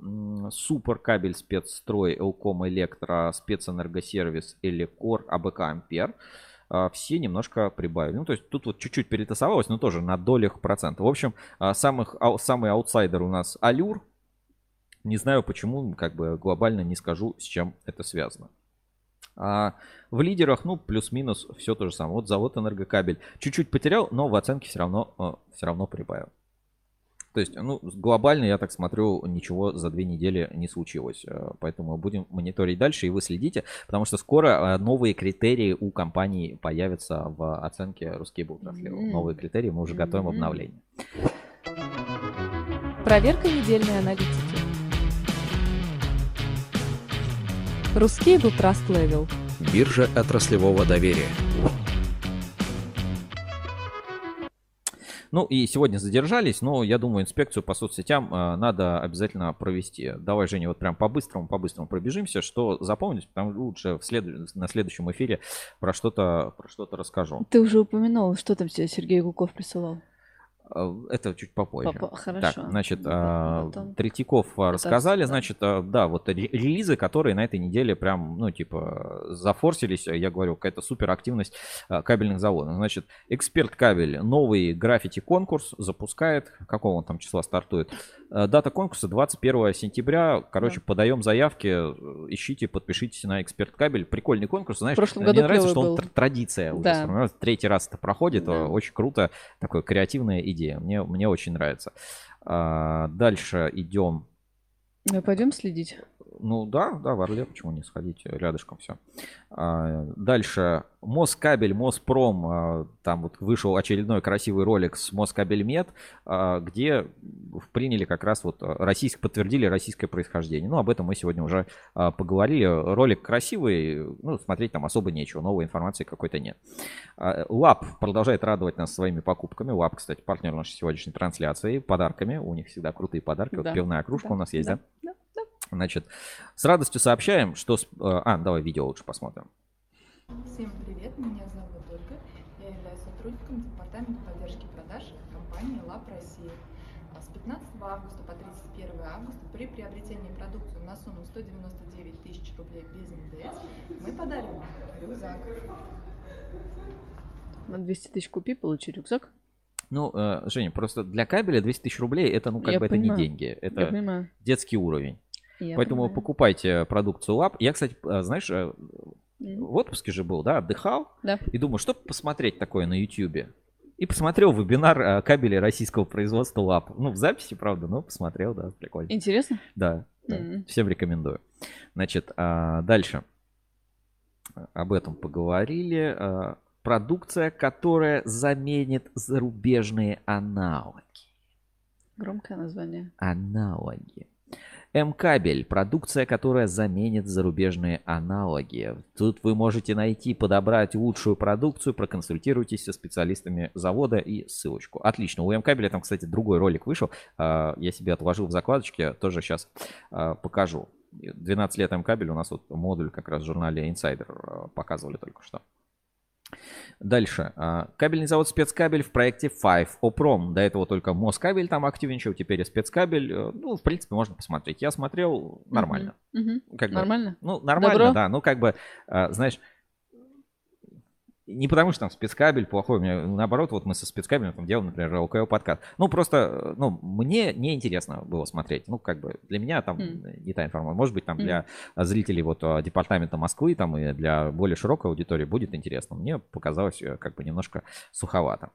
A: Супер кабель спецстрой, Элком Электро, спецэнергосервис, Элекор, АБК Ампер. А, все немножко прибавили. Ну, то есть тут вот чуть-чуть перетасовалось, но тоже на долях процента. В общем, а, самых, самый аутсайдер у нас Алюр. Не знаю почему, как бы глобально не скажу, с чем это связано. А в лидерах, ну, плюс-минус все то же самое. Вот завод Энергокабель чуть-чуть потерял, но в оценке все равно, все равно прибавил. То есть, ну, глобально, я так смотрю, ничего за две недели не случилось. Э, поэтому будем мониторить дальше, и вы следите, потому что скоро э, новые критерии у компании появятся в оценке Ruskable Mm-hmm. Новые критерии, мы уже готовим mm-hmm. обновление.
F: Проверка недельной аналитики. Ruskable Trust Level.
J: Биржа отраслевого доверия.
A: Ну и сегодня задержались, но я думаю, инспекцию по соцсетям э, надо обязательно провести. Давай, Женя, вот прям по-быстрому, по-быстрому пробежимся, что запомнить, потому что лучше в след... на следующем эфире про что-то про что-то расскажу.
B: Ты уже упомянул, что там тебе Сергей Гуков присылал?
A: Э, это чуть попозже.
B: Попо- хорошо.
A: Так, значит, а, потом... Третьяков рассказали, да. значит, а, да, вот релизы, которые на этой неделе прям, ну, типа, зафорсились, я говорю, какая-то супер активность а, кабельных заводов. Значит, Эксперт кабель новый граффити конкурс запускает, какого он там числа стартует? Дата конкурса 21 сентября, короче, да. подаем заявки, ищите, подпишитесь на Эксперт кабель. Прикольный конкурс, знаешь, мне нравится, что он был. традиция да. уже, третий раз это проходит, да. очень круто, такое креативное идея идея. Мне, мне очень нравится. А, дальше идем.
B: Мы пойдем следить?
A: Ну да, да, в Орле, почему не сходить рядышком все. Дальше. Москабель, Моспром, а, там вот вышел очередной красивый ролик с Москабельмет, а, где приняли как раз вот российск, подтвердили российское происхождение. Ну, об этом мы сегодня уже а, поговорили. Ролик красивый, ну, смотреть там особо нечего, новой информации какой-то нет. Лап продолжает радовать нас своими покупками. Лап, кстати, партнер нашей сегодняшней трансляции, подарками. У них всегда крутые подарки. Да. Вот пивная кружка да, у нас есть, да? да? да? Значит, с радостью сообщаем, что... А, давай видео лучше посмотрим.
K: Всем привет, меня зовут Ольга. Я являюсь сотрудником департамента поддержки продаж компании ЛАП Россия. А с 15 августа по 31 августа при приобретении продукции на сумму 199 тысяч рублей без НДС мы подарим рюкзак.
B: На 200 тысяч купи, получи рюкзак.
A: Ну, э, Женя, просто для кабеля 200 тысяч рублей это, ну, как Я бы понимаю. это не деньги. Это детский уровень. Я Поэтому понимаю. покупайте продукцию ЛАП. Я, кстати, э, знаешь, э, в отпуске же был, да, отдыхал.
B: Да.
A: И думаю, что посмотреть такое на YouTube. И посмотрел вебинар э, кабелей российского производства ЛАП. Ну, в записи, правда, но посмотрел, да, прикольно.
B: Интересно?
A: Да, да mm-hmm. всем рекомендую. Значит, а, дальше. Об этом поговорили. Продукция, которая заменит зарубежные аналоги.
B: Громкое название.
A: Аналоги. М-кабель – продукция, которая заменит зарубежные аналоги. Тут вы можете найти, подобрать лучшую продукцию, проконсультируйтесь со специалистами завода и ссылочку. Отлично. У М-кабеля там, кстати, другой ролик вышел. А, я себе отложил в закладочке, тоже сейчас а, покажу. 12 лет М-кабель, у нас вот модуль как раз в журнале Insider а, показывали только что. Дальше. А, кабельный завод спецкабель в проекте Five Oprom. До этого только Москабель там активничал, теперь и спецкабель. Э, ну, в принципе, можно посмотреть. Я смотрел нормально.
B: Угу. Как нормально?
A: Бы, ну, нормально, Добро? да. Ну, как бы, а, знаешь, не потому что там спецкабель плохой, у меня наоборот, вот мы со спецкабелем там делаем, например, ЛКЛ подкаст. Ну, просто, ну, мне неинтересно было смотреть. Ну, как бы для меня там mm. не та информация. Может быть, там mm. для зрителей вот а, департамента Москвы там и для более широкой аудитории будет интересно. Мне показалось э, как бы немножко суховато.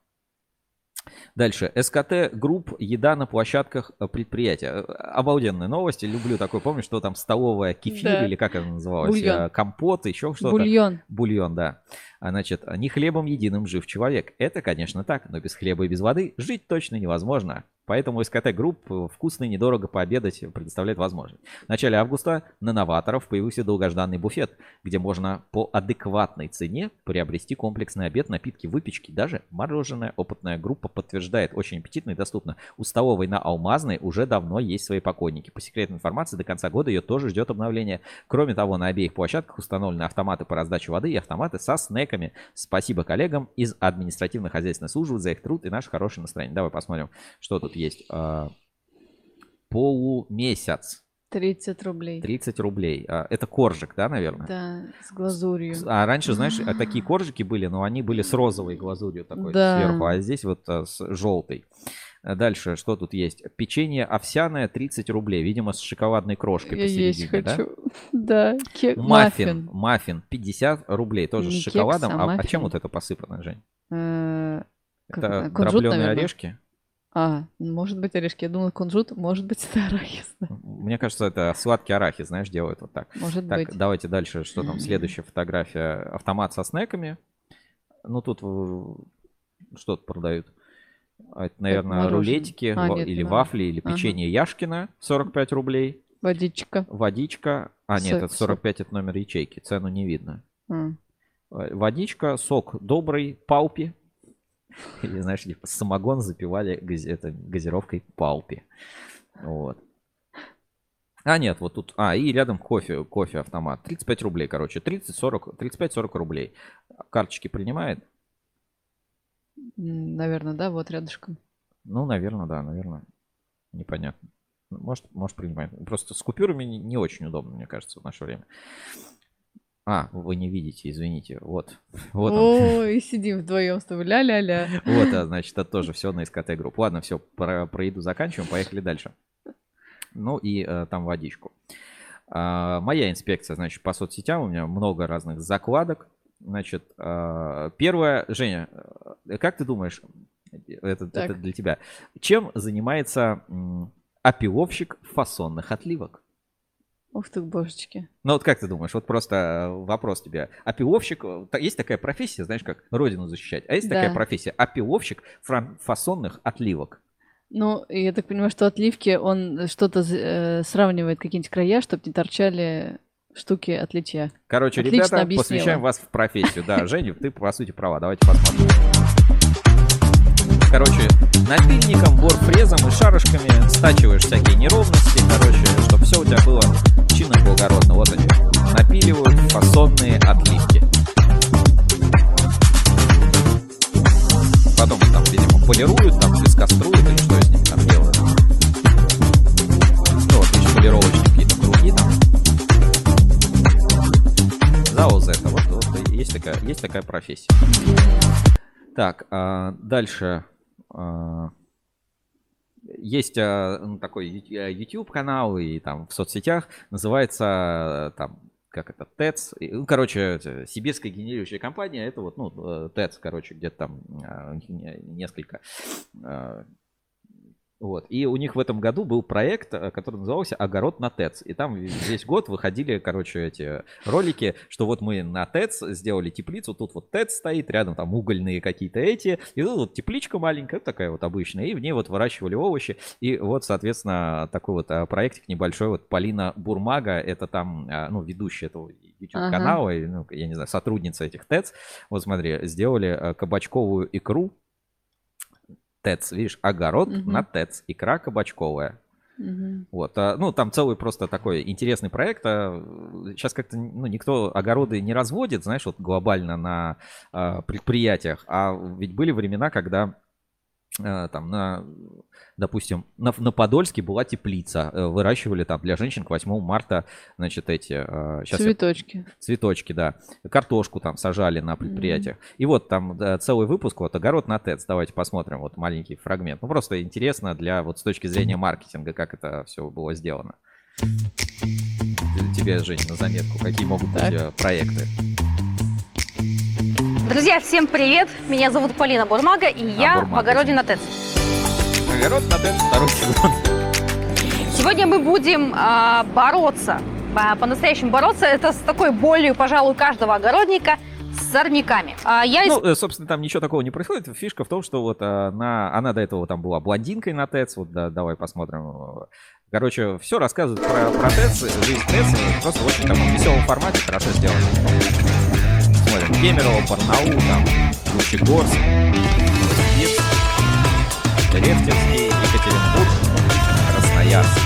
A: Дальше. СКТ Групп. Еда на площадках э, предприятия. Э, обалденные новости. Люблю такой. Помнишь, что там столовая кефир да. или как это называлось?
B: Бульон.
A: Компот, еще что-то.
B: Бульон.
A: Бульон, да. А, значит, не хлебом единым жив человек. Это, конечно, так, но без хлеба и без воды жить точно невозможно. Поэтому СКТ Групп э, вкусно и недорого пообедать предоставляет возможность. В начале августа на новаторов появился долгожданный буфет, где можно по адекватной цене приобрести комплексный обед, напитки, выпечки, даже мороженое. Опытная группа подтверждает, очень аппетитно и доступно. У столовой на Алмазной уже давно есть свои покойники. По секретной информации, до конца года ее тоже ждет обновление. Кроме того, на обеих площадках установлены автоматы по раздаче воды и автоматы со снеками. Спасибо коллегам из административно-хозяйственной службы за их труд и наше хорошее настроение. Давай посмотрим, что тут есть. А, полумесяц.
B: 30 рублей.
A: 30 рублей. А, это коржик, да, наверное?
B: Да, с глазурью.
A: А раньше, знаешь, такие коржики были, но они были с розовой глазурью такой да. сверху, а здесь вот а, с желтой. Дальше, что тут есть? Печенье овсяное 30 рублей, видимо, с шоколадной крошкой
B: Я посередине, есть хочу.
A: да?
B: Да, кек,
A: маффин. Маффин 50 рублей, тоже Не с шоколадом. Кекс, а, а, а чем вот это посыпано, Жень?
B: Э,
A: это дробленые орешки?
B: А, может быть орешки. Я думала, кунжут, может быть, это арахис.
A: Мне кажется, это сладкий арахис, знаешь, делают вот так.
B: Может
A: так,
B: быть.
A: давайте дальше, что там, следующая фотография. Автомат со снеками. Ну, тут что-то продают. А это, наверное, рулетики а, нет, или да. вафли, или печенье ага. Яшкина, 45 рублей.
B: Водичка.
A: Водичка. А, нет, сок, это 45, сок. это номер ячейки. Цену не видно. А. Водичка, сок добрый, палпи. Или, знаешь, типа самогон запивали газ, это, газировкой палпи. Вот. А, нет, вот тут... А, и рядом кофе, кофе автомат. 35 рублей, короче. 30-40, 35-40 рублей. Карточки принимает?
B: Наверное, да, вот рядышком.
A: Ну, наверное, да, наверное. Непонятно. Может, может принимает. Просто с купюрами не, не очень удобно, мне кажется, в наше время. А, вы не видите, извините. Вот. вот
B: О, и сидим вдвоем с тобой. Ля-ля-ля.
A: Вот, а, значит, это тоже все на СКТ групп. Ладно, все, про, про еду заканчиваем, поехали дальше. Ну и э, там водичку. А, моя инспекция, значит, по соцсетям, у меня много разных закладок. Значит, э, первое, Женя, э, как ты думаешь, это, это для тебя, чем занимается опиловщик фасонных отливок?
B: Ух ты, божечки.
A: Ну вот как ты думаешь, вот просто э, вопрос тебе. Опиловщик, э, есть такая профессия, знаешь, как родину защищать, а есть такая
B: Да.
A: профессия опиловщик фасонных отливок.
B: Ну, я так понимаю, что отливки, он что-то э, сравнивает какие-нибудь края, чтобы не торчали штуки от литья.
A: Короче,
B: Отлично
A: ребята,
B: объяснила.
A: посвящаем вас в профессию. Да, Женя, ты по сути права. Давайте посмотрим. Короче, напильником, борфрезом и шарышками стачиваешь всякие неровности, короче, чтобы все у тебя было чинно благородно. Вот они. Напиливают фасонные отливки. Потом там, видимо, полируют, там пескоструют или что с ними там делают. Ну вот, еще полировочные какие-то круги там. За ОЗ это вот, вот есть такая, есть такая профессия. Так, а, дальше. А, Есть а, ну, такой YouTube канал и там в соцсетях называется э, там как это ТЭЦ, ну, короче, сибирская генерирующая компания, это вот, ну, э, ТЭЦ, короче, где-то там а, несколько вот. И у них в этом году был проект, э, который назывался «Огород на ТЭЦ». И там весь год выходили, короче, эти ролики, что вот мы на ТЭЦ сделали теплицу, тут вот ТЭЦ стоит, рядом там угольные какие-то эти, и тут вот тепличка маленькая, такая вот обычная, и в ней вот выращивали овощи. И вот, соответственно, такой вот а, проектик небольшой, вот Полина Бурмага, это там, а, ну, ведущая этого YouTube-канала, и, ну, я не знаю, сотрудница этих ТЭЦ, вот смотри, сделали кабачковую икру, ТЭЦ, видишь, огород
B: Мгм.
A: на ТЭЦ, икра кабачковая.
B: Мгм.
A: Вот, а, ну, там целый просто такой интересный проект. Сейчас как-то, ну, никто огороды не разводит, знаешь, вот глобально на а, предприятиях. А ведь были времена, когда а, там на, допустим, на, на Подольске была теплица. э, Выращивали там для женщин к 8 марта, значит, эти... а, щас я-
B: Цветочки.
A: Цветочки, да. Картошку там сажали на предприятиях. И вот там да, целый выпуск, вот огород на ТЭЦ. Давайте посмотрим, вот маленький фрагмент. Ну, просто интересно для вот с точки зрения маркетинга, как это все было сделано. Тебе, Жень, на заметку, какие могут быть
B: Так.
A: э, проекты.
L: Друзья, всем привет! Меня зовут Полина Бурмага, и я в
A: Бурмага.
L: огороде на ТЭЦ.
A: Огород на ТЭЦ, второй сезон.
L: Сегодня мы будем а, бороться, а, по-настоящему бороться, это с такой болью, пожалуй, каждого огородника, с сорняками. А, я
A: Ну, э, собственно, там ничего такого не происходит. Фишка в том, что вот э, на... она до этого там была блондинкой на ТЭЦ. Вот да, давай посмотрим. Короче, все рассказывают про, про ТЭЦ, жизнь ТЭЦ. Просто в очень таком веселом формате, хорошо сделано. Смотрим. Кемерово, Барнаул, там, Лучегорск, Новосибирск, Рефтинский, Екатеринбург, Красноярск,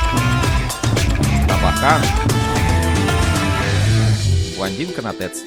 A: Табакан, блондинка на ТЭЦ.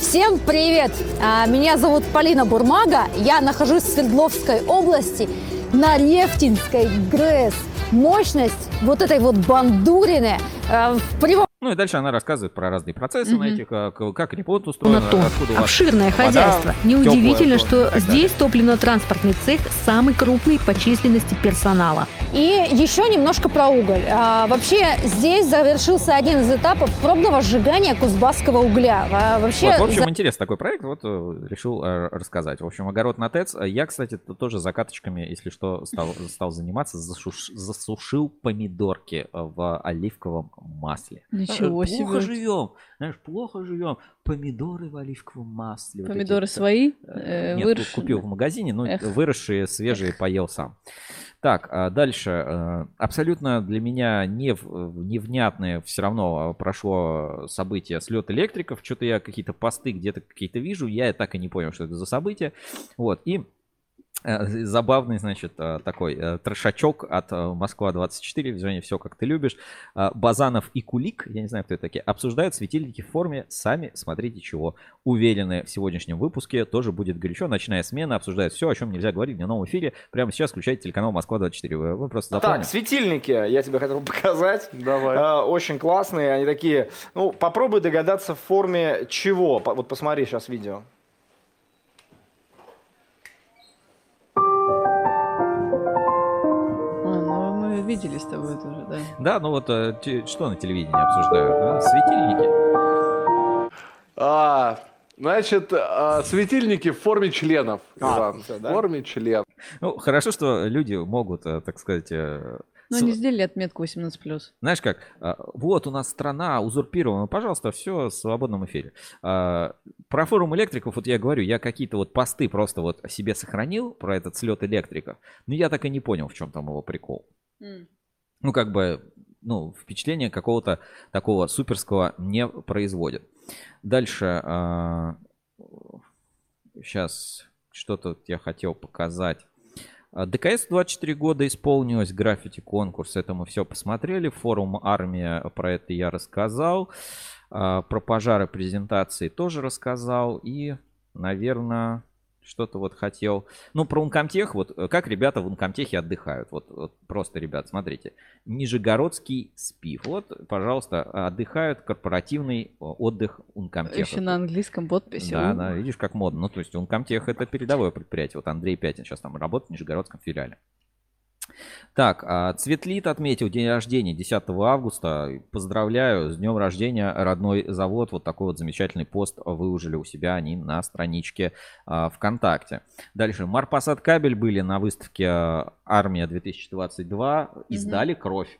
M: Всем привет! А, Меня зовут Полина Бурмага. Я нахожусь в Свердловской области на Рефтинской ГРЭС. Мощность вот этой вот бандурины э, в прямом
A: Ну и дальше она рассказывает про разные процессы на
F: Мгм.
A: этих, а, к- как ремонт устроен,
F: на
A: откуда у вас
F: Обширное
A: вода,
F: хозяйство. Неудивительно, что здесь топливно-транспортный цех самый крупный по численности персонала.
M: И еще немножко про уголь. А, вообще здесь завершился один из этапов пробного сжигания кузбасского угля. А, вообще
A: Вот, в общем,
M: за-
A: интересный такой проект, вот э, решил э, рассказать. В общем, огород на ТЭЦ. Я, кстати, тоже закаточками, если что, стал, стал заниматься, засуш- засушил помидорки в оливковом масле.
B: Ничего
A: Э,
B: себе.
A: Плохо живем, знаешь, плохо живем. Помидоры в оливковом масле. вот
B: Помидоры
A: эти.
B: свои,
A: Э,
B: э,
A: Нет,
B: выращенные?
A: купил в магазине, но
B: Эх.
A: выросшие, свежие поел сам. Так, а дальше. э, Абсолютно для меня не, невнятное все равно э, прошло событие слет электриков. Что-то я какие-то посты где-то какие-то вижу. Я так и не понял, что это за событие. Вот. И забавный, значит, э, такой э, трешачок от э, Москва-24, Женя, все как ты любишь. Э, Базанов и Кулик, я не знаю, кто это такие, обсуждают светильники в форме «Сами смотрите чего». Уверены, в сегодняшнем выпуске тоже будет горячо. Ночная смена обсуждает все, о чем нельзя говорить в дневном эфире. Прямо сейчас включайте телеканал Москва-24. Вы, вы просто запомните.
N: Так, светильники я тебе хотел показать. Давай. очень классные, они такие. Ну, попробуй догадаться в форме чего. Вот посмотри сейчас видео.
B: Видели с тобой это уже, да.
A: Да, ну вот э, что на телевидении обсуждают? да? Светильники.
O: А, значит, а, светильники в форме членов.
N: А,
O: Иван,
N: всё,
O: в
N: да?
O: форме членов.
A: Ну, хорошо, что люди могут, э, так сказать, э,
B: Ну, не сделали отметку 18+.
A: Знаешь как, вот у нас страна узурпирована, пожалуйста, все в свободном эфире. А, Про форум электриков, вот я говорю, я какие-то вот посты просто вот себе сохранил про этот слет электриков, но я так и не понял, в чем там его прикол. Ну, как бы, ну, впечатление какого-то такого суперского не производит. Дальше, сейчас что-то я хотел показать. А, ДКС 24 года исполнилось, граффити конкурс, это мы все посмотрели. Форум Армия, про это я рассказал. А, Про пожары презентации тоже рассказал. И, наверное, что-то вот хотел. Ну, про Ункомтех, вот э, как ребята в Ункомтехе отдыхают. Вот, вот просто, ребят, смотрите. Нижегородский СПИФ. Вот, пожалуйста, отдыхают корпоративный э, отдых Ункомтеха.
B: Еще на английском подписи.
A: Да, да, видишь, как модно. Ну, то есть Ункомтех это передовое предприятие. Вот Андрей Пятин сейчас там работает в Нижегородском филиале. Так, а, Цветлит отметил день рождения 10 августа. Поздравляю с днем рождения, родной завод. Вот такой вот замечательный пост выложили у себя они на страничке а, ВКонтакте. Дальше. Марпасад Кабель были на выставке а, Армия 2022. Издали кровь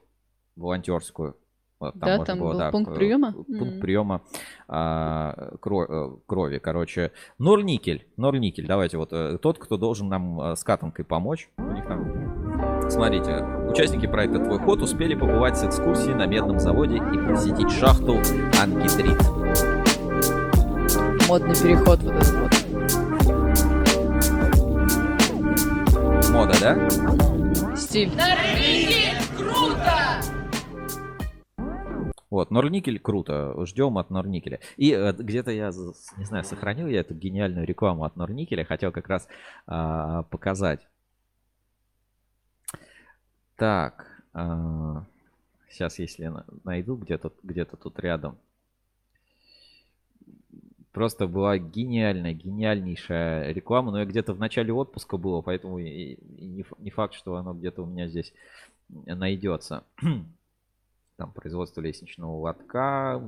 A: волонтерскую. Вот
B: Да,
A: можно
B: там
A: было,
B: был
A: да,
B: пункт приема?
A: Пункт
B: М.
A: приема а, кро- э, крови, короче. Норникель, Норникель, давайте вот э, тот, кто должен нам э, с катанкой помочь. У них там... Смотрите, участники проекта «Твой ход» успели побывать с экскурсией на медном заводе и посетить шахту Ангидрит.
B: Модный переход вот этот вот.
A: Мода, да?
B: Стиль.
P: круто!
A: Вот, Норникель круто, ждем от Норникеля. И э, где-то я, не знаю, сохранил я эту гениальную рекламу от Норникеля, хотел как раз а, показать. Так, сейчас, если я на- найду где-то где-то тут рядом. Просто была гениальная, гениальнейшая реклама, но я где-то в начале отпуска было, поэтому и- и не факт, что оно где-то у меня здесь найдется. Там производство лестничного лотка,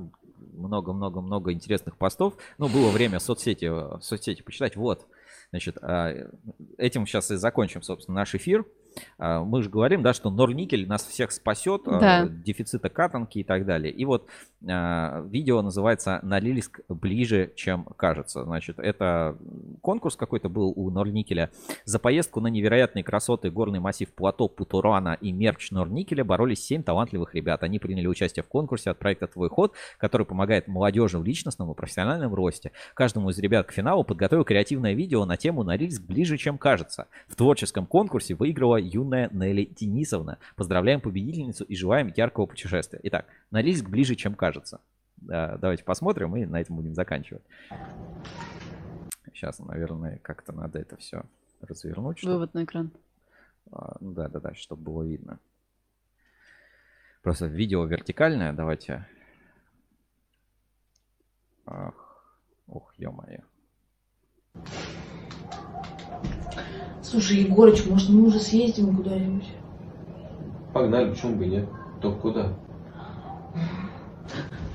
A: много-много-много интересных постов. Ну, было время соцсети, э, соцсети почитать. Вот, значит, а, этим сейчас и закончим, собственно, наш эфир. А, Мы же говорим, да, что Норникель нас всех спасет, а,
B: Да.
A: дефицита катанки и так далее. И вот а, видео называется «Норильск ближе, чем кажется». Значит, это конкурс какой-то был у Норникеля. За поездку на невероятные красоты горный массив Плато Путурана и мерч Норникеля боролись 7 талантливых ребят. Они приняли участие в конкурсе от проекта «Твой ход», который помогает молодежи в личностном и профессиональном росте. Каждому из ребят к финалу подготовил креативное видео на тему «Норильск ближе, чем кажется». В творческом конкурсе выиграла юная Нелли Денисовна. Поздравляем победительницу и желаем яркого путешествия. Итак, Норильск ближе, чем кажется. Да, давайте посмотрим и на этом будем заканчивать. Сейчас, наверное, как-то надо это все развернуть. чтоб-
B: Вывод на экран.
A: а, Ну да, да, да, чтобы было видно. Просто видео вертикальное, давайте. Ах, ох, ё-моё.
P: Слушай, Егорыч, может, мы уже съездим куда-нибудь?
Q: Погнали, почему бы и нет? Только куда?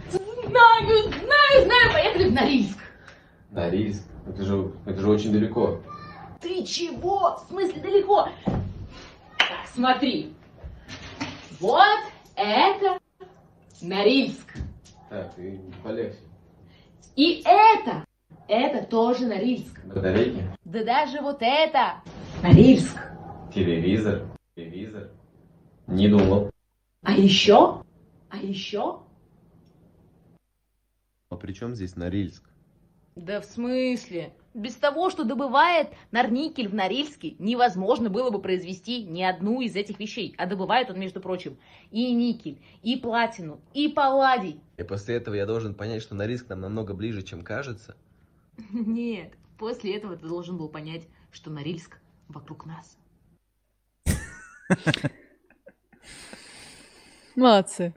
P: Знаю, знаю, знаю, поехали в Норильск.
Q: Норильск. Это же, это же очень далеко.
P: Ты чего? В смысле далеко? Так, смотри. Вот это Норильск.
Q: Так, ты не полегче.
P: И это, это тоже Норильск.
Q: Батарейки?
P: Да даже вот это Норильск.
Q: Телевизор? Телевизор? Не думал.
P: А еще, а еще?
Q: А при чем здесь Норильск?
P: Да в смысле? Без того, что добывает Норникель в Норильске, невозможно было бы произвести ни одну из этих вещей. А добывает он, между прочим, и никель, и платину, и палладий.
Q: И после этого я должен понять, что Норильск нам намного ближе, чем кажется?
P: Нет, после этого ты должен был понять, что Норильск вокруг нас.
B: Молодцы.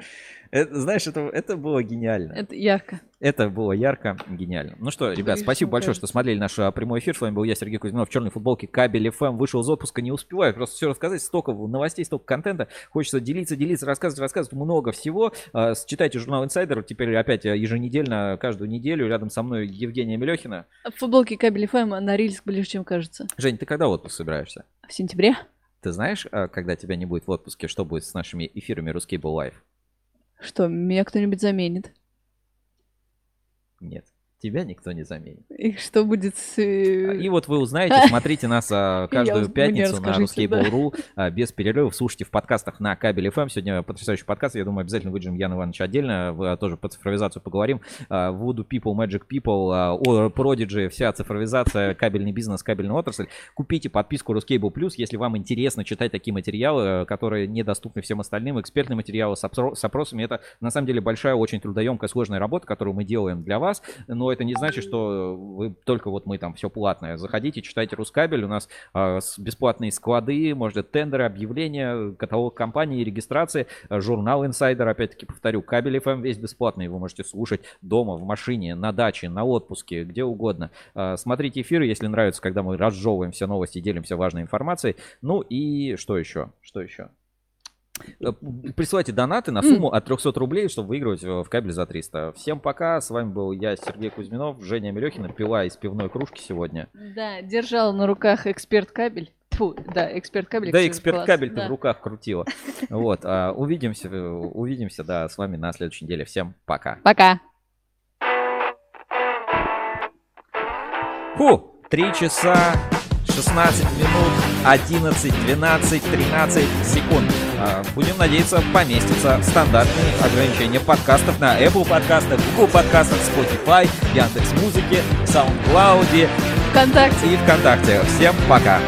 A: Это, знаешь, это, это было гениально.
B: Это ярко.
A: Это было ярко, гениально. Ну что, ребят, спасибо большое, что смотрели наш а, прямой эфир. С вами был я, Сергей Кузьминов, в черной футболке Кабель ФМ. Вышел из отпуска, не успеваю просто все рассказать. Столько новостей, столько контента. Хочется делиться, делиться, рассказывать, рассказывать много всего. А, Читайте журнал Инсайдер. Теперь опять а, еженедельно, каждую неделю. Рядом со мной Евгения Мелехина.
B: В футболке кабель ФМ Норильск ближе, чем кажется.
A: Жень, ты когда в отпуск собираешься?
B: В сентябре.
A: Ты знаешь, а, когда тебя не будет в отпуске, что будет с нашими эфирами Ruscable Live?
B: Что, меня кто-нибудь заменит?
A: Нет. Тебя никто не заменит.
B: И что будет с... э,
A: И вот вы узнаете, смотрите нас а, каждую пятницу на
B: да.
A: Ruskable.ru а, без перерывов. Слушайте в подкастах на Кабель FM. Сегодня потрясающий подкаст. Я думаю, обязательно выделим Яна Ивановича отдельно. Тоже по цифровизацию поговорим. А, Voodoo People, Magic People, а, Prodigy, вся цифровизация, кабельный бизнес, кабельная отрасль. Купите подписку Ruscable Plus, если вам интересно читать такие материалы, э, которые недоступны всем остальным. Экспертные материалы с опросами. Это на самом деле большая, очень трудоемкая, сложная работа, которую мы делаем для вас. Но это не значит, что вы только вот мы там все платное. Заходите, читайте Рускабель. У нас с- бесплатные склады, может, тендеры, объявления, каталог компании, регистрации, а, журнал Инсайдер, опять-таки повторю, кабель FM весь бесплатный. Вы можете слушать дома, в машине, на даче, на отпуске, где угодно. А, Смотрите эфиры, если нравится, когда мы разжевываем все новости, делимся важной информацией. Ну и что еще? Что еще? Э, Присылайте донаты на сумму от 300 рублей, чтобы выигрывать э, в кабель за 300. Всем пока. С вами был я, Сергей Кузьминов, Женя Мелехина. Пила из пивной кружки сегодня.
B: Да, держал на руках эксперт кабель. Тьфу, да, эксперт кабель.
A: Да, эксперт кабель ты
B: да.
A: в руках крутила. Вот. а, Увидимся, э, увидимся, да, с вами на следующей неделе. Всем пока.
B: Пока.
A: Фу, 3 часа 16 минут 11, 12, 13 секунд. А, Будем надеяться, поместится стандартные ограничения подкастов на Apple подкастах, Google подкастах, Spotify, Яндекс Музыке, SoundCloud
B: ВКонтакте.
A: и ВКонтакте. Всем пока.